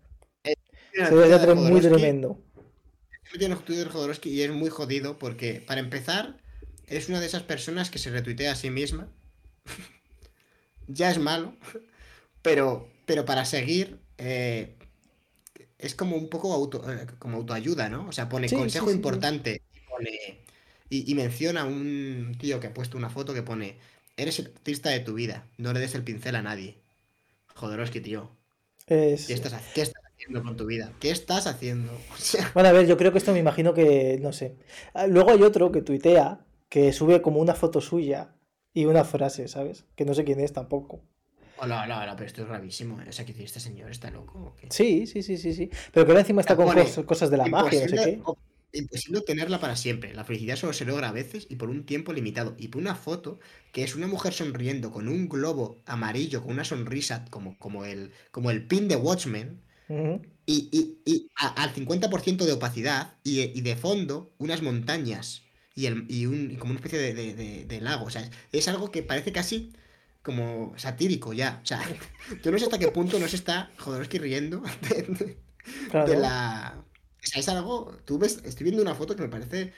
[SPEAKER 1] eh,
[SPEAKER 2] Sería muy tremendo.
[SPEAKER 1] Twitter Jodorowsky y es muy jodido porque, para empezar, es una de esas personas que se retuitea a sí misma. ya es malo, pero, pero para seguir eh, es como un poco auto, eh, como autoayuda, ¿no? O sea, pone
[SPEAKER 2] Sí,
[SPEAKER 1] consejo
[SPEAKER 2] sí, sí, sí.
[SPEAKER 1] importante y, pone- y, y menciona a un tío que ha puesto una foto que pone, eres el artista de tu vida, no le des el pincel a nadie. Jodorowsky, tío.
[SPEAKER 2] Es-
[SPEAKER 1] ¿Qué estás, qué estás haciendo con tu vida? ¿Qué estás haciendo? O sea,
[SPEAKER 2] Bueno, a ver, yo creo que esto me imagino que, no sé. Ah, Luego hay otro que tuitea, que sube como una foto suya y una frase, ¿sabes? Que no sé quién es tampoco.
[SPEAKER 1] Hola, hola, hola, pero esto es gravísimo. ¿eh? O sea, que este señor está loco.
[SPEAKER 2] Sí, sí, sí, sí, sí. Pero que ahora encima está con
[SPEAKER 1] Pone,
[SPEAKER 2] cos- cosas de la magia, no sé qué.
[SPEAKER 1] imposible obtenerla para siempre. La felicidad solo se logra a veces y por un tiempo limitado. Y por una foto que es una mujer sonriendo con un globo amarillo, con una sonrisa como, como, el, como el pin de Watchmen. Y, y- y a- al 50% de opacidad y, y de fondo unas montañas y, el, y, un, y como una especie de, de- de- de lago. O sea, es, algo que parece casi como satírico ya. O sea, yo no sé hasta qué punto no se está Jodorowsky riendo de,
[SPEAKER 2] Claro.
[SPEAKER 1] la... O sea, es algo... Tú ves, estoy viendo una foto que me parece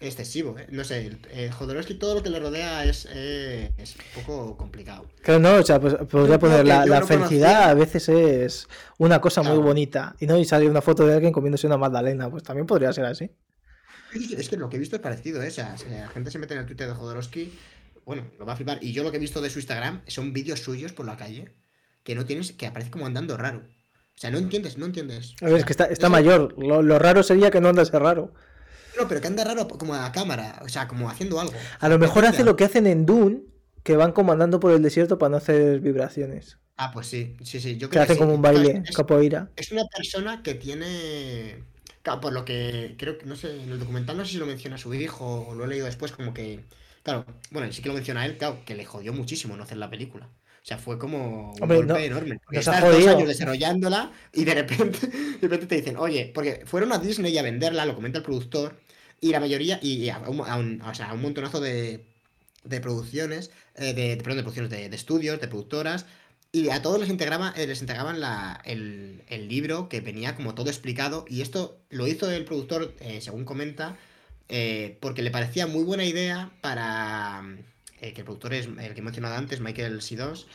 [SPEAKER 1] excesivo. ¿eh? No sé, eh, Jodorowsky todo lo que le rodea es, eh, es un poco complicado.
[SPEAKER 2] Claro, no, o sea, pues podría poner la,
[SPEAKER 1] yo
[SPEAKER 2] la
[SPEAKER 1] no
[SPEAKER 2] felicidad
[SPEAKER 1] conocía-
[SPEAKER 2] a veces es una cosa muy bonita. Y no, y sale una foto de alguien comiéndose una magdalena, pues también podría ser así.
[SPEAKER 1] Es que lo que he visto es parecido, ¿eh? O sea, la gente se mete en el Twitter de Jodorowsky, bueno, lo va a flipar. Y yo lo que he visto de su Instagram son vídeos suyos por la calle que no tienes, que aparece como andando raro. O sea, no entiendes, no entiendes.
[SPEAKER 2] A ver, es que está, está mayor. Lo, lo raro sería que no andase raro.
[SPEAKER 1] No, pero que anda raro como a la cámara, o sea, como haciendo algo.
[SPEAKER 2] A lo mejor hace lo que hacen en Dune, que van como andando por el desierto para no hacer vibraciones.
[SPEAKER 1] Ah, pues sí, sí, sí. Yo
[SPEAKER 2] Que
[SPEAKER 1] creo
[SPEAKER 2] hacen
[SPEAKER 1] sí.
[SPEAKER 2] como un baile,
[SPEAKER 1] es-
[SPEAKER 2] capoeira.
[SPEAKER 1] Es una persona que tiene. Claro, por lo que creo que, no sé, en el documental no sé si lo menciona su hijo o lo he leído después, como que. Claro, bueno, sí que lo menciona él, claro, que le jodió muchísimo no hacer la película. O sea, fue como un
[SPEAKER 2] Hombre,
[SPEAKER 1] golpe
[SPEAKER 2] no-
[SPEAKER 1] enorme. Porque estás dos años desarrollándola y de repente, de repente te dicen, oye, porque fueron a Disney a venderla, lo comenta el productor, y la mayoría, y a un, a un- o sea, a un montonazo de, de producciones, eh, de, perdón, de producciones, de, de estudios, de productoras, y a todos les, integraba, eh, les entregaban la, el, el libro que venía como todo explicado. Y esto lo hizo el productor, eh, según comenta, eh, porque le parecía muy buena idea para. que el productor es el que he mencionado antes, Michael Sidos.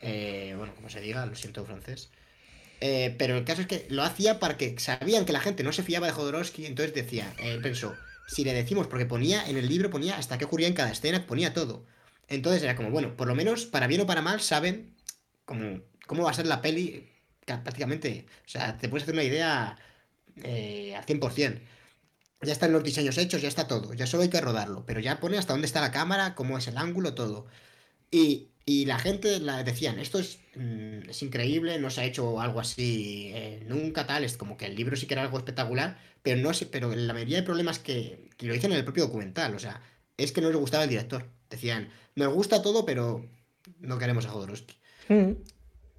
[SPEAKER 1] bueno, como se diga, lo siento francés. Pero el caso es que lo hacía para que sabían que la gente no se fiaba de Jodorowsky. Entonces decía, pensó, si le decimos, porque ponía en el libro, ponía hasta qué ocurría en cada escena, ponía todo. Entonces era como, bueno, por lo menos, para bien o para mal, saben cómo, cómo va a ser la peli ca- prácticamente. O sea, te puedes hacer una idea eh, al 100%. Ya están los diseños hechos, ya está todo. Ya solo hay que rodarlo. Pero ya pone hasta dónde está la cámara, cómo es el ángulo, todo. Y, y la gente la decían, esto es, mm, es increíble, no se ha hecho algo así eh, nunca tal, es como que el libro sí que era algo espectacular, pero no sé, pero la mayoría de problemas que, que lo dicen en el propio documental, o sea, es que no les gustaba el director. Decían, nos gusta todo, pero no queremos a Jodorowsky.
[SPEAKER 2] Mm.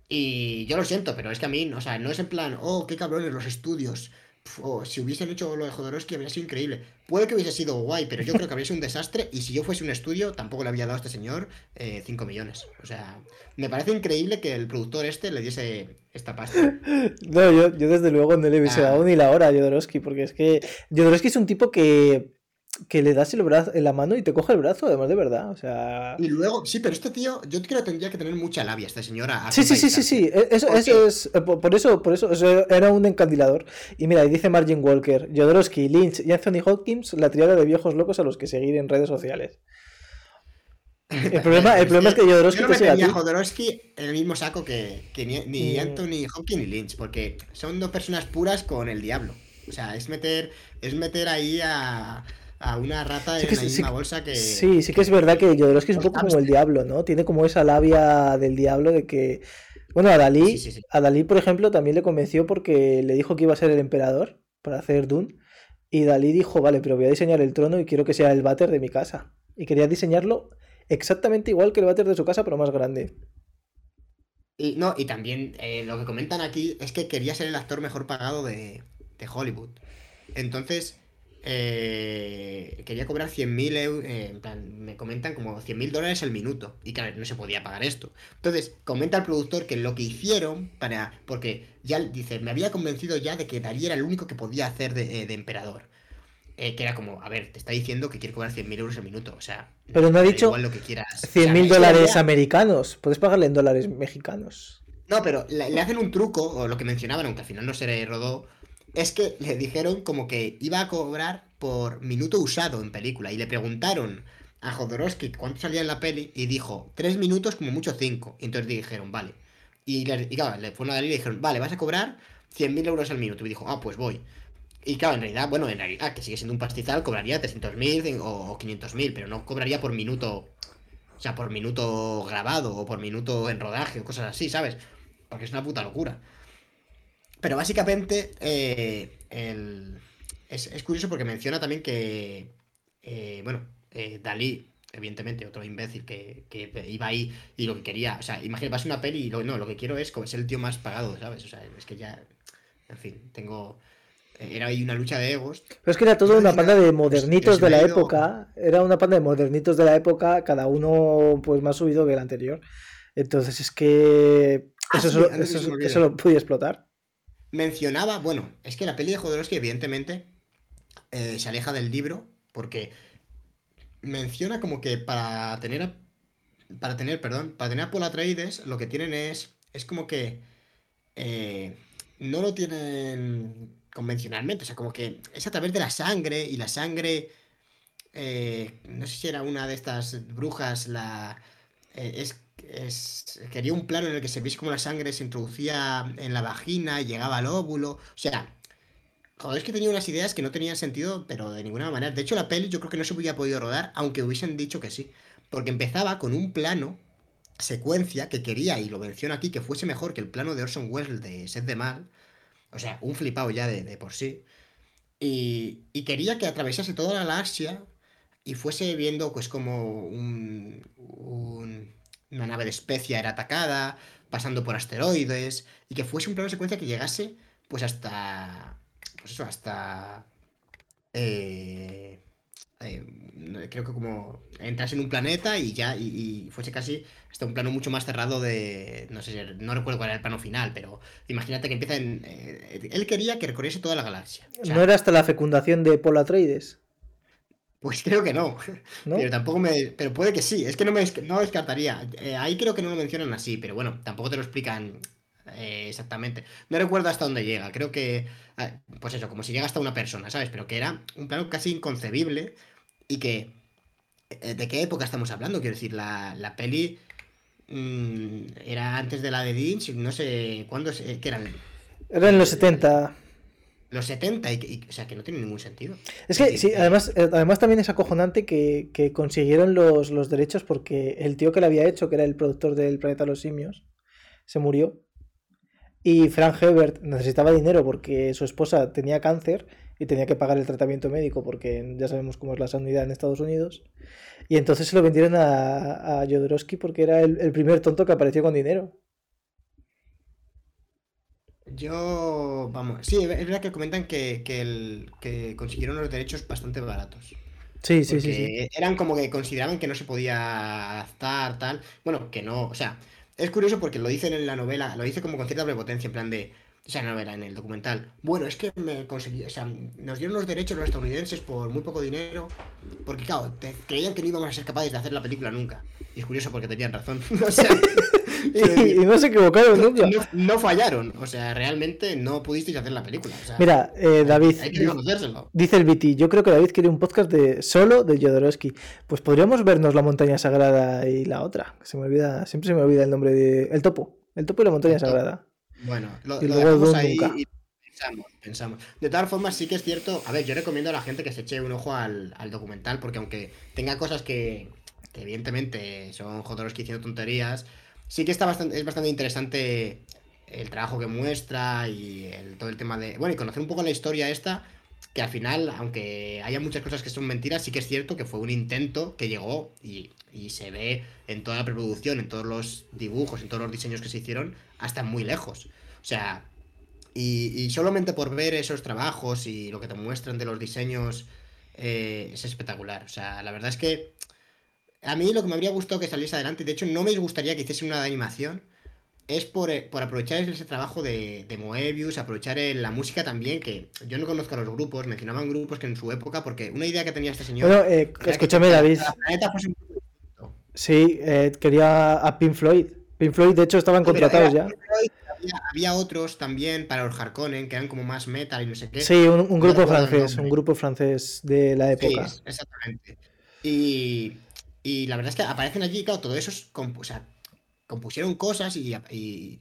[SPEAKER 1] Y yo lo siento, pero es que a mí, o sea, no es en plan, oh, qué cabrones los estudios. Pf, oh, si hubiesen hecho lo de Jodorowsky habría sido increíble. Puede que hubiese sido guay, pero yo creo que habría sido un desastre. Y si yo fuese un estudio, tampoco le había dado a este señor 5 millones. O sea, me parece increíble que el productor este le diese esta pasta.
[SPEAKER 2] No, yo, yo desde luego no le hubiese
[SPEAKER 1] Ah.
[SPEAKER 2] dado ni la hora a Jodorowsky, porque es que Jodorowsky es un tipo que, que le das el brazo, en la mano y te coge el brazo, además de verdad. O sea.
[SPEAKER 1] Y luego, sí, pero este tío, yo creo que tendría que tener mucha labia, esta señora.
[SPEAKER 2] Sí, sí, sí, sí, sí. Eso,
[SPEAKER 1] ¿Por
[SPEAKER 2] eso es. eh, Por eso, por eso, eso era un encandilador. Y mira, y dice Margin Walker, Jodorowsky, Lynch y Anthony Hopkins, la triada de viejos locos a los que seguir en redes sociales. El problema, el problema es que Jodorowsky
[SPEAKER 1] Yo no
[SPEAKER 2] te sigue a
[SPEAKER 1] Jodorowsky en el mismo saco que, que ni, ni
[SPEAKER 2] Mm.
[SPEAKER 1] Anthony Hopkins ni Lynch, porque son dos personas puras con el diablo. O sea, es meter, es meter ahí a, a una rata
[SPEAKER 2] Sí
[SPEAKER 1] en
[SPEAKER 2] que
[SPEAKER 1] la
[SPEAKER 2] sí-
[SPEAKER 1] misma
[SPEAKER 2] sí-
[SPEAKER 1] bolsa que.
[SPEAKER 2] Sí, sí que es verdad que Jodorowsky es un poco como el diablo, ¿no? Tiene como esa labia del diablo de que... Bueno, a Dalí, a Dalí, por ejemplo, también le convenció porque le dijo que iba a ser el emperador para hacer Dune. Y Dalí dijo, vale, pero voy a diseñar el trono y quiero que sea el váter de mi casa. Y quería diseñarlo exactamente igual que el váter de su casa, pero más grande.
[SPEAKER 1] Y, no, y también eh, lo que comentan aquí es que quería ser el actor mejor pagado de, de Hollywood. Entonces, eh, quería cobrar 100.000 euros, eh, en plan, me comentan como 100.000 dólares el minuto. Y claro, no se podía pagar esto. Entonces, comenta el productor que lo que hicieron para, porque ya dice, me había convencido ya de que Dalí era el único que podía hacer de, eh, de emperador. Eh, que era como, a ver, te está diciendo que quiere cobrar 100.000 euros el minuto. O sea,
[SPEAKER 2] Pero no ha dicho
[SPEAKER 1] igual lo que quieras. O sea,
[SPEAKER 2] 100.000
[SPEAKER 1] es que
[SPEAKER 2] dólares americanos. Puedes pagarle en dólares mexicanos.
[SPEAKER 1] No, pero le, le hacen un truco, o lo que mencionaban, aunque al final no se rodó, es que le dijeron como que iba a cobrar por minuto usado en película. Y le preguntaron a Jodorowsky cuánto salía en la peli y dijo, tres minutos como mucho cinco. Y entonces dijeron, vale. Y, le, claro, le fueron a Dalí y le dijeron, vale, vas a cobrar 100.000 euros al minuto. Y dijo, ah, pues voy. Y claro, en realidad, bueno, en realidad, que sigue siendo un pastizal, cobraría 300.000 o, o 500.000, pero no cobraría por minuto, o sea, por minuto grabado o por minuto en rodaje o cosas así, ¿sabes? Porque es una puta locura. Pero básicamente, eh, el- es, es curioso porque menciona también que, eh, bueno, eh, Dalí, evidentemente, otro imbécil que, que iba ahí y lo que quería, o sea, imagínate, vas a una peli y lo, no, lo que quiero es ser el tío más pagado, ¿sabes? O sea, es que ya, en fin, tengo, era ahí una lucha de egos.
[SPEAKER 2] Pero es que era todo
[SPEAKER 1] Yo
[SPEAKER 2] una panda de
[SPEAKER 1] pues,
[SPEAKER 2] modernitos de la
[SPEAKER 1] ido-
[SPEAKER 2] época. Era una panda de modernitos de la época, cada uno pues más subido que el anterior. Entonces es que
[SPEAKER 1] Ah,
[SPEAKER 2] eso,
[SPEAKER 1] sí,
[SPEAKER 2] eso,
[SPEAKER 1] olvide.
[SPEAKER 2] eso lo podía explotar.
[SPEAKER 1] Mencionaba, bueno, es que la peli de Jodorowsky evidentemente eh, se aleja del libro porque menciona como que para tener a- para tener, perdón, para tener a Paul lo que tienen es es como que eh, no lo tienen convencionalmente, o sea, como que es a través de la sangre y la sangre eh, no sé si era una de estas brujas la eh, es, es- quería un plano en el que se viese como la sangre se introducía en la vagina y llegaba al óvulo. O sea, joder, es que tenía unas ideas que no tenían sentido, pero de ninguna manera. De hecho, la peli yo creo que no se hubiera podido rodar, aunque hubiesen dicho que sí. Porque empezaba con un plano, secuencia, que quería, y lo menciono aquí, que fuese mejor que el plano de Orson Welles de Sed de Mal. O sea, un flipado ya de, por sí. Y, quería que atravesase toda la galaxia y fuese viendo pues como un- una nave de especia era atacada, pasando por asteroides, y que fuese un plano de secuencia que llegase pues hasta, pues eso, hasta, eh, eh, creo que como entrase en un planeta y ya, y, fuese casi hasta un plano mucho más cerrado de, no sé, no recuerdo cuál era el plano final, pero imagínate que empieza en, eh, él quería que recorriese toda la galaxia.
[SPEAKER 2] ¿No era hasta la fecundación de Paul Atreides?
[SPEAKER 1] Pues creo que no.
[SPEAKER 2] ¿No?
[SPEAKER 1] Pero tampoco me. Pero puede que sí. Es que no me no descartaría. Eh, ahí creo que no lo mencionan así, pero bueno, tampoco te lo explican eh, exactamente. No recuerdo hasta dónde llega. Creo que. ah, Pues eso, como si llega hasta una persona, ¿sabes? Pero que era un plano casi inconcebible y que. eh, ¿De qué época estamos hablando? Quiero decir, la, la peli. mm, era antes de la de Lynch, no sé cuándo. se- ¿Qué eran?
[SPEAKER 2] Era en los 70.
[SPEAKER 1] Los 70, y, que- y- o sea, que no tiene ningún sentido.
[SPEAKER 2] Es que sí, además, eh, además también es acojonante que, que consiguieron los, los derechos porque el tío que lo había hecho, que era el productor del Planeta de los Simios, se murió. Y Frank Herbert necesitaba dinero porque su esposa tenía cáncer y tenía que pagar el tratamiento médico porque ya sabemos cómo es la sanidad en Estados Unidos. Y entonces se lo vendieron a, a Jodorowsky porque era el, el primer tonto que apareció con dinero.
[SPEAKER 1] Yo, vamos, sí, es verdad que comentan que, que, el, que consiguieron los derechos bastante baratos.
[SPEAKER 2] Sí, sí, sí.
[SPEAKER 1] eran como que consideraban que no se podía adaptar, tal. Bueno, que no, o sea, es curioso porque lo dicen en la novela, lo dice como con cierta prepotencia, en plan de, o sea, la novela, en el documental. Bueno, es que me conseguí, o sea, nos dieron los derechos los estadounidenses por muy poco dinero, porque claro, te- creían que no íbamos a ser capaces de hacer la película nunca. Y es curioso porque tenían razón. o sea, quiero
[SPEAKER 2] Y, no se equivocaron nunca.
[SPEAKER 1] no, no fallaron, o sea, realmente no pudisteis hacer la película. o sea,
[SPEAKER 2] Mira, eh, David,
[SPEAKER 1] hay que.
[SPEAKER 2] Dice el Viti, yo creo que David quiere un podcast de solo de Jodorowsky. Pues podríamos vernos la montaña sagrada y la otra. que Se me olvida, siempre se me olvida el nombre de. El topo. El topo y la montaña sagrada.
[SPEAKER 1] Bueno, lo,
[SPEAKER 2] Y
[SPEAKER 1] lo
[SPEAKER 2] luego
[SPEAKER 1] dejamos ahí
[SPEAKER 2] nunca.
[SPEAKER 1] y pensamos, pensamos. De todas formas, sí que es cierto. A ver, yo recomiendo a la gente que se eche un ojo al, al documental, porque aunque tenga cosas que, que evidentemente son Jodorowsky diciendo tonterías, sí que está bastante, es bastante interesante el trabajo que muestra y el- todo el tema de. Bueno, y conocer un poco la historia esta que al final, aunque haya muchas cosas que son mentiras, sí que es cierto que fue un intento que llegó y, se ve en toda la preproducción, en todos los dibujos, en todos los diseños que se hicieron, hasta muy lejos. O sea, y, solamente por ver esos trabajos y lo que te muestran de los diseños eh, es espectacular. O sea, la verdad es que a mí lo que me habría gustado que saliese adelante, de hecho no me gustaría que hiciese una animación, es por, eh, aprovechar ese trabajo de, Moebius, aprovechar la música también, que yo no conozco a los grupos, mencionaban grupos que en su época, porque una idea que tenía este señor...
[SPEAKER 2] Bueno, eh, escúchame David. Sí, eh, quería a Pink Floyd. Pink Floyd, de hecho, estaban contratados ya.
[SPEAKER 1] había, otros también para los Harkonnen que eran como más metal y no sé qué.
[SPEAKER 2] Sí, un, grupo francés, un grupo francés de la época.
[SPEAKER 1] Sí, exactamente. Y, y la verdad es que aparecen allí, claro, todo eso es. O sea, compusieron cosas y,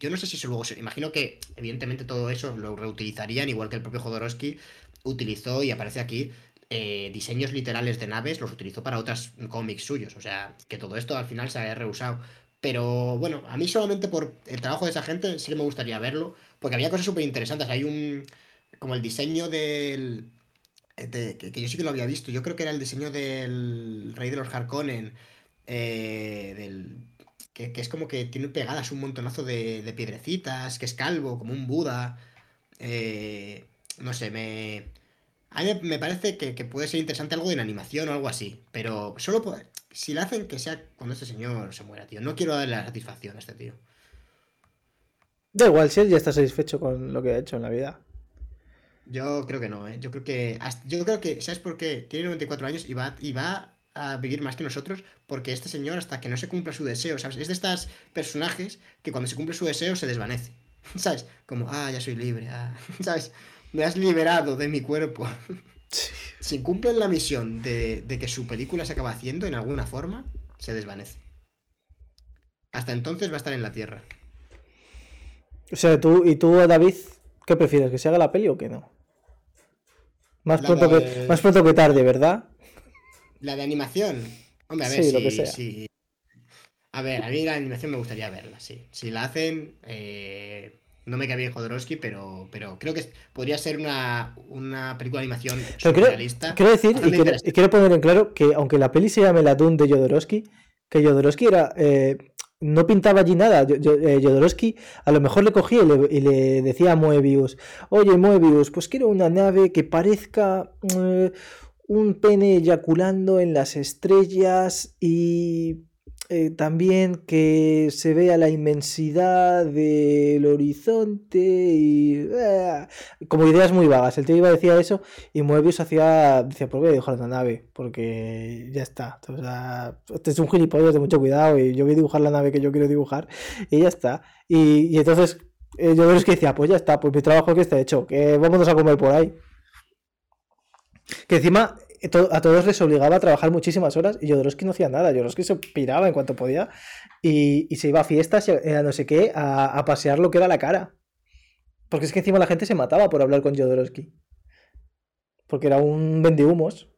[SPEAKER 1] yo no sé si eso luego se. Imagino que, evidentemente, todo eso lo reutilizarían, igual que el propio Jodorowsky utilizó y aparece aquí. Eh, diseños literales de naves los utilizó para otros cómics suyos. O sea, que todo esto al final se ha reusado. Pero bueno, a mí solamente por el trabajo de esa gente sí me gustaría verlo. Porque había cosas súper interesantes. Hay un. Como el diseño del. que, yo sí que lo había visto. Yo creo que era el diseño del Rey de los Harkonnen. Eh, del que, es como que tiene pegadas un montonazo de, de, piedrecitas, que es calvo, como un Buda. Eh, no sé, me. A mí me parece que, puede ser interesante algo en animación o algo así. Pero solo si lo hacen, que sea cuando este señor se muera, tío. No quiero darle la satisfacción a este tío.
[SPEAKER 2] Da igual, si él ya está satisfecho con lo que ha hecho en la vida.
[SPEAKER 1] Yo creo que no, ¿eh? Yo creo que. Yo creo que. ¿Sabes por qué? Tiene 94 años y va, y va a vivir más que nosotros porque este señor hasta que no se cumpla su deseo, ¿sabes? Es de estos personajes que cuando se cumple su deseo se desvanece, ¿sabes? Como, ah, ya soy libre, ah", ¿sabes? Me has liberado de mi cuerpo. Si cumplen la misión de, que su película se acaba haciendo en alguna forma, se desvanece. Hasta entonces va a estar en la Tierra.
[SPEAKER 2] O sea, tú y tú, David, ¿qué prefieres? ¿Que se haga la peli o que no? Más, pronto, que, más pronto que tarde, ¿verdad?
[SPEAKER 1] La de animación. Hombre, a ver, sí, lo que sea. A ver, a mí la animación me gustaría verla, sí. Si la hacen, eh, no me cae bien Jodorowsky, pero, pero creo que podría ser una, una película de animación
[SPEAKER 2] realista. Quiero decir, y quiero, poner en claro que aunque la peli se llame La Dune de Jodorowsky, que Jodorowsky era... Eh, no pintaba allí nada. Eh, Jodorowsky a lo mejor le cogía y le, y le, decía a Moebius, oye Moebius, pues quiero una nave que parezca un pene eyaculando en las estrellas y eh, también que se vea la inmensidad del horizonte y eh, como ideas muy vagas. El tío iba a decir eso y Moebius hacía decía, pues voy a dibujar la nave porque ya está. O sea, este es un gilipollas de mucho cuidado y yo voy a dibujar la nave que yo quiero dibujar y ya está. Y, entonces eh, yo creo que decía, pues ya está, pues mi trabajo que está hecho, que vámonos a comer por ahí. Que encima eh, a todos les obligaba a trabajar muchísimas horas y Jodorowsky no hacía nada. Jodorowsky se piraba en cuanto podía y, se iba a fiestas, a no sé qué, a, pasear lo que era la cara. Porque es que encima la gente se mataba por hablar con Jodorowsky. Porque era un vendehumos.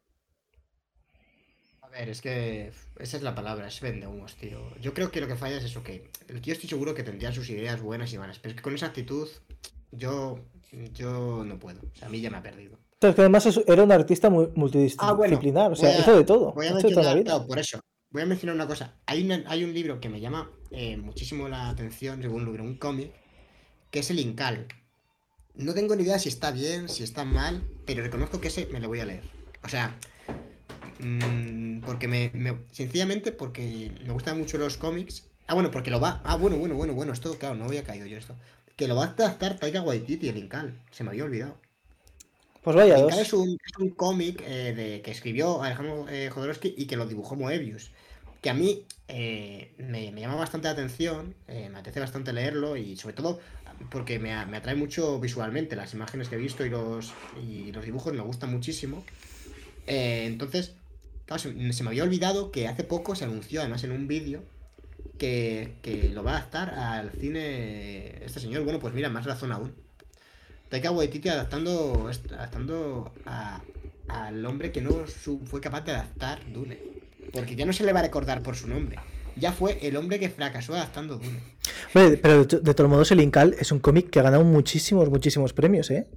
[SPEAKER 1] A ver, es que esa es la palabra, es vendehumos, tío. Yo creo que lo que falla es eso, que el tío estoy seguro que tendría sus ideas buenas y malas, pero es que con esa actitud yo, yo no puedo. O sea, a mí ya me ha perdido.
[SPEAKER 2] Pero que además era un artista multidisciplinar, o sea, hizo de todo.
[SPEAKER 1] Voy a mencionar, por eso. Voy a mencionar una cosa. Hay, hay un libro que me llama eh, muchísimo la atención, según un libro, un cómic, que es el Incal. No tengo ni idea si está bien, si está mal, pero reconozco que ese me lo voy a leer. O sea, mmm, porque me, Sencillamente porque me gustan mucho los cómics. Ah, bueno, porque lo va. Ah, bueno, bueno, bueno, bueno. Esto, claro, no había caído yo esto. Que lo va a adaptar Taika Waititi, el Incal. Se me había olvidado.
[SPEAKER 2] Pues vaya,
[SPEAKER 1] Es un, cómic eh, que escribió Alejandro eh, Jodorowsky y que lo dibujó Moebius. Que a mí eh, me, llama bastante la atención, me apetece bastante leerlo y sobre todo porque me, atrae mucho visualmente. Las imágenes que he visto y los, y los dibujos me gustan muchísimo. entonces, se, me había olvidado que hace poco se anunció, además en un vídeo, que, que, lo va a adaptar al cine este señor. Bueno, pues mira, más razón aún. Taika Waititi adaptando, adaptando al hombre que no fue capaz de adaptar Dune. Porque ya no se le va a recordar por su nombre. Ya fue el hombre que fracasó adaptando Dune.
[SPEAKER 2] pero de, todos modos el Incal es un cómic que ha ganado muchísimos, muchísimos premios, ¿eh?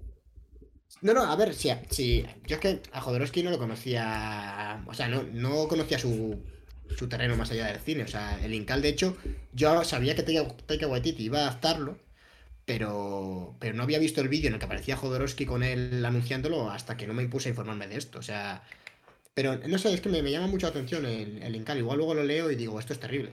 [SPEAKER 1] No, no, a ver, si, si yo es que a Jodorowsky no lo conocía, o sea, no, no conocía su, su terreno más allá del cine, o sea, el Incal, de hecho, yo sabía que Taika Taika Waititi iba a adaptarlo, pero, pero no había visto el vídeo en el que aparecía Jodorowsky con él anunciándolo hasta que no me impuse a informarme de esto. O sea, pero no sé, es que me, me llama mucho la atención el, el Incal. Igual luego lo leo y digo, esto es terrible.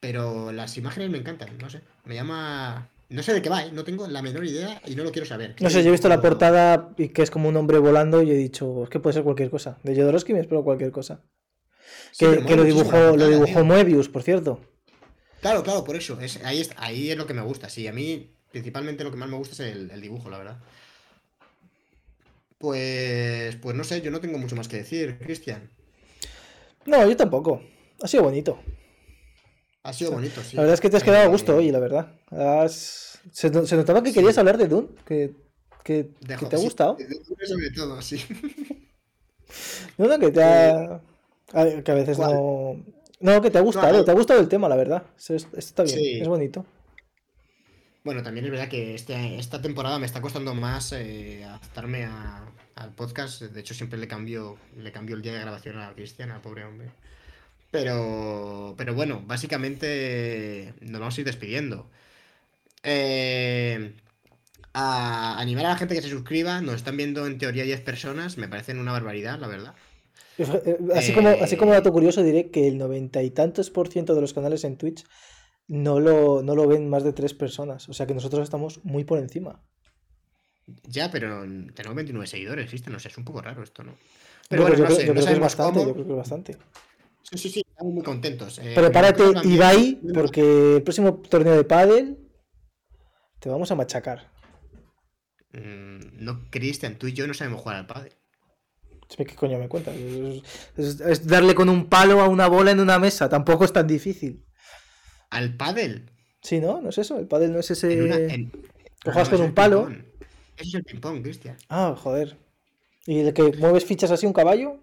[SPEAKER 1] Pero las imágenes me encantan, no sé. Me llama. No sé de qué va, ¿eh? no tengo la menor idea y no lo quiero saber.
[SPEAKER 2] No sé, yo he visto la portada y que es como un hombre volando y he dicho, es que puede ser cualquier cosa. De Jodorowsky me espero cualquier cosa.
[SPEAKER 1] Sí,
[SPEAKER 2] que que lo dibujó, lo
[SPEAKER 1] portada,
[SPEAKER 2] dibujó
[SPEAKER 1] tío.
[SPEAKER 2] Moebius, por cierto.
[SPEAKER 1] Claro, claro, por eso. Es, ahí, es, ahí es lo que me gusta. Sí, a mí principalmente lo que más me gusta es el, el dibujo, la verdad. Pues, pues no sé, yo no tengo mucho más que decir, Cristian.
[SPEAKER 2] No, yo tampoco. Ha sido bonito.
[SPEAKER 1] Ha sido bonito, sí.
[SPEAKER 2] La verdad es que te has quedado a
[SPEAKER 1] Eh,
[SPEAKER 2] gusto hoy, la verdad. Has- Se, no- se notaba que querías hablar de Dune, que, que, te ha
[SPEAKER 1] sí,
[SPEAKER 2] gustado.
[SPEAKER 1] de- sobre todo, sí.
[SPEAKER 2] No, no, que te ha... a- Que a veces
[SPEAKER 1] ¿Cuál?
[SPEAKER 2] no... No, que te ha gustado,
[SPEAKER 1] no.
[SPEAKER 2] te ha gustado el tema, la verdad. Esto está bien,
[SPEAKER 1] Sí.
[SPEAKER 2] es bonito.
[SPEAKER 1] Bueno, también es verdad que este, esta temporada me está costando más eh, adaptarme a- al podcast. De hecho, siempre le cambio, le cambio el día de grabación a Cristian, al pobre hombre. Pero, pero bueno, básicamente nos vamos a ir despidiendo. Eh, a animar a la gente que se suscriba. Nos están viendo en teoría 10 personas. Me parecen una barbaridad, la verdad.
[SPEAKER 2] Eh, Así, como, así
[SPEAKER 1] Eh,
[SPEAKER 2] como dato curioso diré que el noventa y tantos por ciento de los canales en Twitch no lo, no lo ven más de tres personas. O sea que nosotros estamos muy por encima.
[SPEAKER 1] Ya, pero tenemos 29 seguidores, existe, no sé, es un poco raro esto, ¿no? Pero bueno,
[SPEAKER 2] yo
[SPEAKER 1] no
[SPEAKER 2] creo-
[SPEAKER 1] sé,
[SPEAKER 2] yo
[SPEAKER 1] no
[SPEAKER 2] creo que es bastante,
[SPEAKER 1] cómo.
[SPEAKER 2] yo creo que es bastante.
[SPEAKER 1] Sí, sí, sí, estamos muy contentos. Eh,
[SPEAKER 2] Prepárate, Ibai, porque el próximo torneo de pádel te vamos a machacar.
[SPEAKER 1] Mm, no, Cristian, tú y yo no sabemos jugar al padre.
[SPEAKER 2] ¿Qué coño me cuentas? Es, es- es darle con un palo a una bola en una mesa, tampoco es tan difícil.
[SPEAKER 1] ¿Al pádel?
[SPEAKER 2] Sí, ¿no? ¿No es eso? El pádel no es ese...
[SPEAKER 1] En una- en-
[SPEAKER 2] que juegas
[SPEAKER 1] no,
[SPEAKER 2] con
[SPEAKER 1] ese
[SPEAKER 2] un palo.
[SPEAKER 1] Eso es el ping-pong, Cristian.
[SPEAKER 2] Ah, joder. ¿Y el que mueves fichas así un caballo?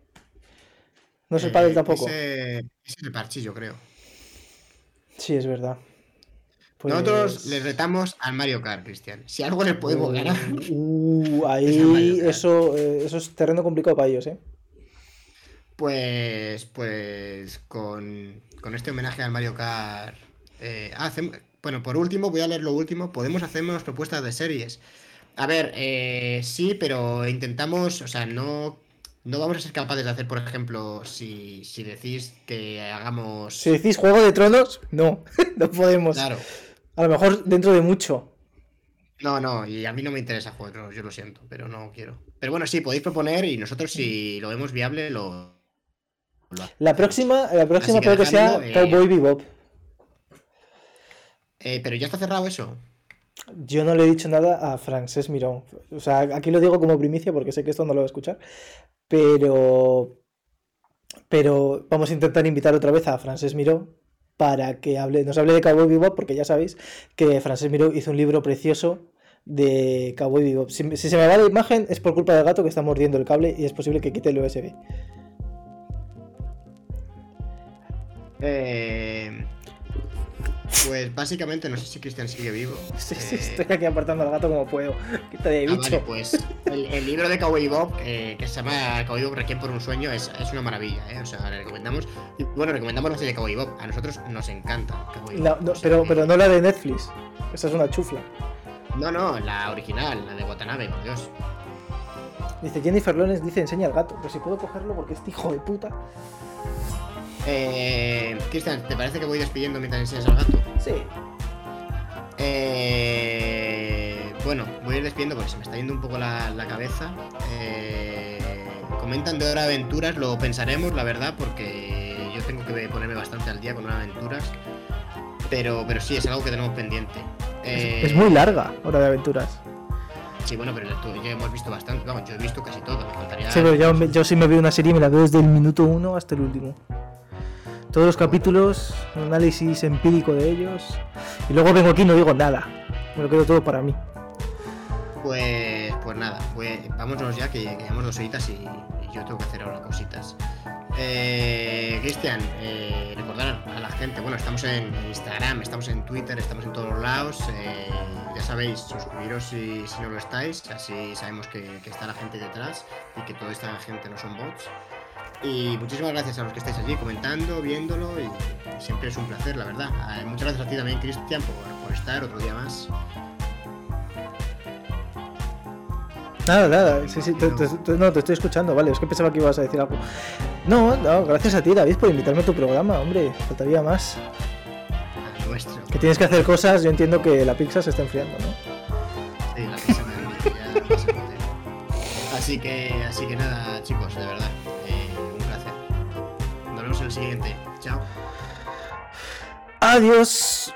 [SPEAKER 2] No es el
[SPEAKER 1] Eh,
[SPEAKER 2] pádel tampoco.
[SPEAKER 1] Ese, ese es el parchillo, creo.
[SPEAKER 2] Sí, es verdad. Pues-
[SPEAKER 1] Nosotros le retamos al Mario Kart, Cristian. Si algo le podemos ganar.
[SPEAKER 2] Uh,
[SPEAKER 1] el Mario
[SPEAKER 2] ahí eso, eh, eso es terreno complicado para ellos, ¿eh?
[SPEAKER 1] Pues, pues con, con este homenaje al Mario Kart. Eh, hacem- bueno, por último, voy a leer lo último. Podemos hacernos propuestas de series. A ver, eh, sí, pero intentamos, o sea, no, no vamos a ser capaces de hacer, por ejemplo, si, si decís que hagamos.
[SPEAKER 2] Si decís Juego de Tronos, no, no podemos.
[SPEAKER 1] Claro.
[SPEAKER 2] A lo mejor dentro de mucho.
[SPEAKER 1] No, no, y a mí no me interesa Juego de Tronos, yo lo siento, pero no quiero. Pero bueno, sí, podéis proponer y nosotros, si lo vemos viable, lo. lo
[SPEAKER 2] La próxima, la próxima
[SPEAKER 1] que
[SPEAKER 2] creo que sea
[SPEAKER 1] eh,
[SPEAKER 2] Cowboy Bebop.
[SPEAKER 1] Eh, pero ya está cerrado eso.
[SPEAKER 2] Yo no le he dicho nada a Frances Mirón. O sea, aquí lo digo como primicia porque sé que esto no lo va a escuchar. Pero. Pero vamos a intentar invitar otra vez a Frances Miró para que hable, nos hable de Cowboy Bebop, porque ya sabéis que Frances Miró hizo un libro precioso de Cowboy Bebop. Si, si se me va la imagen es por culpa del gato que está mordiendo el cable y es posible que quite el USB.
[SPEAKER 1] Eh, pues básicamente no sé si Cristian sigue vivo.
[SPEAKER 2] Sí, sí,
[SPEAKER 1] Eh,
[SPEAKER 2] estoy aquí apartando al gato como puedo. Quita de
[SPEAKER 1] ah,
[SPEAKER 2] bicho.
[SPEAKER 1] vale, pues el, el libro de Cowboy Bob, eh, que se llama Cowboy Bob Requiem por un sueño, es, es una maravilla, ¿eh? O sea, le recomendamos. Y bueno, recomendamos la serie de Cowboy Bob. A nosotros nos encanta. Cowboy
[SPEAKER 2] No,
[SPEAKER 1] Bebop,
[SPEAKER 2] no,
[SPEAKER 1] o sea
[SPEAKER 2] pero, pero no la de Netflix. Esa es una chufla.
[SPEAKER 1] No, no, la original, la de Watanabe, por Dios.
[SPEAKER 2] Dice Jennifer Lawrence, dice enseña al gato. Pero si puedo cogerlo porque este hijo de puta.
[SPEAKER 1] Eh, Cristian, ¿te parece que voy despidiendo mientras enseñas al gato?
[SPEAKER 2] Sí.
[SPEAKER 1] Eh, bueno, voy a ir despidiendo porque se me está yendo un poco la, la cabeza. Eh, comentan de Hora de Aventuras, lo pensaremos, la verdad, porque yo tengo que ponerme bastante al día con Hora de Aventuras. Pero, pero sí, es algo que tenemos pendiente. Eh,
[SPEAKER 2] Es muy larga, Hora de Aventuras.
[SPEAKER 1] Sí, bueno, pero tú- ya hemos visto bastante. Vamos, yo he visto casi todo. Me faltaría.
[SPEAKER 2] Sí, pero yo, yo sí me veo una serie y me la veo desde el minuto 1 hasta el último. Todos los capítulos, un análisis empírico de ellos. Y luego vengo aquí y no digo nada. Me lo quedo todo para mí.
[SPEAKER 1] Pues, pues nada, pues, vámonos ya que, llevamos dos horitas y, yo tengo que hacer ahora cositas. Eh, Cristian, eh, recordar a la gente, bueno, estamos en Instagram, estamos en Twitter, estamos en todos lados. Eh, ya sabéis, suscribiros si, si, no lo estáis, así sabemos que, que, está la gente detrás y que toda esta gente no son bots. Y muchísimas gracias a los que estáis allí comentando, viéndolo y, siempre es un placer, la verdad. Eh, muchas gracias a ti también, Cristian, por, por estar otro día más.
[SPEAKER 2] Nada, nada, sí, sí, te, te, te, no, te estoy escuchando, vale, es que pensaba que ibas a decir algo. No, no, gracias a ti, David, por invitarme a tu programa, hombre, faltaría más.
[SPEAKER 1] Nuestro.
[SPEAKER 2] Que tienes que hacer cosas, yo entiendo que la pizza se está enfriando, ¿no?
[SPEAKER 1] Sí, la pizza me ya puede. Así que, así que nada, chicos, de verdad, vemos el siguiente. Chao.
[SPEAKER 2] Adiós.